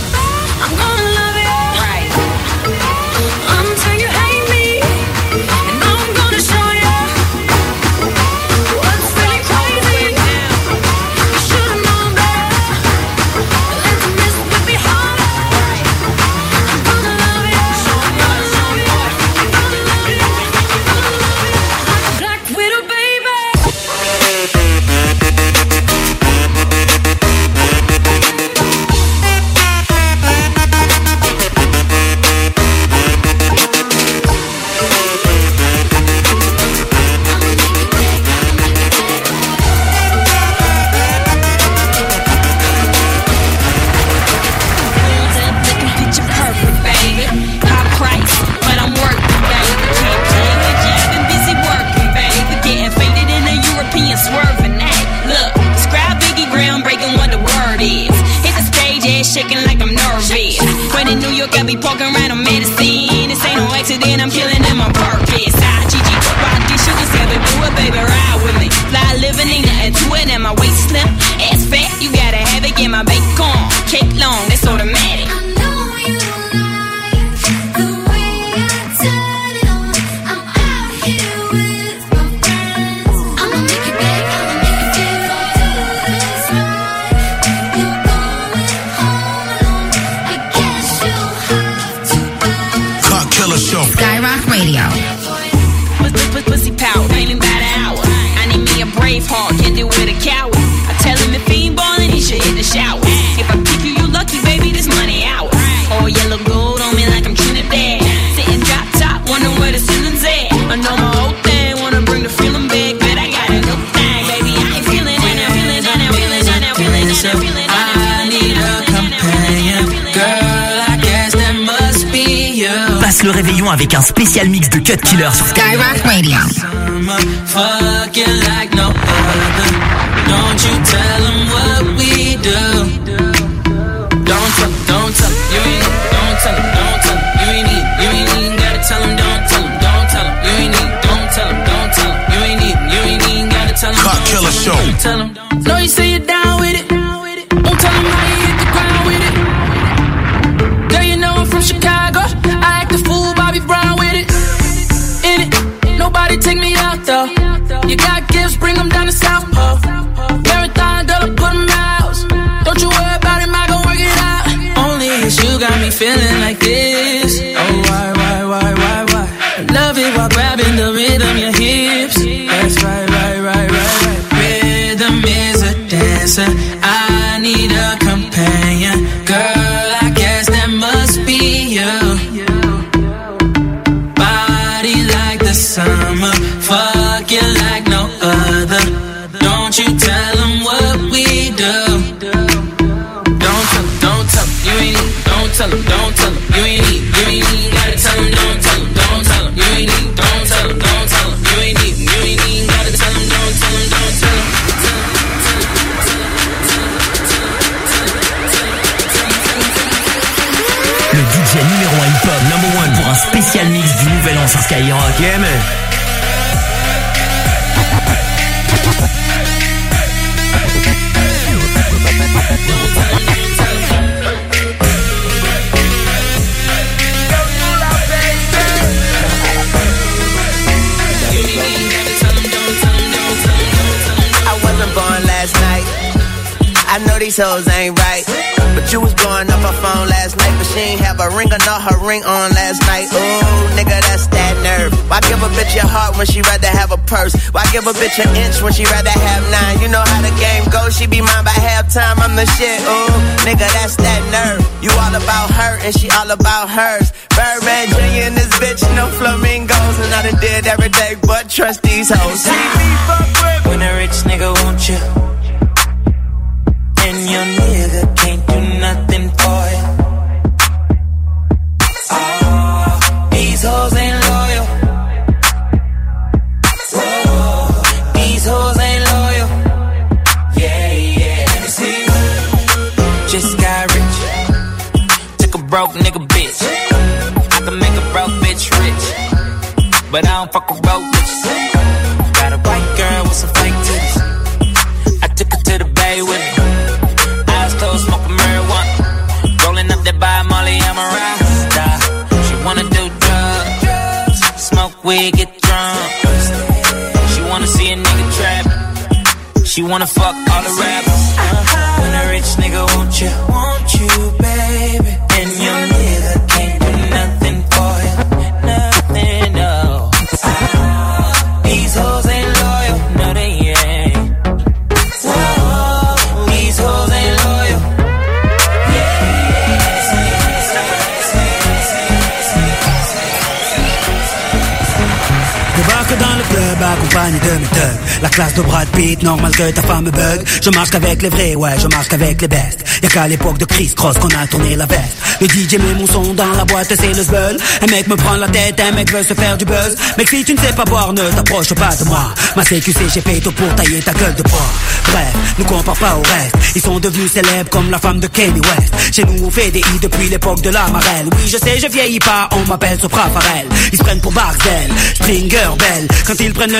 killer sur bitch an inch when she rather have nine? You know how the game goes, she be mine by halftime. I'm the shit, ooh, nigga, that's that nerve. You all about her and she all about hers. Birdman Jr. and this bitch, no flamingos. And I done did every day but trust these hoes. De La classe de Brad Pitt, normal que ta femme me bug. Je marche qu'avec les vrais, ouais je marche qu'avec les bestes. Y'a qu'à l'époque de Chris Cross qu'on a tourné la veste. Le DJ met mon son dans la boîte c'est le zbeul. Un mec me prend la tête, un mec veut se faire du buzz. Mec si tu ne sais pas boire ne t'approche pas de moi. Ma CQC j'ai fait tout pour tailler ta gueule de bois Bref, ne compare pas au reste. Ils sont devenus célèbres comme la femme de Kanye West. Chez nous on fait des hits depuis l'époque de la marelle. Oui je sais je vieillis pas, on m'appelle Sopra Farel Ils se prennent pour Barcel, Stringer Bell. Quand ils prennent le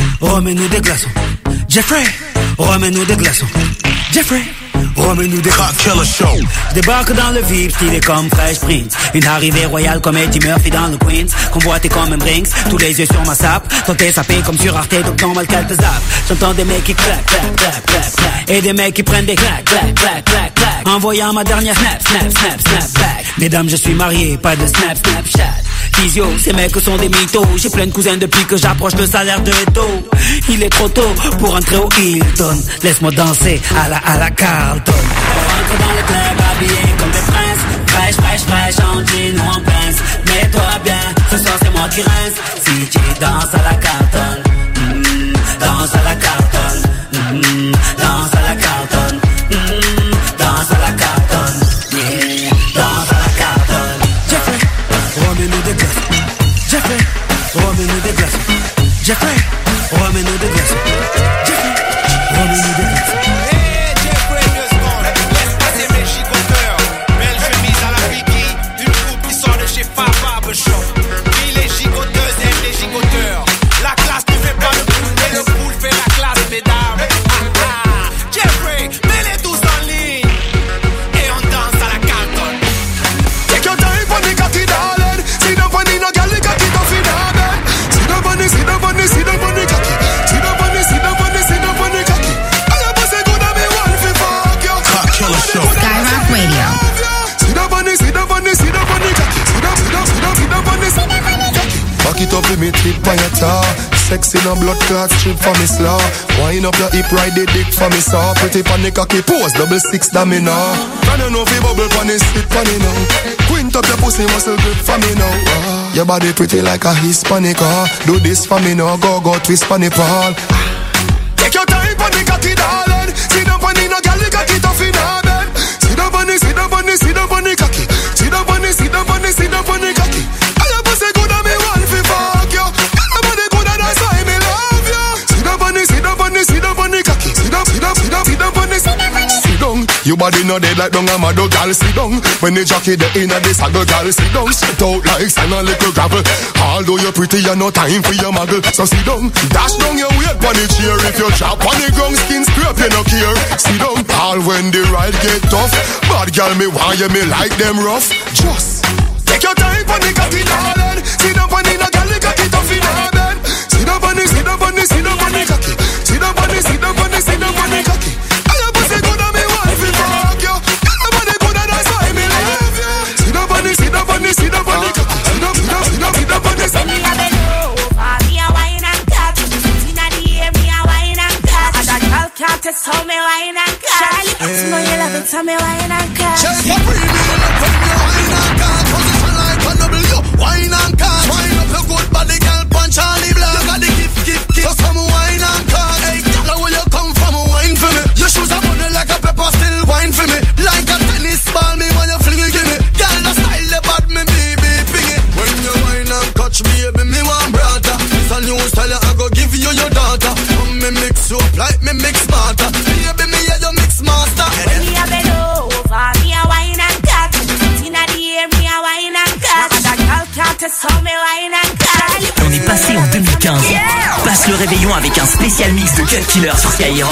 remets-nous des glaçons. Jeffrey, remets-nous des glaçons. Jeffrey, remets-nous des glaçons Show. Je débarque dans le VIP, stylé comme Fresh Prince. Une arrivée royale comme Eddie Murphy dans le Queens. Convoité comme un Brinks, tous les yeux sur ma sape. T'es sapé comme sur Arte, donc normal qu'elle te zappe J'entends des mecs qui claquent, claquent, claquent, claquent, claquent. Et des mecs qui prennent des claques, claques, claques, claques, claques. Envoyant ma dernière snap, snap, snap, snap back. Mesdames, je suis marié, pas de snap, snapchat. Physio, ces mecs sont des mythos. J'ai plein de cousins depuis que j'approche le salaire de Eto Il est trop tôt pour entrer au Hilton. Laisse-moi danser à la, à la Carlton. On rentre dans le club habillé comme des princes Fraîche, fraîche, fraîche, en jean ou en pince Mets-toi bien, ce soir c'est moi qui rince Si tu danses à la cartonne mm, Danse à la cartonne mm, Danse à la cartonne mm, Danse à la cartonne yeah. Danse à la cartonne J'ai remets-nous des glaces J'ai remets-nous des glaces J'ai it up, let me tip on your tar. Sexy no blood clot strip for me slaw. Wind up your hip, ride the dick for me saw. Pretty the cocky pose, double six that me now. Can you know fi bubble the sit pon it now? Quint up your pussy muscle grip for me now. Ah, Your body pretty like a Hispanic. ah. Do this for me now, go go twist pon the pole. Take your time pon the cocky, darling. Your body no dead like dung a mad gal. Sit down, when the jockey the inna the saddle, gal. Sit down, sit out like sand a little gravel. Although you're pretty, you no time for your muggle. So sit down, dash down your weight pon the chair. If you drop on the ground, skin scrape, you no care. Sit down, all when the ride get tough. Bad gal, me want you, me like them rough. Just take your time pon the cocky, darling. Sit down pon the gal, the cocky tough Tell me why you not cut. Charlie, know you love it. Tell me why you not cut. Wine and cut. Wine up your good body, girl. Punch Charlie Black. You got the gift, gift, gift. So some wine and cut. Hey, girl, where you come from? Wine for me. Your shoes are running like a pepper, still wine for me. Like a tennis ball, me when you fling it, give me. Girl, the style, the bad, me baby, ping it. When you wine and catch me, baby, me want brother. It's a new style, On est passé en 2015. Passe le réveillon avec un spécial mix de Cut Killer sur Skyrock.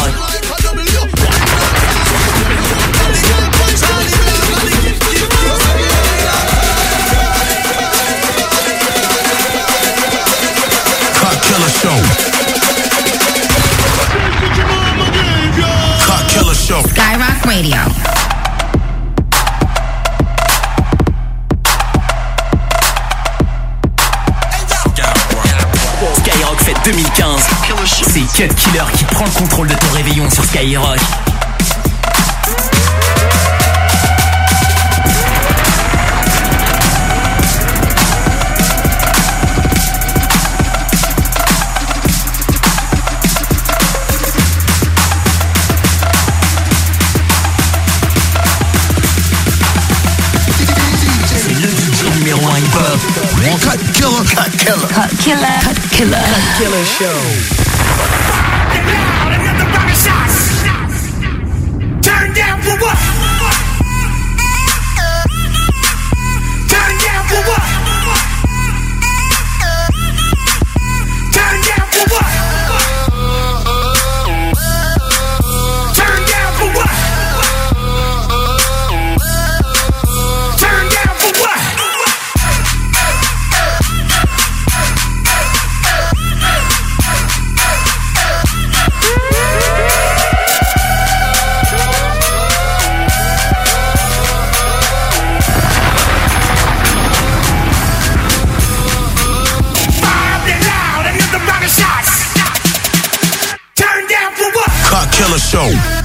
Cock Killer Show. Cock Killer Show. Skyrock Radio. 2015. C'est Cut Killer qui prend le contrôle de ton réveillon sur Skyrock. Killer. Cut Killer. Cut killer. Cut killer. Cut killer show. Turn Show.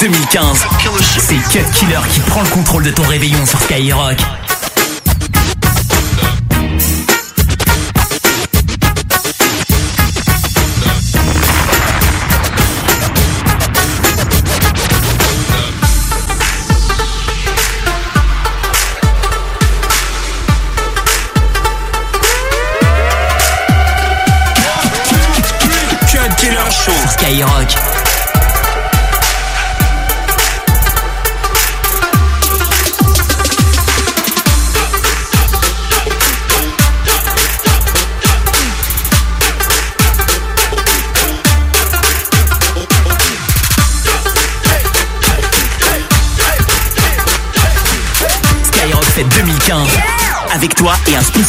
2015. C'est Cut Killer qui prend le contrôle de ton réveillon sur Skyrock. Skyrock.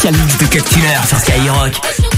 spécial mix de Cut sur Skyrock.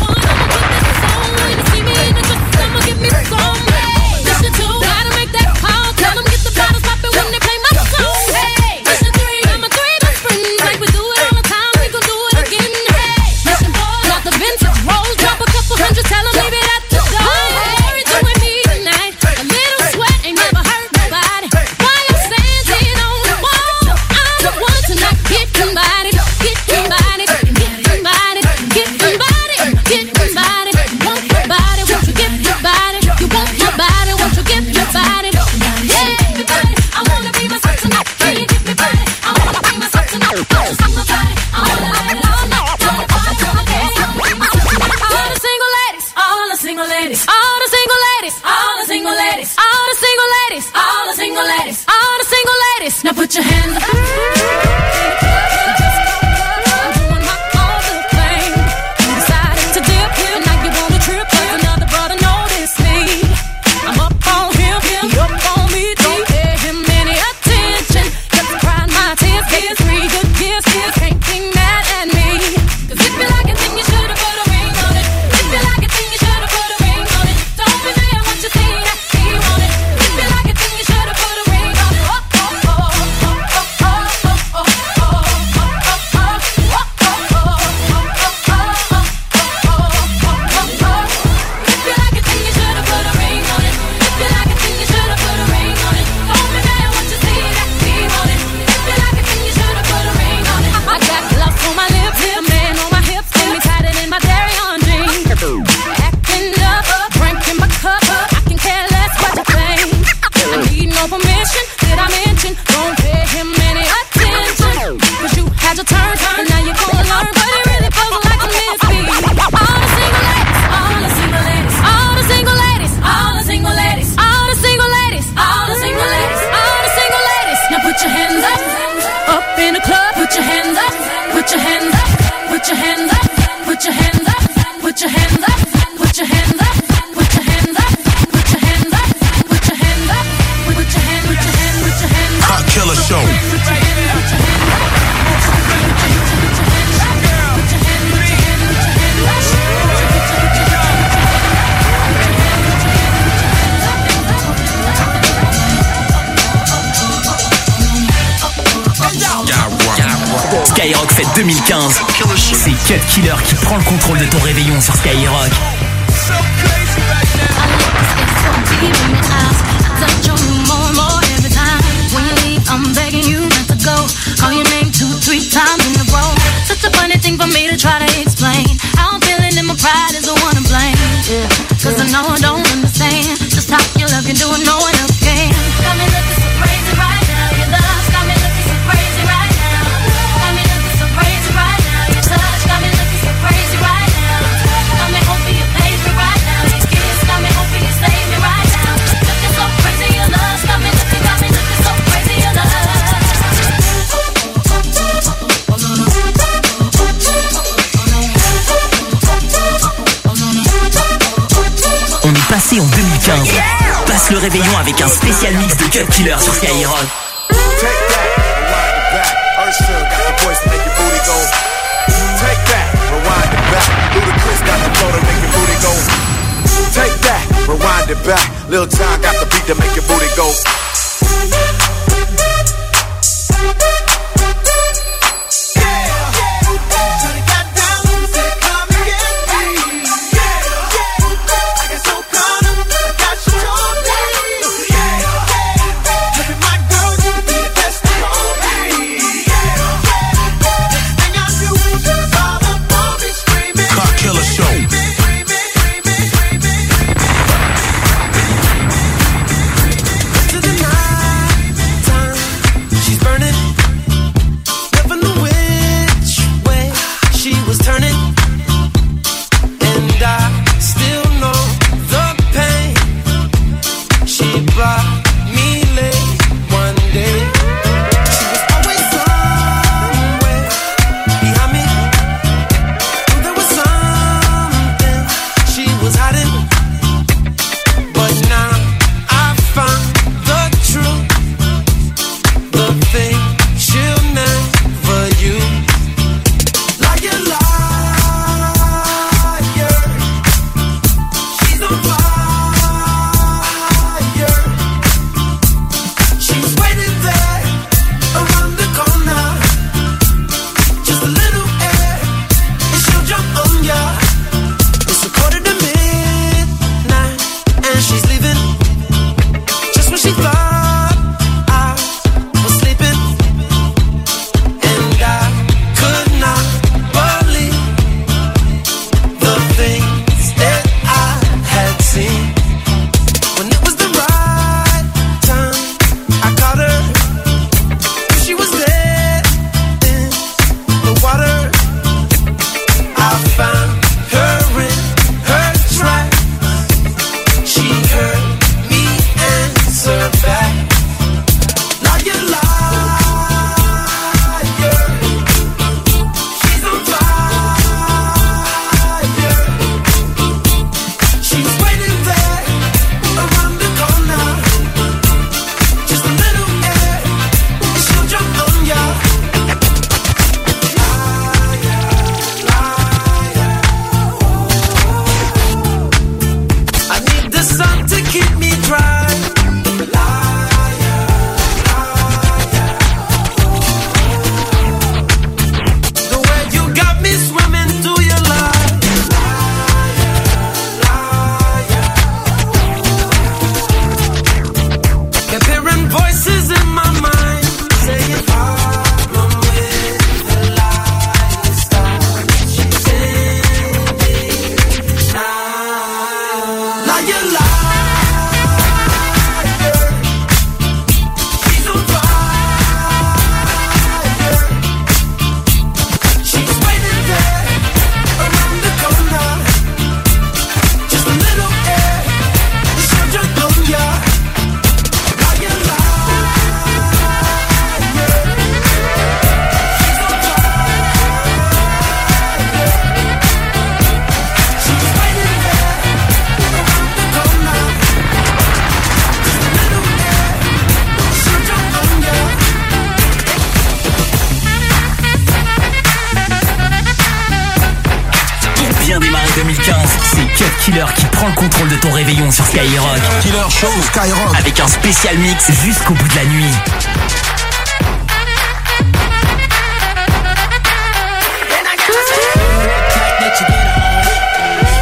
Skyrock. Killer Show Skyrock. Avec un spécial mix jusqu'au bout de la nuit.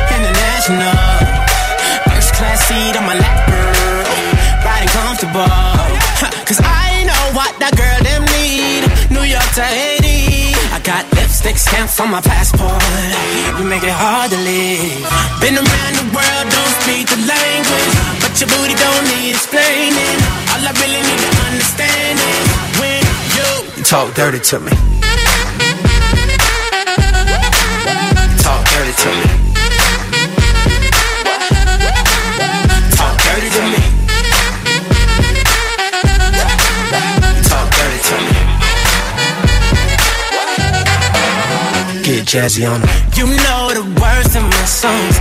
International. First class seat on my lap, girl. Riding comfortable. Cause I know what that girl them need. New York to Haiti. I got lipstick stamps on my passport. You make it hard to live. Been around the world, explaining. All I really need to understand is when you talk dirty to me. Talk dirty to me. Talk dirty to me. Talk dirty to me. Get jazzy on it. You know the words in my songs.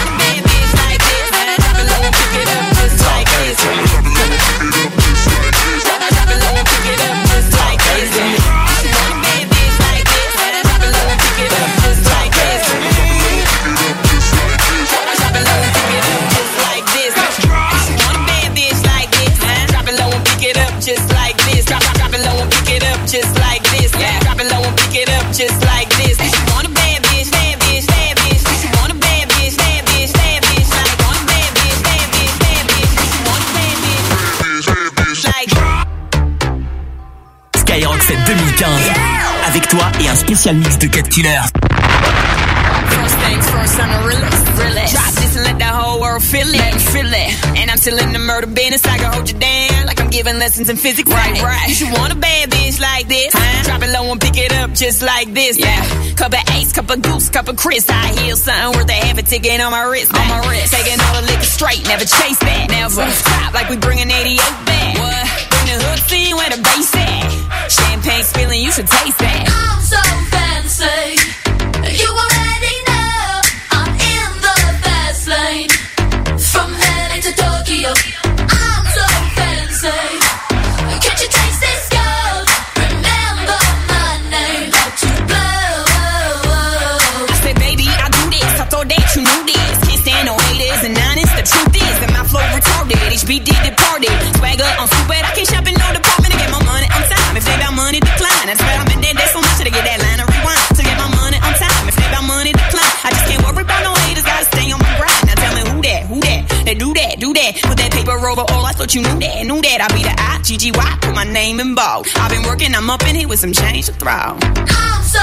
toi et un spécial mix de Cut Killer. First things first, I'ma realest, realest. Drop this and let the whole world feel it, feel it. And I'm still in the murder business, I can hold you down like I'm giving lessons in physics. Right, right. You should want a bad bitch like this. Huh? Drop it low and pick it up just like this. Yeah. Cup of ace, cup of goose, cup of Chris. I heal something worth a half a ticket on my wrist, on my wrist. Taking all the liquor straight, never chase that, never stop like we bring an 88 back. What? Bring the hook scene where the bass at. Champagne spilling, you should taste that thought you knew that, knew that. I be the I G G Y, put my name in bold. I've been working, I'm up in here with some change to throw. I'm so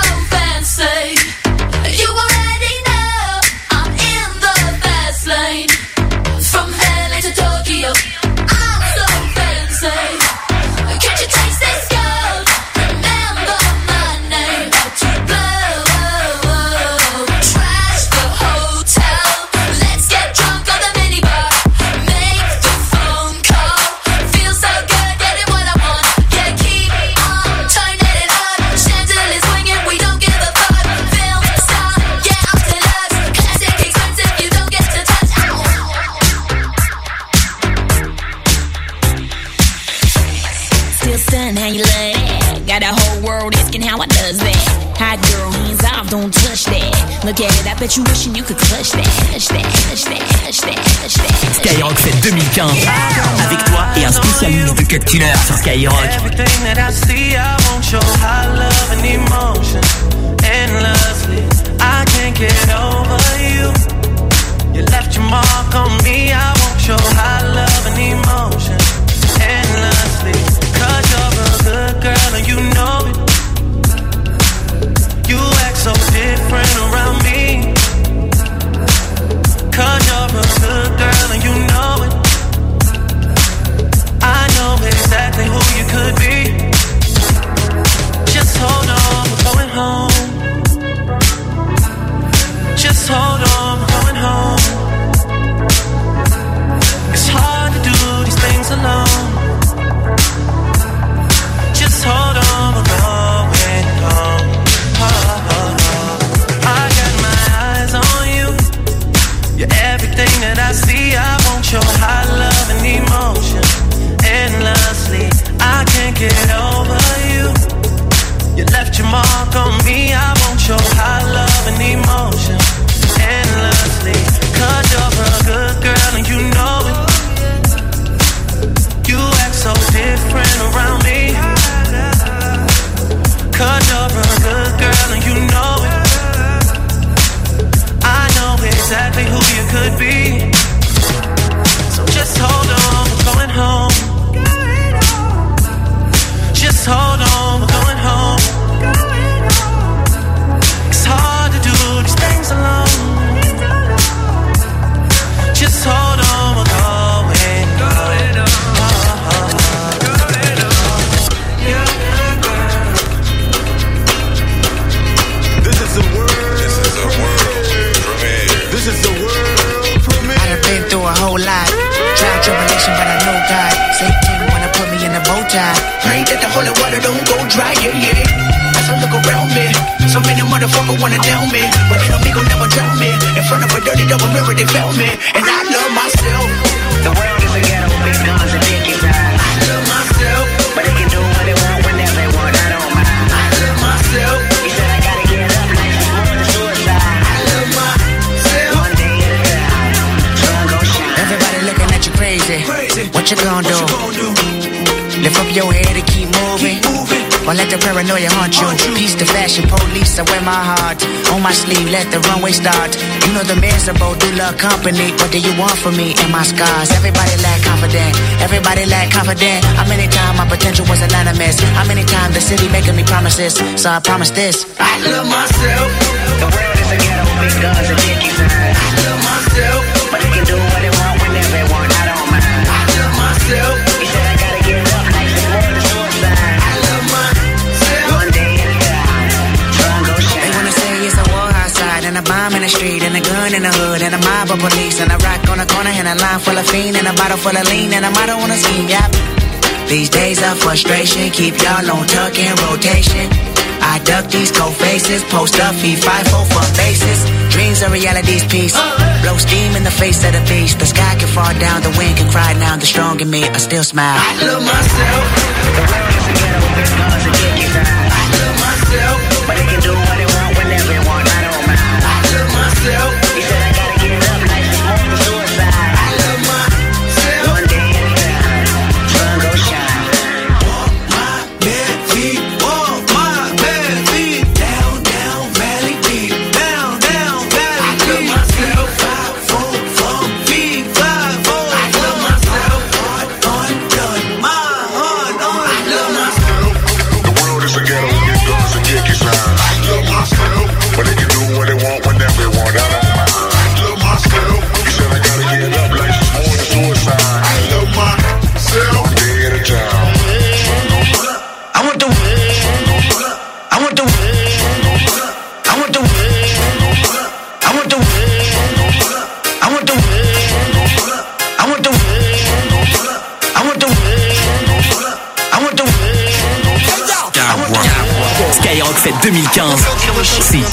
Bet you wishing you could clutch that, clutch that, clutch that, clutch that, clutch that. Skyrock Fête 2015. Avec toi et un spécial mix de Cocktailer sur Skyrock. Everything that I see, I want your high love and emotion. Endlessly, I can't get over you. You left your mark on me, I want your high love and emotion. Endlessly, cause you're a good girl and you know it. You act so different around me. exactly who you could be. Just hold on, we're going home. Just hold on, we're going home. Drink that the holy water don't go dry, yeah, yeah. As I look around me, so many motherfuckers wanna tell me. But an amigo never drown me. In front of a dirty double mirror, they found me. And I love myself. The world is a ghetto, big guns and dick inside. I love myself. But they can do what they want whenever they want, I don't mind. I love myself. Everybody What you gonna do? What you gonna do? Your head and keep moving. Or let the paranoia haunt you. Peace the fashion police, I wear my heart on my sleeve. Let the runway start. You know the miserable do love company. What do you want from me and my scars? Everybody lack confident. Everybody lack confident. How many times my potential was a land of miss? How many times the city making me promises? So I promise this. I love myself. The world is a ghetto, big guns and. I love myself, the street and a gun in the hood and a mob of police and a rock on the corner and a line full of fiend and a bottle full of lean and a motto on a scheme. Yep. These days of frustration keep y'all on tuck in rotation. I duck these cold faces, post up, feed five four for bases. Dreams are reality's piece. Blow steam in the face of the beast. The sky can fall down, the wind can cry now. The strong in me, I still smile. I love myself.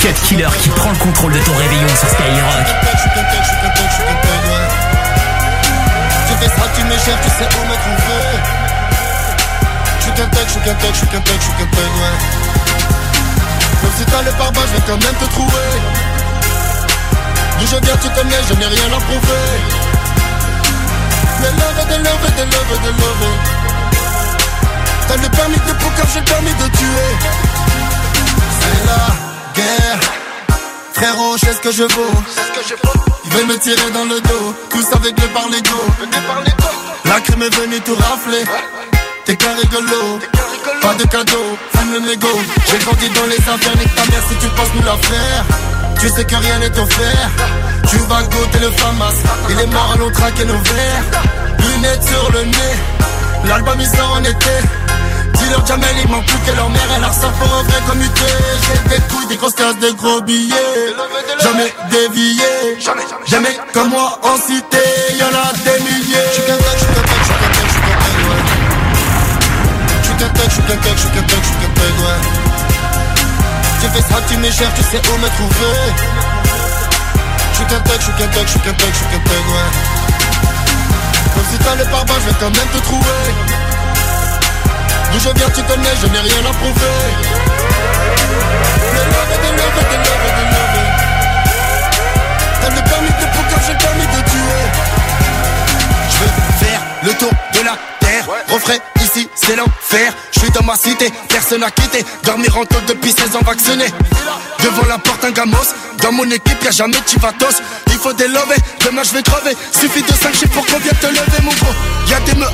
Cut Killer qui prend le contrôle de ton réveillon sur Skyrock. Tu fais ça, tu tu sais où me trouver. Je suis je suis je suis je suis ouais. Même si t'as le pare je vais quand même te trouver. D'où je viens, tu connais, je n'ai rien à prouver. De love, de love, de love. T'as le permis de poker, j'ai le permis de tuer. C'est la guerre. Frérot, je sais ce que je vaux. Ils veulent me tirer dans le dos, tous avec le par l'ego. La crime est venue tout rafler. T'es qu'un rigolo, pas de cadeau, fume le négo. J'ai grandi dans les affaires, nique ta mère si tu penses nous la faire. Tu sais que rien n'est offert. Tu vas goûter le famas, il est mort, allons traquer nos verres. Lunettes sur le nez, l'album il sort en été dealer Jamel, plus que leur mère et leur sang pour vrai. J'ai des couilles, des grosses cases, des gros billets. Jamais dévié, jamais, jamais, jamais comme moi en cité, y'en a des milliers. Je suis quelqu'un, je suis je suis quelqu'un, je suis ouais. Je suis je suis je suis quelqu'un, je suis ouais. Tu fais ça, tu m'échappes, tu sais où me trouver. Je suis quelqu'un, je suis quelqu'un, je suis quelqu'un, je suis quelqu'un, ouais. Comme si t'allais par bas, je vais quand même te trouver. D'où je viens, tu connais, je n'ai rien à prouver. T'as le permis de poker, j'ai le permis de tuer. Je veux faire le tour de la terre. Refrais ici, c'est l'enfer. Je suis dans ma cité, personne à quitter. Dormir en taule depuis 16 ans vacciné. Devant la porte, un gamos. Dans mon équipe, y'a jamais chivatos. Il faut des lovés, demain je vais crever. Suffit de 5 chiffres pour qu'on vienne te lever, mon gros. Y'a des meurs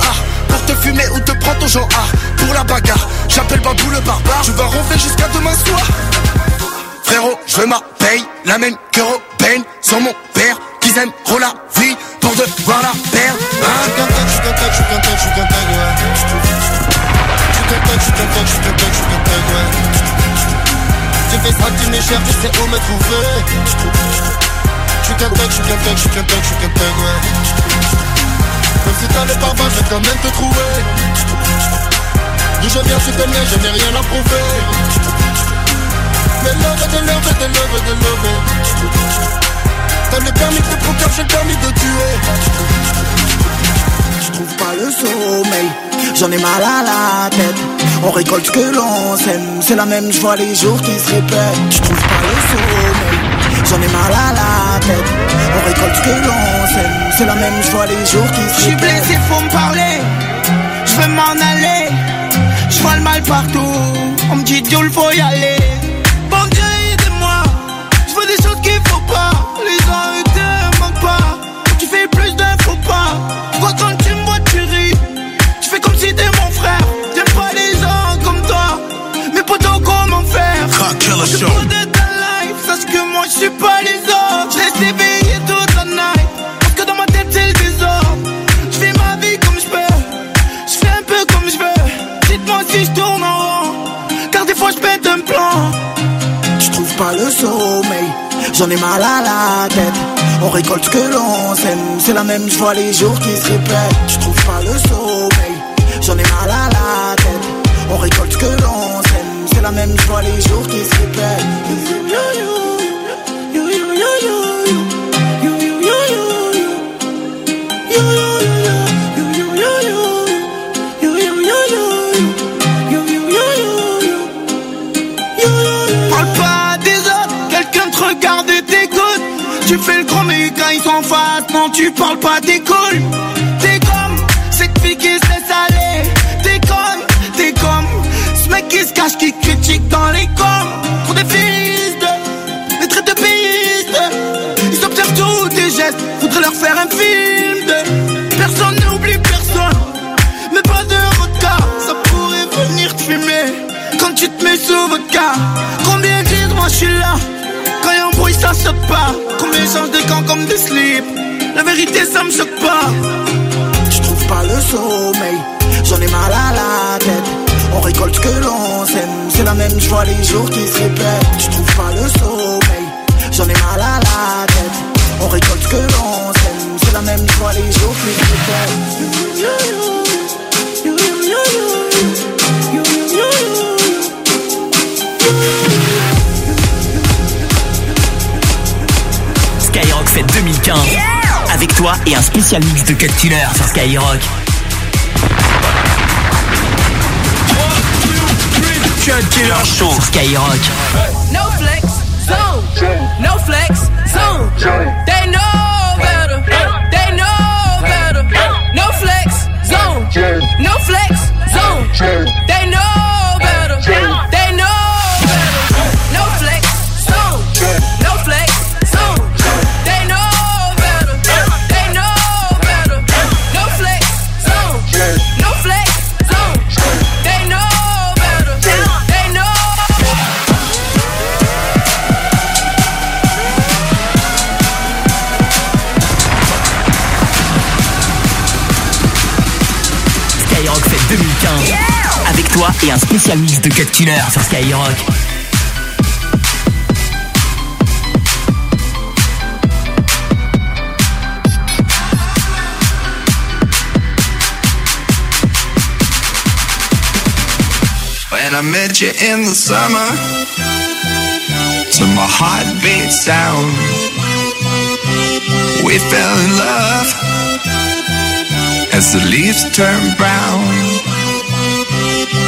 pour te fumer ou te prendre ton genre. Pour la bagarre, j'appelle Babou le barbare. Tu vas ronfler jusqu'à demain soir. Frérot, je veux ma paye, la même que Robin, sans mon père, qu'ils aiment trop la vie pour devoir la perdre. Hein? J'suis qu'un tech, j'suis qu'un tech, je te je. Tu fais ça, tu tu sais où me trouver. Je je je je te thug, ouais. Même si t'as le barbare, je vais quand même te trouver. D'où je viens, tu connais, je n'ai rien à prouver. Mais l'œuvre, de l'œuvre, de l'œuvre, de l'œuvre. T'as le permis de procure, j'ai le permis de tuer. Je trouve pas le sommeil, j'en ai mal à la tête. On récolte ce que l'on sème, c'est la même, je vois les jours qui se répètent. Je trouve pas le sommeil, j'en ai mal à la tête. On récolte ce que l'on sème, c'est la même, je vois les jours qui se Je suis répètent. blessé, faut me parler. Je veux m'en aller. Je vois le mal partout. On me dit, Dieu, faut y aller. Je Show. de ta life. Sache que moi, je suis pas les autres. Je éveillé toute la night. Parce que dans ma tête, c'est le désordre. Je fais ma vie comme je peux. Je fais un peu comme je veux. Dites-moi si je tourne en rond. Car des fois, je pète un plan. Je trouve pas le sommeil, j'en ai mal à la tête. On récolte ce que l'on sème, c'est la même, je vois les jours qui se répètent. Je trouve pas le sommeil, j'en ai mal à la tête. On récolte ce que l'on même, je les jours qui se répètent. tu fais le grand mais quand ils sont en Non tu parles pas t'es cool T'es comme cette fille qui se laisse T'es comme, t'es comme Ce mec qui se cache qui dans les coms. Pour des fils de, des traits de pistes. Ils observent tous tes gestes, faudrait leur faire un film de. Personne n'oublie personne, mais pas de retard. Ça pourrait venir te fumer quand tu te mets sous vodka. Combien disent moi je suis là quand y a un bruit ça saute pas. Combien changent de camp comme des slips? La vérité ça me choque pas. Je trouve pas le sommeil, j'en ai mal à la tête. On récolte ce que l'on sème, c'est la même joie les jours qui se répètent. Je trouve pas le sommeil, j'en ai mal à la tête. On récolte ce que l'on sème, c'est la même joie les jours qui se répètent. Skyrock fait 2015 avec toi et un spécial mix de Cut Killer sur Skyrock. Cut Killer Show sur Skyrock. No flex, zone. No flex, zone. They know better. They know better. No flex, zone. No flex, zone. Toi et un spécial mix de Cut Killer sur Skyrock. When I met you in the summer, to my heartbeat sound, we fell in love as the leaves turn brown.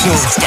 Show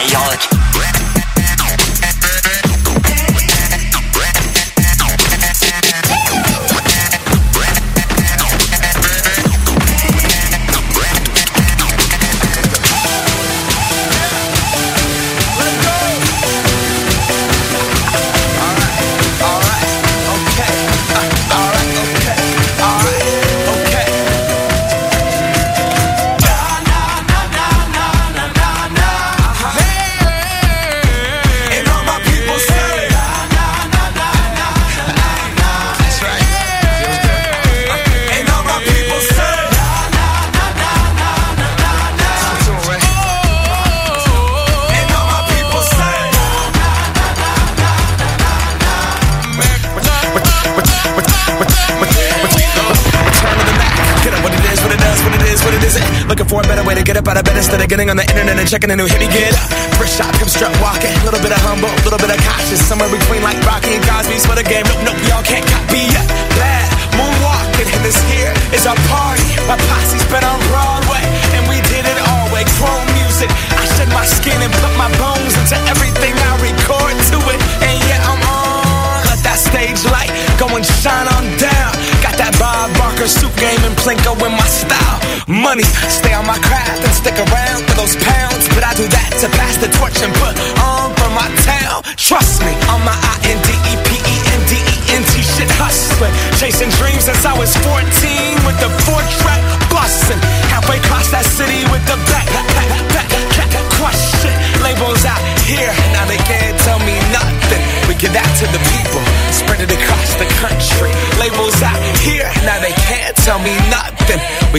checking the new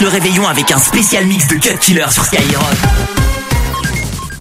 le réveillon avec un spécial mix de Cut Killer sur Skyrock.